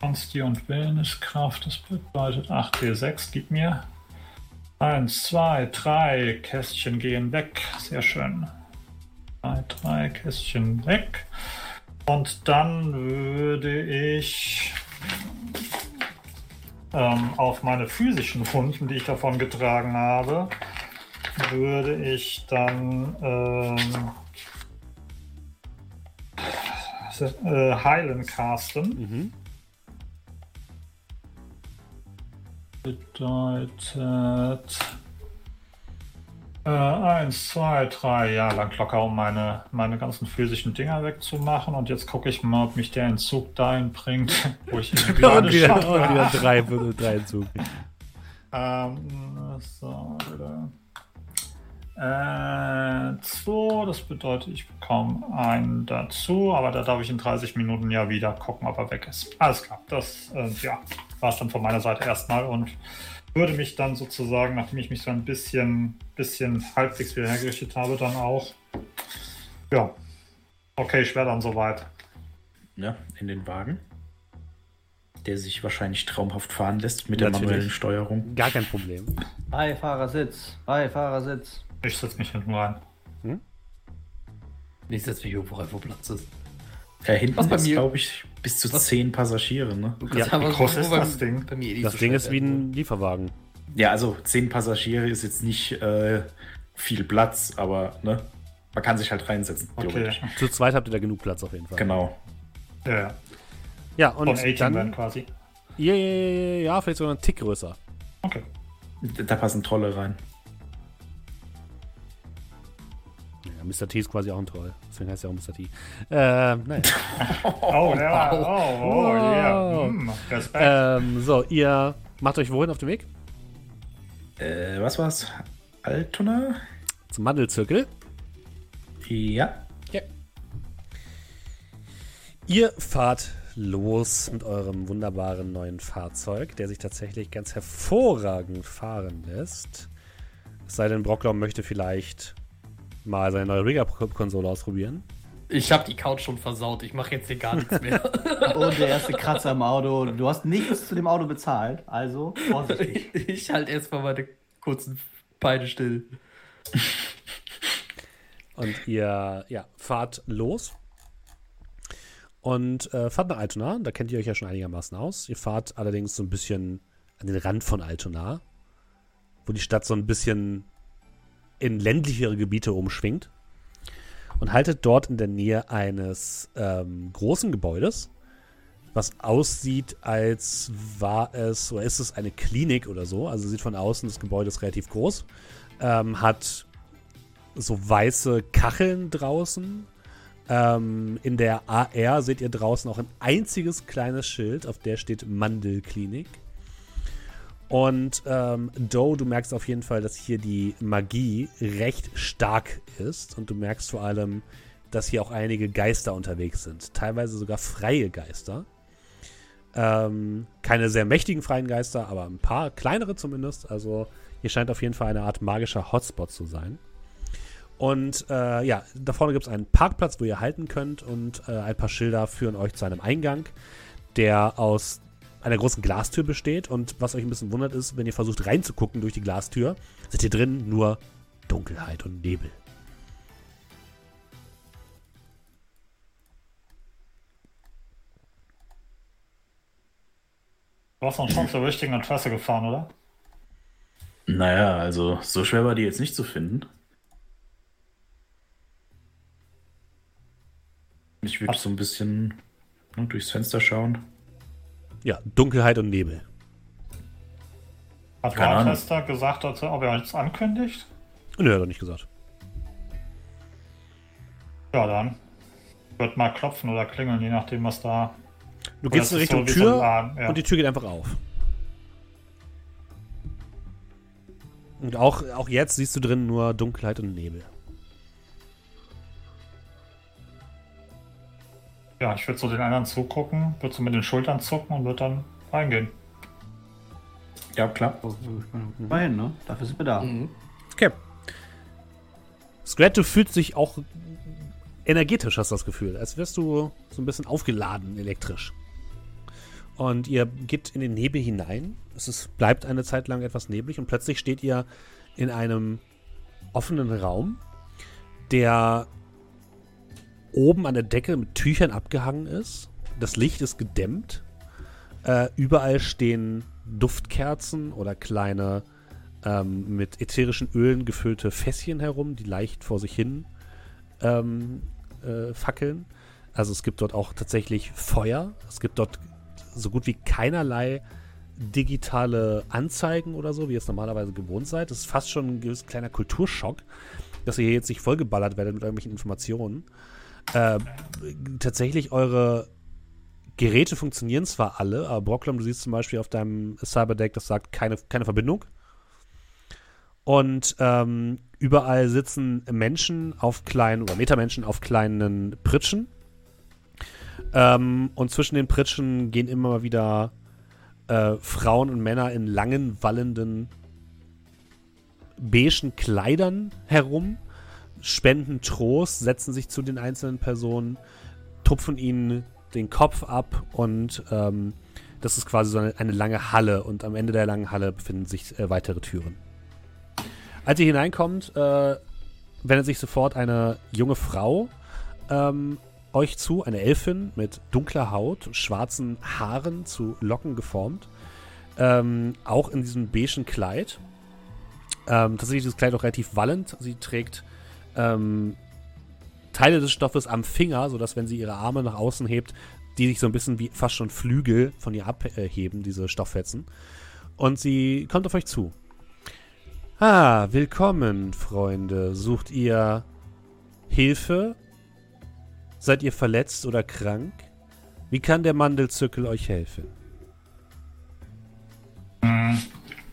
Konsti und Willenskraft, das bedeutet 8d6, gib mir. 1, 2, 3, Kästchen gehen weg. Sehr schön. 2, 3, Kästchen weg. Und dann würde ich ähm, auf meine physischen Wunden, die ich davon getragen habe, würde ich dann ähm, äh, heilen casten. Mhm. Bedeutet äh, eins, zwei, drei, ja, lang locker, um meine, meine ganzen physischen Dinger wegzumachen. Und jetzt gucke ich mal, ob mich der Entzug dahin bringt, wo ich ihn Und gerade wieder, schaffe. und wieder drei, drei Entzug. Ähm, so, wieder. Äh, zwei, das bedeutet, ich bekomme einen dazu, aber da darf ich in 30 Minuten ja wieder gucken, ob er weg ist. Alles klar, das äh, ja, war es dann von meiner Seite erstmal und würde mich dann sozusagen, nachdem ich mich so ein bisschen, bisschen halbwegs wieder hergerichtet habe, dann auch, ja, okay, ich wäre dann soweit. Ja, in den Wagen. Der sich wahrscheinlich traumhaft fahren lässt mit der Natürlich. manuellen Steuerung. Gar kein Problem. Beifahrersitz, Beifahrersitz. Ich setze mich hinten rein. Ich setze mich irgendwo rein, wo Platz ist. Ja, hinten Was bei ist, mir- glaube ich, bis zu Was? zehn Passagiere, ne? Ja, wie groß ist das Ding? Bei mir Das so Ding ist wie ein Lieferwagen. Ja, also zehn Passagiere ist jetzt nicht äh, viel Platz, aber ne, man kann sich halt reinsetzen. Okay. theoretisch. Zu zweit habt ihr da genug Platz auf jeden Fall. Genau. Ja, ja. Von und 18 dann. quasi. Ja, ja, ja, ja, vielleicht sogar einen Tick größer. Okay. Da passen Trolle rein. Mr. T ist quasi auch ein Troll. Deswegen heißt er auch Mr. T. Äh, naja. Oh, ja. Oh, oh, yeah. Wow. Hm, Respekt. ähm, so, ihr macht euch wohin auf dem Weg? Äh, was war's? Altona? Zum Mandelzirkel. Ja. Ihr fahrt los mit eurem wunderbaren neuen Fahrzeug, der sich tatsächlich ganz hervorragend fahren lässt. Es sei denn, Brocklau möchte vielleicht mal seine neue Rigger-Konsole ausprobieren. Ich habe die Couch schon versaut. Ich mache jetzt hier gar nichts mehr. Und der erste Kratzer im Auto. Du hast nichts zu dem Auto bezahlt, also vorsichtig. ich halte erstmal meine kurzen Beine still. Und ihr ja, fahrt los. Und äh, fahrt nach Altona. Da kennt ihr euch ja schon einigermaßen aus. Ihr fahrt allerdings so ein bisschen an den Rand von Altona, wo die Stadt so ein bisschen in ländlichere Gebiete umschwingt. Und haltet dort in der Nähe eines ähm, großen Gebäudes, was aussieht, als war es, oder ist es eine Klinik oder so. Also sieht von außen das Gebäude ist relativ groß. Ähm, hat so weiße Kacheln draußen. Ähm, in der AR seht ihr draußen auch ein einziges kleines Schild, auf der steht Mandelklinik. Und ähm, Doe, du merkst auf jeden Fall, dass hier die Magie recht stark ist. Und du merkst vor allem, dass hier auch einige Geister unterwegs sind. Teilweise sogar freie Geister. Ähm, keine sehr mächtigen freien Geister, aber ein paar kleinere zumindest. Also hier scheint auf jeden Fall eine Art magischer Hotspot zu sein. Und äh, ja, da vorne gibt es einen Parkplatz, wo ihr halten könnt und äh, ein paar Schilder führen euch zu einem Eingang, der aus einer großen Glastür besteht. Und was euch ein bisschen wundert ist, wenn ihr versucht reinzugucken durch die Glastür, seht ihr drin nur Dunkelheit und Nebel. Du hast uns schon zur richtigen Adresse gefahren, oder? Naja, also so schwer war die jetzt nicht zu finden. Ich würde so ein bisschen ne, durchs Fenster schauen. Ja, Dunkelheit und Nebel. Hat. Wartester gesagt, dass er- ob er jetzt ankündigt? Nö, hat er nicht gesagt. Ja, dann. Wird mal klopfen oder klingeln, je nachdem, was da. Du gehst in so Richtung so Tür Laden, ja. und die Tür geht einfach auf. Und auch, auch jetzt siehst du drin nur Dunkelheit und Nebel. Ja, ich würde so den anderen zugucken, würde so mit den Schultern zucken und würde dann reingehen. Ja, klar. Mal hin, ne? Dafür sind wir da. Mhm. Okay. Scrat, du fühlst dich auch energetisch, hast du das Gefühl. Als wärst du so ein bisschen aufgeladen elektrisch. Und ihr geht in den Nebel hinein. Es ist, bleibt eine Zeit lang etwas neblig und plötzlich steht ihr in einem offenen Raum, der oben an der Decke mit Tüchern abgehangen ist. Das Licht ist gedämmt. Äh, überall stehen Duftkerzen oder kleine ähm, mit ätherischen Ölen gefüllte Fässchen herum, die leicht vor sich hin ähm, äh, fackeln. Also es gibt dort auch tatsächlich Feuer. Es gibt dort so gut wie keinerlei digitale Anzeigen oder so, wie ihr es normalerweise gewohnt seid. Das ist fast schon ein kleiner Kulturschock, dass ihr hier jetzt nicht vollgeballert werdet mit irgendwelchen Informationen. Äh, tatsächlich eure Geräte funktionieren zwar alle, aber Brocklom, du siehst zum Beispiel auf deinem Cyberdeck, das sagt keine, keine Verbindung. Und ähm, überall sitzen Menschen auf kleinen, oder Metamenschen auf kleinen Pritschen. Ähm, und zwischen den Pritschen gehen immer mal wieder äh, Frauen und Männer in langen, wallenden, beigen Kleidern herum, spenden Trost, setzen sich zu den einzelnen Personen, tupfen ihnen den Kopf ab und ähm, das ist quasi so eine, eine lange Halle und am Ende der langen Halle befinden sich äh, weitere Türen. Als ihr hineinkommt, äh, wendet sich sofort eine junge Frau ähm, euch zu, eine Elfin mit dunkler Haut, schwarzen Haaren zu Locken geformt, ähm, auch in diesem beigen Kleid. Ähm, tatsächlich ist das Kleid auch relativ wallend. Sie trägt ähm, Teile des Stoffes am Finger, sodass, wenn sie ihre Arme nach außen hebt, die sich so ein bisschen wie fast schon Flügel von ihr abheben, diese Stofffetzen. Und sie kommt auf euch zu. Ah, willkommen, Freunde. Sucht ihr Hilfe? Seid ihr verletzt oder krank? Wie kann der Mandelzirkel euch helfen? Hm,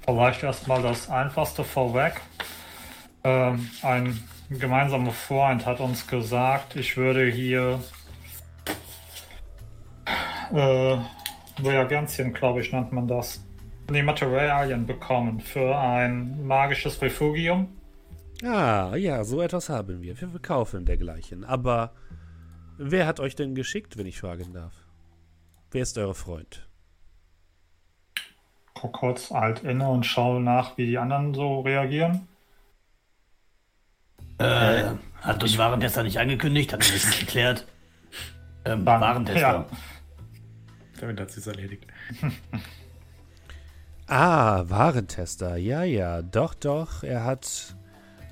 Vielleicht erstmal das Einfachste vorweg. Ähm, ein gemeinsamer Freund hat uns gesagt, ich würde hier äh, Reagenzien, glaube ich, nennt man das. Nee, Materialien bekommen für ein magisches Refugium. Ah, ja, so etwas haben wir. Wir verkaufen dergleichen. Aber Wer hat euch denn geschickt, wenn ich fragen darf? Wer ist euer Freund? Guck kurz alt inne und schau nach, wie die anderen so reagieren. Äh, hat uns Warentester nicht angekündigt, hat uns das nicht geklärt. Ähm, Warentester. ja. Damit hat sie es erledigt. Ah, Warentester. Ja, ja, doch, doch. Er hat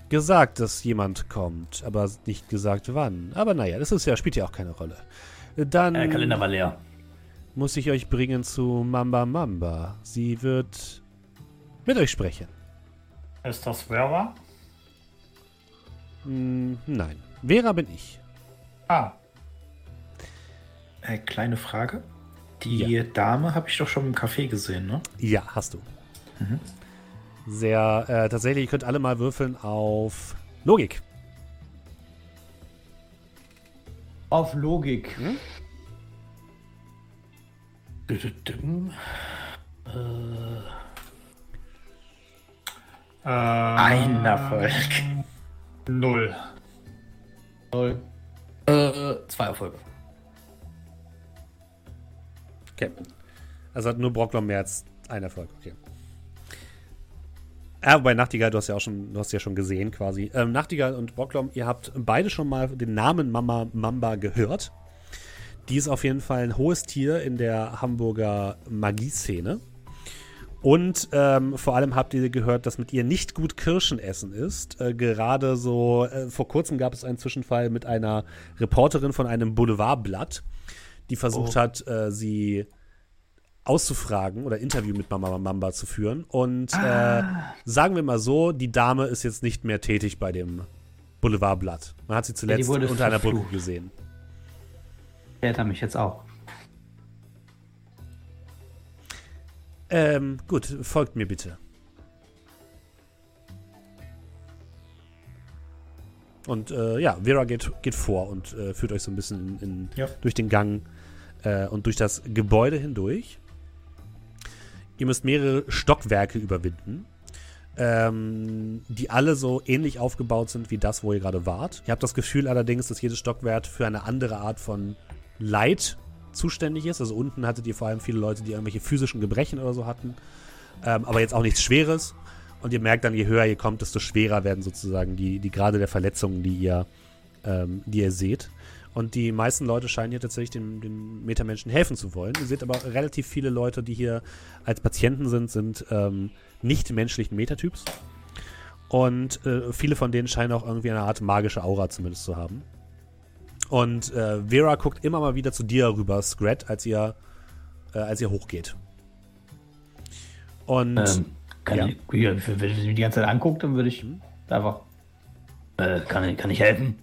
gesagt, dass jemand kommt, aber nicht gesagt wann. Aber naja, das ist ja, spielt ja auch keine Rolle. Dann Äh, Kalender war leer. muss ich euch bringen zu Mamba Mamba. Sie wird mit euch sprechen. Ist das Vera? Hm, nein. Vera bin ich. Ah, Äh, kleine Frage. Die Dame habe ich doch schon im Café gesehen, ne? Ja, hast du. Sehr, äh, tatsächlich, ihr könnt alle mal würfeln auf Logik. Auf Logik. Düdüdüm. äh, Ein Erfolg. Null. Toll. Äh, zwei Erfolge. Okay. Also hat nur Brocklom mehr als ein Erfolg. Okay. Ja, wobei Nachtigall, du hast ja auch schon, du hast ja schon gesehen quasi. Ähm, Nachtigall und Brocklom, ihr habt beide schon mal den Namen Mama Mamba gehört. Die ist auf jeden Fall ein hohes Tier in der Hamburger Magieszene. Und ähm, vor allem habt ihr gehört, dass mit ihr nicht gut Kirschen essen ist. Äh, gerade so, äh, vor kurzem gab es einen Zwischenfall mit einer Reporterin von einem Boulevardblatt, die versucht hat, äh, sie auszufragen oder Interview mit Mama Mamba zu führen. Und äh, sagen wir mal so, die Dame ist jetzt nicht mehr tätig bei dem Boulevardblatt. Man hat sie zuletzt wurde unter einer Brücke gesehen. Der hat mich jetzt auch. Ähm, gut, folgt mir bitte. Und äh, ja, Vera geht, geht vor und äh, führt euch so ein bisschen in, in, Ja. durch den Gang äh, und durch das Gebäude hindurch. Ihr müsst mehrere Stockwerke überwinden, ähm, die alle so ähnlich aufgebaut sind wie das, wo ihr gerade wart. Ihr habt das Gefühl allerdings, dass jedes Stockwerk für eine andere Art von Leid zuständig ist. Also unten hattet ihr vor allem viele Leute, die irgendwelche physischen Gebrechen oder so hatten. Ähm, aber jetzt auch nichts Schweres. Und ihr merkt dann, je höher ihr kommt, desto schwerer werden sozusagen die, die Grade der Verletzungen, die ihr, ähm, die ihr seht. Und die meisten Leute scheinen hier tatsächlich den, den Metamenschen helfen zu wollen. Ihr seht aber relativ viele Leute, die hier als Patienten sind, sind ähm, nicht menschlichen Metatyps. Und äh, viele von denen scheinen auch irgendwie eine Art magische Aura zumindest zu haben. Und äh, Vera guckt immer mal wieder zu dir rüber, Scrat, als ihr, äh, als ihr hochgeht. Und Ähm, kann Ja. ich, Wenn ich mich die ganze Zeit anguckt, dann würde ich einfach. äh, kann, ich- kann ich helfen?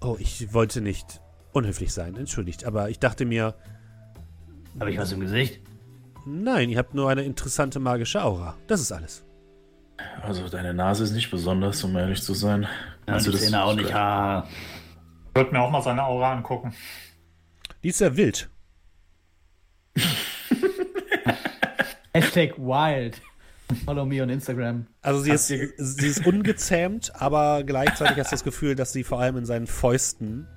oh, ich wollte nicht unhöflich sein, entschuldigt, aber ich dachte mir, Habe ich was im Gesicht? nein, ihr habt nur eine interessante magische Aura. Das ist alles. Also deine Nase ist nicht besonders, um ehrlich zu sein. Ja, Also die das- Zähne auch nicht. Ah, Ich würde mir auch mal seine Aura angucken. Die ist sehr wild. Hashtag wild. Follow me on Instagram. Also sie ist, sie ist ungezähmt, aber gleichzeitig hast du das Gefühl, dass sie vor allem in seinen Fäusten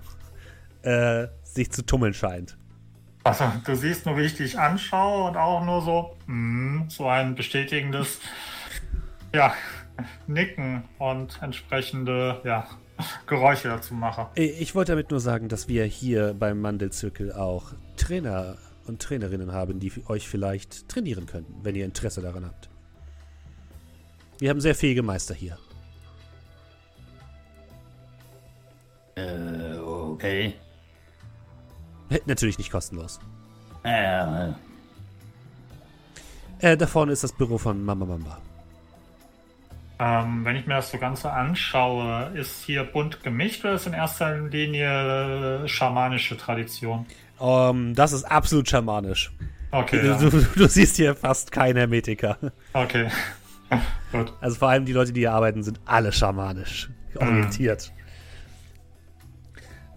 äh, sich zu tummeln scheint. Also, du siehst nur, wie ich dich anschaue und auch nur so, mm, so ein bestätigendes, ja, Nicken und entsprechende, ja, Geräusche dazu mache. Ich wollte damit nur sagen, dass wir hier beim Mandelzirkel auch Trainer und Trainerinnen haben, die euch vielleicht trainieren könnten, wenn ihr Interesse daran habt. Wir haben sehr fähige Meister hier. äh, okay. Natürlich nicht kostenlos. Äh, äh, Äh, da vorne ist das Büro von Mama Mamba. Ähm, wenn ich mir das so Ganze anschaue, ist hier bunt gemischt oder ist in erster Linie äh, schamanische Tradition? Ähm, das ist absolut schamanisch. Okay, ja. Du, du siehst hier fast keinen Hermetiker. okay. Gut. Also vor allem die Leute, die hier arbeiten, sind alle schamanisch orientiert.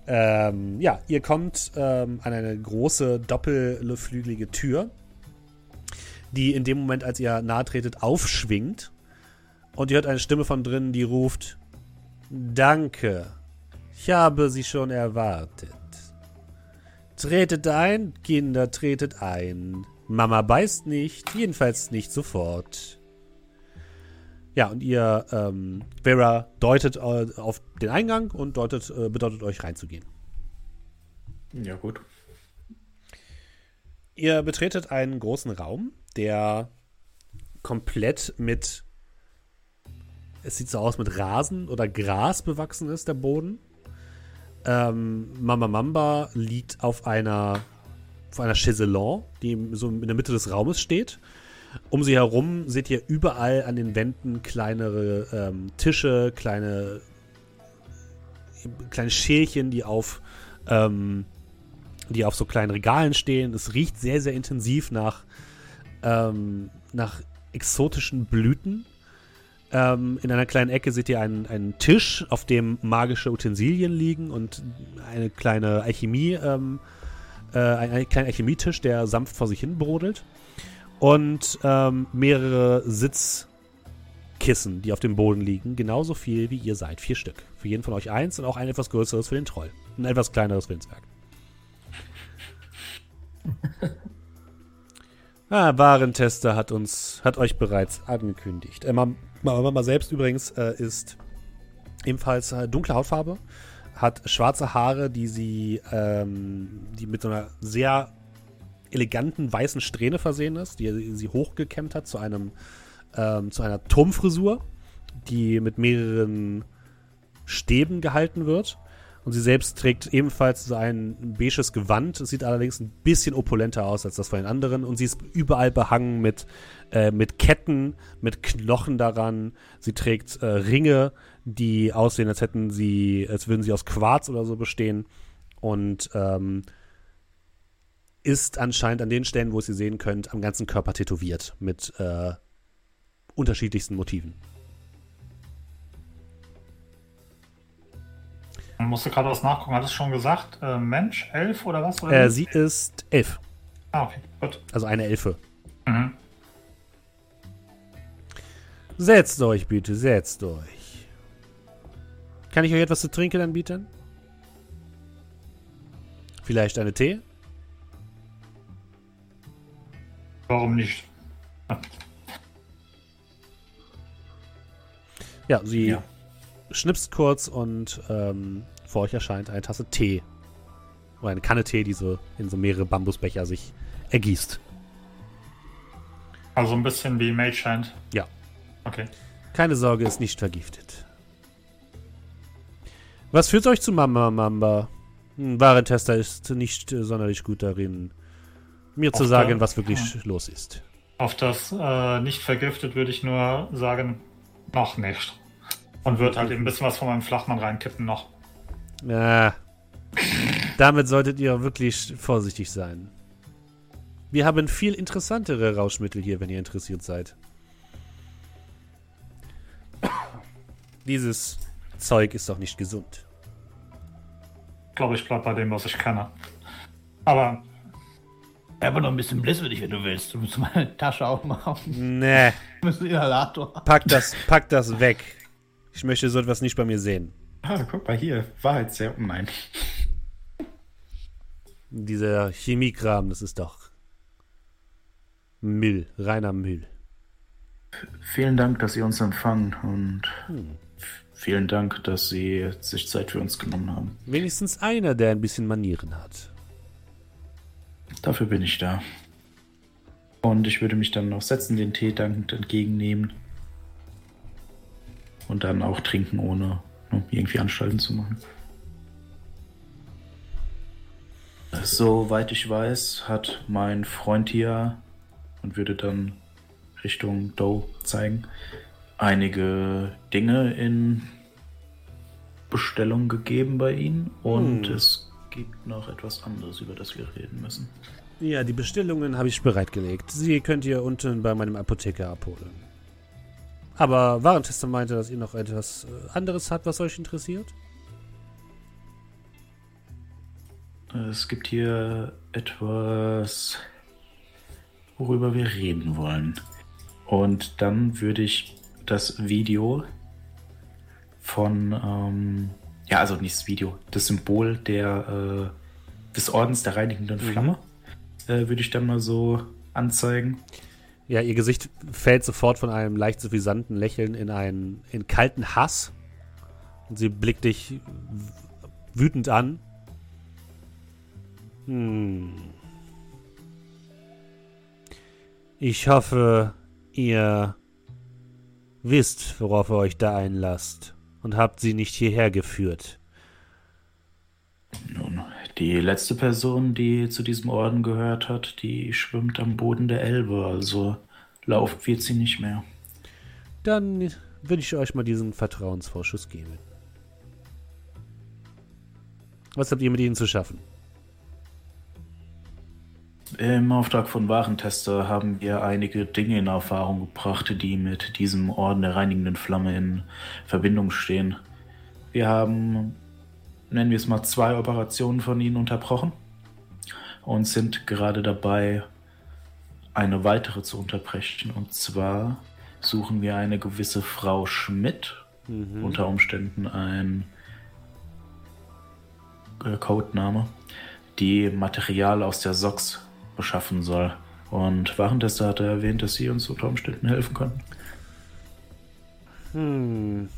Ähm, ja, ihr kommt ähm, an eine große doppelflügelige Tür, die in dem Moment, als ihr nahe tretet, aufschwingt. Und ihr hört eine Stimme von drinnen, die ruft: Danke, ich habe sie schon erwartet. Tretet ein, Kinder, tretet ein. Mama beißt nicht, jedenfalls nicht sofort. Ja, und ihr, ähm, Vera deutet äh, auf den Eingang und deutet, äh, bedeutet euch reinzugehen. Ja, gut. Ihr betretet einen großen Raum, der komplett mit, es sieht so aus, mit Rasen oder Gras bewachsen ist, der Boden. Ähm, Mama Mamba liegt auf einer, auf einer Chaiselon, die so in der Mitte des Raumes steht. Um sie herum seht ihr überall an den Wänden kleinere ähm, Tische, kleine, kleine Schälchen, die auf, ähm, die auf so kleinen Regalen stehen. Es riecht sehr, sehr intensiv nach, ähm, nach exotischen Blüten. Ähm, in einer kleinen Ecke seht ihr einen, einen Tisch, auf dem magische Utensilien liegen und eine kleine Alchemie, ähm, äh, ein, ein kleiner Alchemietisch, der sanft vor sich hin brodelt. Und ähm, mehrere Sitzkissen, die auf dem Boden liegen. Genauso viel wie ihr seid. Vier Stück. Für jeden von euch eins und auch ein etwas größeres für den Troll. Ein etwas kleineres für den Zwerg. ah, Warentester hat uns, hat euch bereits angekündigt. Äh, Mama, Mama selbst übrigens äh, ist ebenfalls äh, dunkle Hautfarbe, hat schwarze Haare, die sie, ähm, die mit so einer sehr eleganten weißen Strähne versehen ist, die sie hochgekämmt hat zu einem, ähm, zu einer Turmfrisur, die mit mehreren Stäben gehalten wird. Und sie selbst trägt ebenfalls so ein beiges Gewand. Es sieht allerdings ein bisschen opulenter aus als das von den anderen. Und sie ist überall behangen mit, äh, mit Ketten, mit Knochen daran. Sie trägt äh, Ringe, die aussehen, als hätten sie, als würden sie aus Quarz oder so bestehen. Und ähm, ist anscheinend an den Stellen, wo ihr sie sehen könnt, am ganzen Körper tätowiert mit äh, unterschiedlichsten Motiven. Musste gerade was nachgucken. Hat es schon gesagt? Äh, Mensch, Elf oder was? Oder Äh, sie ist elf, ah, okay, gut. also eine Elfe. Mhm. Setzt euch bitte, setzt euch. Kann ich euch etwas zu trinken anbieten? Vielleicht eine Tee? Warum nicht? Ja, sie Ja. schnipst kurz und ähm, vor euch erscheint eine Tasse Tee. Oder eine Kanne Tee, die so in so mehrere Bambusbecher sich ergießt. Also ein bisschen wie Mage Hand. Ja. Okay. Keine Sorge, ist nicht vergiftet. Was führt euch zu Mama Mamba? Ein Warentester ist nicht äh, sonderlich gut darin, mir zu Auch sagen, da- was wirklich los ist. Auf das äh, nicht vergiftet würde ich nur sagen, noch nicht. Und würde halt eben ein bisschen was von meinem Flachmann reinkippen noch. Ja. Damit solltet ihr wirklich vorsichtig sein. Wir haben viel interessantere Rauschmittel hier, wenn ihr interessiert seid. Dieses Zeug ist doch nicht gesund. Ich glaube, ich bleib bei dem, was ich kenne. Aber Aber noch ein bisschen blisswürdig, wenn du willst. Du musst meine Tasche aufmachen. Nee, Du musst einen Inhalator. pack das, pack das weg. Ich möchte so etwas nicht bei mir sehen. Ah, guck mal hier. Wahrheitsserum. Nein. Dieser Chemiekram, das ist doch Müll, reiner Müll. Vielen Dank, dass Sie uns empfangen und vielen Dank, dass Sie sich Zeit für uns genommen haben. Wenigstens einer, der ein bisschen Manieren hat. Dafür bin ich da. Und ich würde mich dann noch setzen, den Tee dankend entgegennehmen. Und dann auch trinken, ohne ne, irgendwie Anstalten zu machen. Soweit ich weiß, hat mein Freund hier und würde dann Richtung Doe zeigen, einige Dinge in Bestellung gegeben bei Ihnen und Hm. es gibt noch etwas anderes, über das wir reden müssen. Ja, die Bestellungen habe ich bereitgelegt. Sie könnt ihr unten bei meinem Apotheker abholen. Aber Warentester meinte, dass ihr noch etwas äh, anderes habt, was euch interessiert? Es gibt hier etwas, worüber wir reden wollen. Und dann würde ich das Video von, ähm, ja, also nicht das Video, das Symbol der, des Ordens der reinigenden Mhm. Flamme. Äh, Würde ich dann mal so anzeigen. Ja, ihr Gesicht fällt sofort von einem leicht suffisanten Lächeln in einen in kalten Hass. Und sie blickt dich wütend an. Hm. Ich hoffe, ihr wisst, worauf ihr euch da einlasst und habt sie nicht hierher geführt. Nun, die letzte Person, die zu diesem Orden gehört hat, die schwimmt am Boden der Elbe, also laufen wird sie nicht mehr. Dann will ich euch mal diesen Vertrauensvorschuss geben. Was habt ihr mit ihnen zu schaffen? Im Auftrag von Warentester haben wir einige Dinge in Erfahrung gebracht, die mit diesem Orden der reinigenden Flamme in Verbindung stehen. Wir haben, nennen wir es mal, zwei Operationen von ihnen unterbrochen und sind gerade dabei, eine weitere zu unterbrechen. Und zwar suchen wir eine gewisse Frau Schmidt, unter Umständen ein äh, Codename, die Material aus der SOX beschaffen soll. Und Warentester hatte erwähnt, dass sie uns unter Umständen helfen könnten. Hm.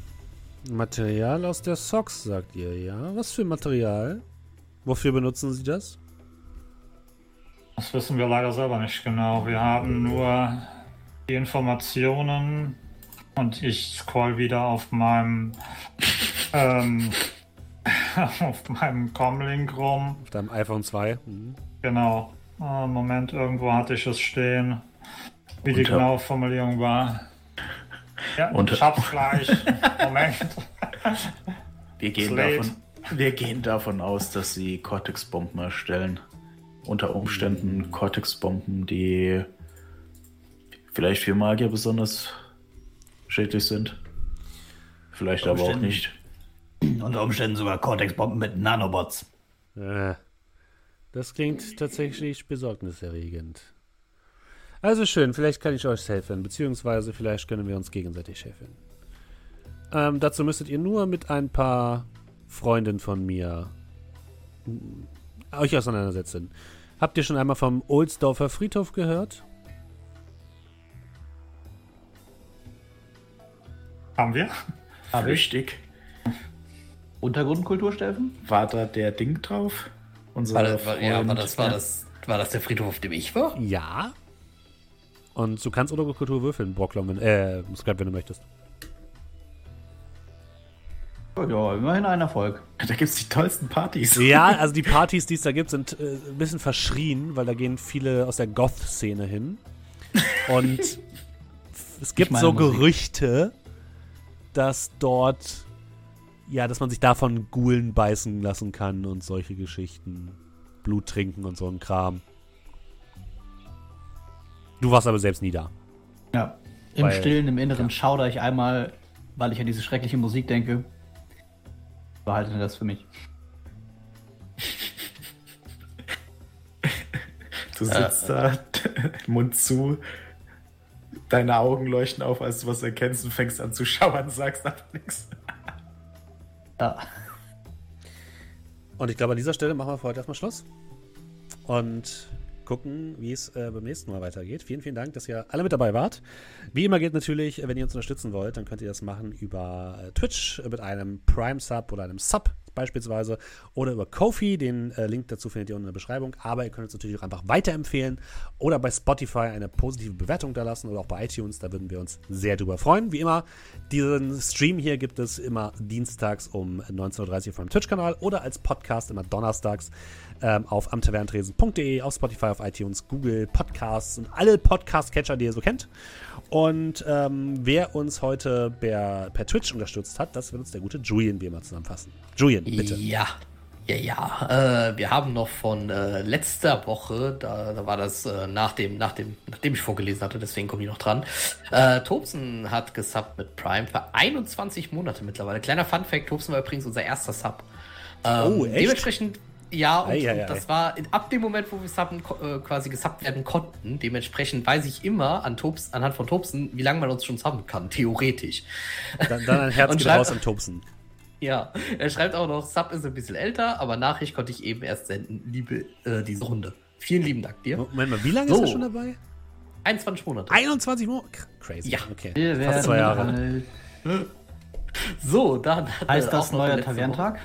Material aus der Socks, sagt ihr, ja? Was für Material? Wofür benutzen sie das? Das wissen wir leider selber nicht genau. Wir haben nur die Informationen und ich scroll wieder auf meinem ähm, auf meinem Comlink rum. Auf deinem iPhone 2? Mhm. Genau. Äh, Moment, irgendwo hatte ich es stehen. Wie die Unter- genaue Formulierung war. Ja, Unter- ich hab's gleich. Moment. Wir gehen, davon, wir gehen davon aus, dass sie Cortex-Bomben erstellen. Unter Umständen Cortex-Bomben, die vielleicht für Magier besonders schädlich sind. Vielleicht aber auch nicht. Unter Umständen sogar Cortex-Bomben mit Nanobots. Äh, das klingt tatsächlich besorgniserregend. Also schön, vielleicht kann ich euch helfen, beziehungsweise vielleicht können wir uns gegenseitig helfen. Ähm, dazu müsstet ihr nur mit ein paar Freunden von mir mm, euch auseinandersetzen. Habt ihr schon einmal vom Ohlsdorfer Friedhof gehört? Haben wir? Hab ich. Richtig. Untergrundkultur, Steffen? War da der Ding drauf? Unser War das, war, ja, war das, war, das, war das der Friedhof, auf dem ich war? Ja. Und du kannst oder Kultur würfeln, Brocklom, wenn, äh, Scrap, wenn du möchtest. Ja, immerhin ein Erfolg. Da gibt es die tollsten Partys. Ja, also die Partys, die es da gibt, sind äh, ein bisschen verschrien, weil da gehen viele aus der Goth-Szene hin. Und es gibt meine so Musik. Gerüchte, dass dort, ja, dass man sich davon Gulen beißen lassen kann und solche Geschichten. Blut trinken und so ein Kram. Du warst aber selbst nie da. Ja. Im Weil- Stillen, im Inneren schaudere ich einmal, weil ich an diese schreckliche Musik denke. Behalte das für mich. Du sitzt da, Mund zu, deine Augen leuchten auf, als du was erkennst und fängst an zu schauern, sagst aber nichts. Ja. Und ich glaube, an dieser Stelle machen wir für heute erstmal Schluss. Und gucken, wie es äh, beim nächsten Mal weitergeht. Vielen, vielen Dank, dass ihr alle mit dabei wart. Wie immer geht natürlich, wenn ihr uns unterstützen wollt, dann könnt ihr das machen über äh, Twitch mit einem Prime-Sub oder einem Sub beispielsweise oder über Kofi. Den äh, Link dazu findet ihr unten in der Beschreibung. Aber ihr könnt uns natürlich auch einfach weiterempfehlen oder bei Spotify eine positive Bewertung da lassen oder auch bei iTunes. Da würden wir uns sehr drüber freuen. Wie immer, diesen Stream hier gibt es immer dienstags um 19.30 Uhr meinem Twitch-Kanal oder als Podcast immer donnerstags ähm, auf amtaverntresen.de, auf Spotify, auf iTunes, Google Podcasts und alle Podcast-Catcher, die ihr so kennt. Und ähm, wer uns heute per, per Twitch unterstützt hat, das wird uns der gute Julian wie immer zusammenfassen. Julian, bitte. Ja, ja, ja. Äh, wir haben noch von äh, letzter Woche, da, da war das äh, nach dem, nach dem, nachdem ich vorgelesen hatte, deswegen komme ich noch dran. Äh, Tobsen hat gesubbt mit Prime für 21 Monate mittlerweile. Kleiner Fun Fact: Tobsen war übrigens unser erster Sub. Ähm, Oh, echt? Dementsprechend, ja, und, Ei, ei, und ei. das war ab dem Moment, wo wir subben, äh, quasi gesubbt werden konnten. Dementsprechend weiß ich immer an Tobs, anhand von Tobsen, wie lange man uns schon subben kann, theoretisch. Dann, dann ein Herz Und geht raus an Tobsen. Ja, er schreibt auch noch, Sub ist ein bisschen älter, aber Nachricht konnte ich eben erst senden. Liebe äh, diese Runde. Vielen lieben Dank dir. Moment mal, wie lange So. ist er schon dabei? 21 Monate. 21 Monate? Crazy. Ja. Okay. Wir Fast zwei Jahre. alt. So, dann hat Heißt er das neuer Tavernentag?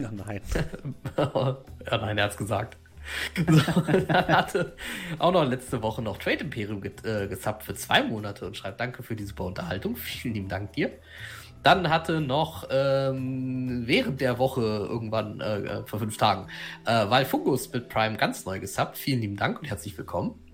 Ja, nein. Ja, nein, er hat's gesagt. So, dann hatte auch noch letzte Woche noch Trade Imperium get, äh, gesubbt für zwei Monate und schreibt Danke für die super Unterhaltung. Vielen lieben Dank dir. Dann hatte noch ähm, während der Woche irgendwann äh, vor fünf Tagen äh, weil Fungus mit Prime ganz neu gesubbt. Vielen lieben Dank und herzlich willkommen.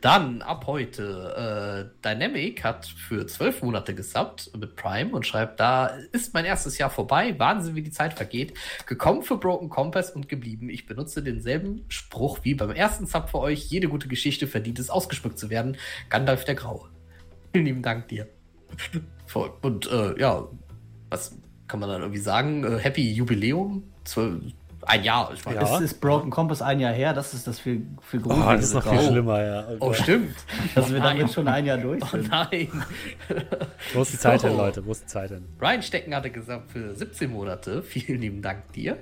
Dann ab heute äh, Dynamic hat für zwölf Monate gesubbt mit Prime und schreibt, da ist mein erstes Jahr vorbei, Wahnsinn, wie die Zeit vergeht. Gekommen für Broken Compass und geblieben. Ich benutze denselben Spruch wie beim ersten Sub für euch. Jede gute Geschichte verdient es, ausgeschmückt zu werden. Gandalf der Graue. Vielen lieben Dank dir. Und äh, ja, was kann man dann irgendwie sagen? Äh, Happy Jubiläum? Zwölf, ein Jahr. Ich meine, Ja. Es ist Broken Compass ein Jahr her, das ist das viel, viel Oh, gruseligere das ist noch viel schlimmer, ja. Oh, Oh, Gott. stimmt. Dass wir Nein. damit schon ein Jahr durch Oh sind. nein. Wo ist die Zeit hin, Oh. Leute? Wo ist die Zeit hin? Ryan Stecken hatte gesagt für 17 Monate. Vielen lieben Dank dir.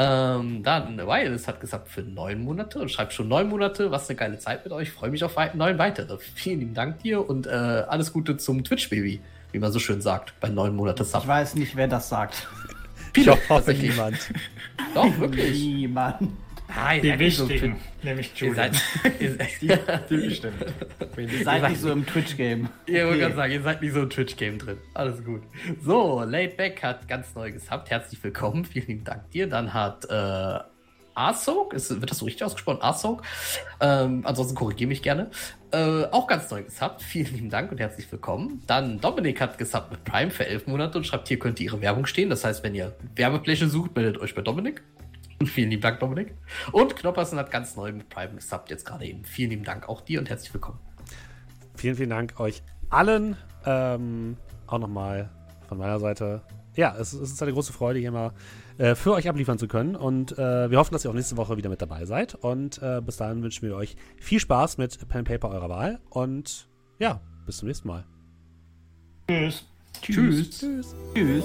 Ähm, dann Wireless hat gesagt für neun Monate und schreibt schon neun Monate. Was eine geile Zeit mit euch. Freue mich auf neun weitere. Vielen lieben Dank dir und äh, alles Gute zum Twitch-Baby, wie man so schön sagt, bei neun Monate Sub. Ich weiß nicht, wer das sagt. Ich hoffe niemand. Doch, wirklich. Niemand. Nein, Die so wichtigen, Twitch- nämlich Ihr Julian. seid, ihr, seid, Die bestimmt. Seid nicht so im Twitch-Game. Ihr wollt gerade sagen, ihr seid nicht so im Twitch-Game drin. Alles gut. So, Laidback hat ganz neu gesubbt. Herzlich willkommen. Vielen lieben Dank dir. Dann hat äh, Ist, wird das so richtig ausgesprochen? Asok. Ähm, ansonsten korrigiere mich gerne. Äh, auch ganz neu gesubbt. Vielen lieben Dank und herzlich willkommen. Dann Dominik hat gesubbt mit Prime für elf Monate und schreibt, hier könnte ihre Werbung stehen. Das heißt, wenn ihr Werbefläche sucht, meldet euch bei Dominik. Vielen lieben Dank, Dominik. Und Knoppersen hat ganz neu mit Prime gesubbt, jetzt gerade eben. Vielen lieben Dank auch dir und herzlich willkommen. Vielen, vielen Dank euch allen. Ähm, auch nochmal von meiner Seite. Ja, es, es ist eine große Freude, hier mal äh, für euch abliefern zu können. Und äh, wir hoffen, dass ihr auch nächste Woche wieder mit dabei seid. Und äh, bis dahin wünschen wir euch viel Spaß mit Pen Paper eurer Wahl. Und ja, bis zum nächsten Mal. Tschüss. Tschüss. Tschüss. Tschüss. Tschüss.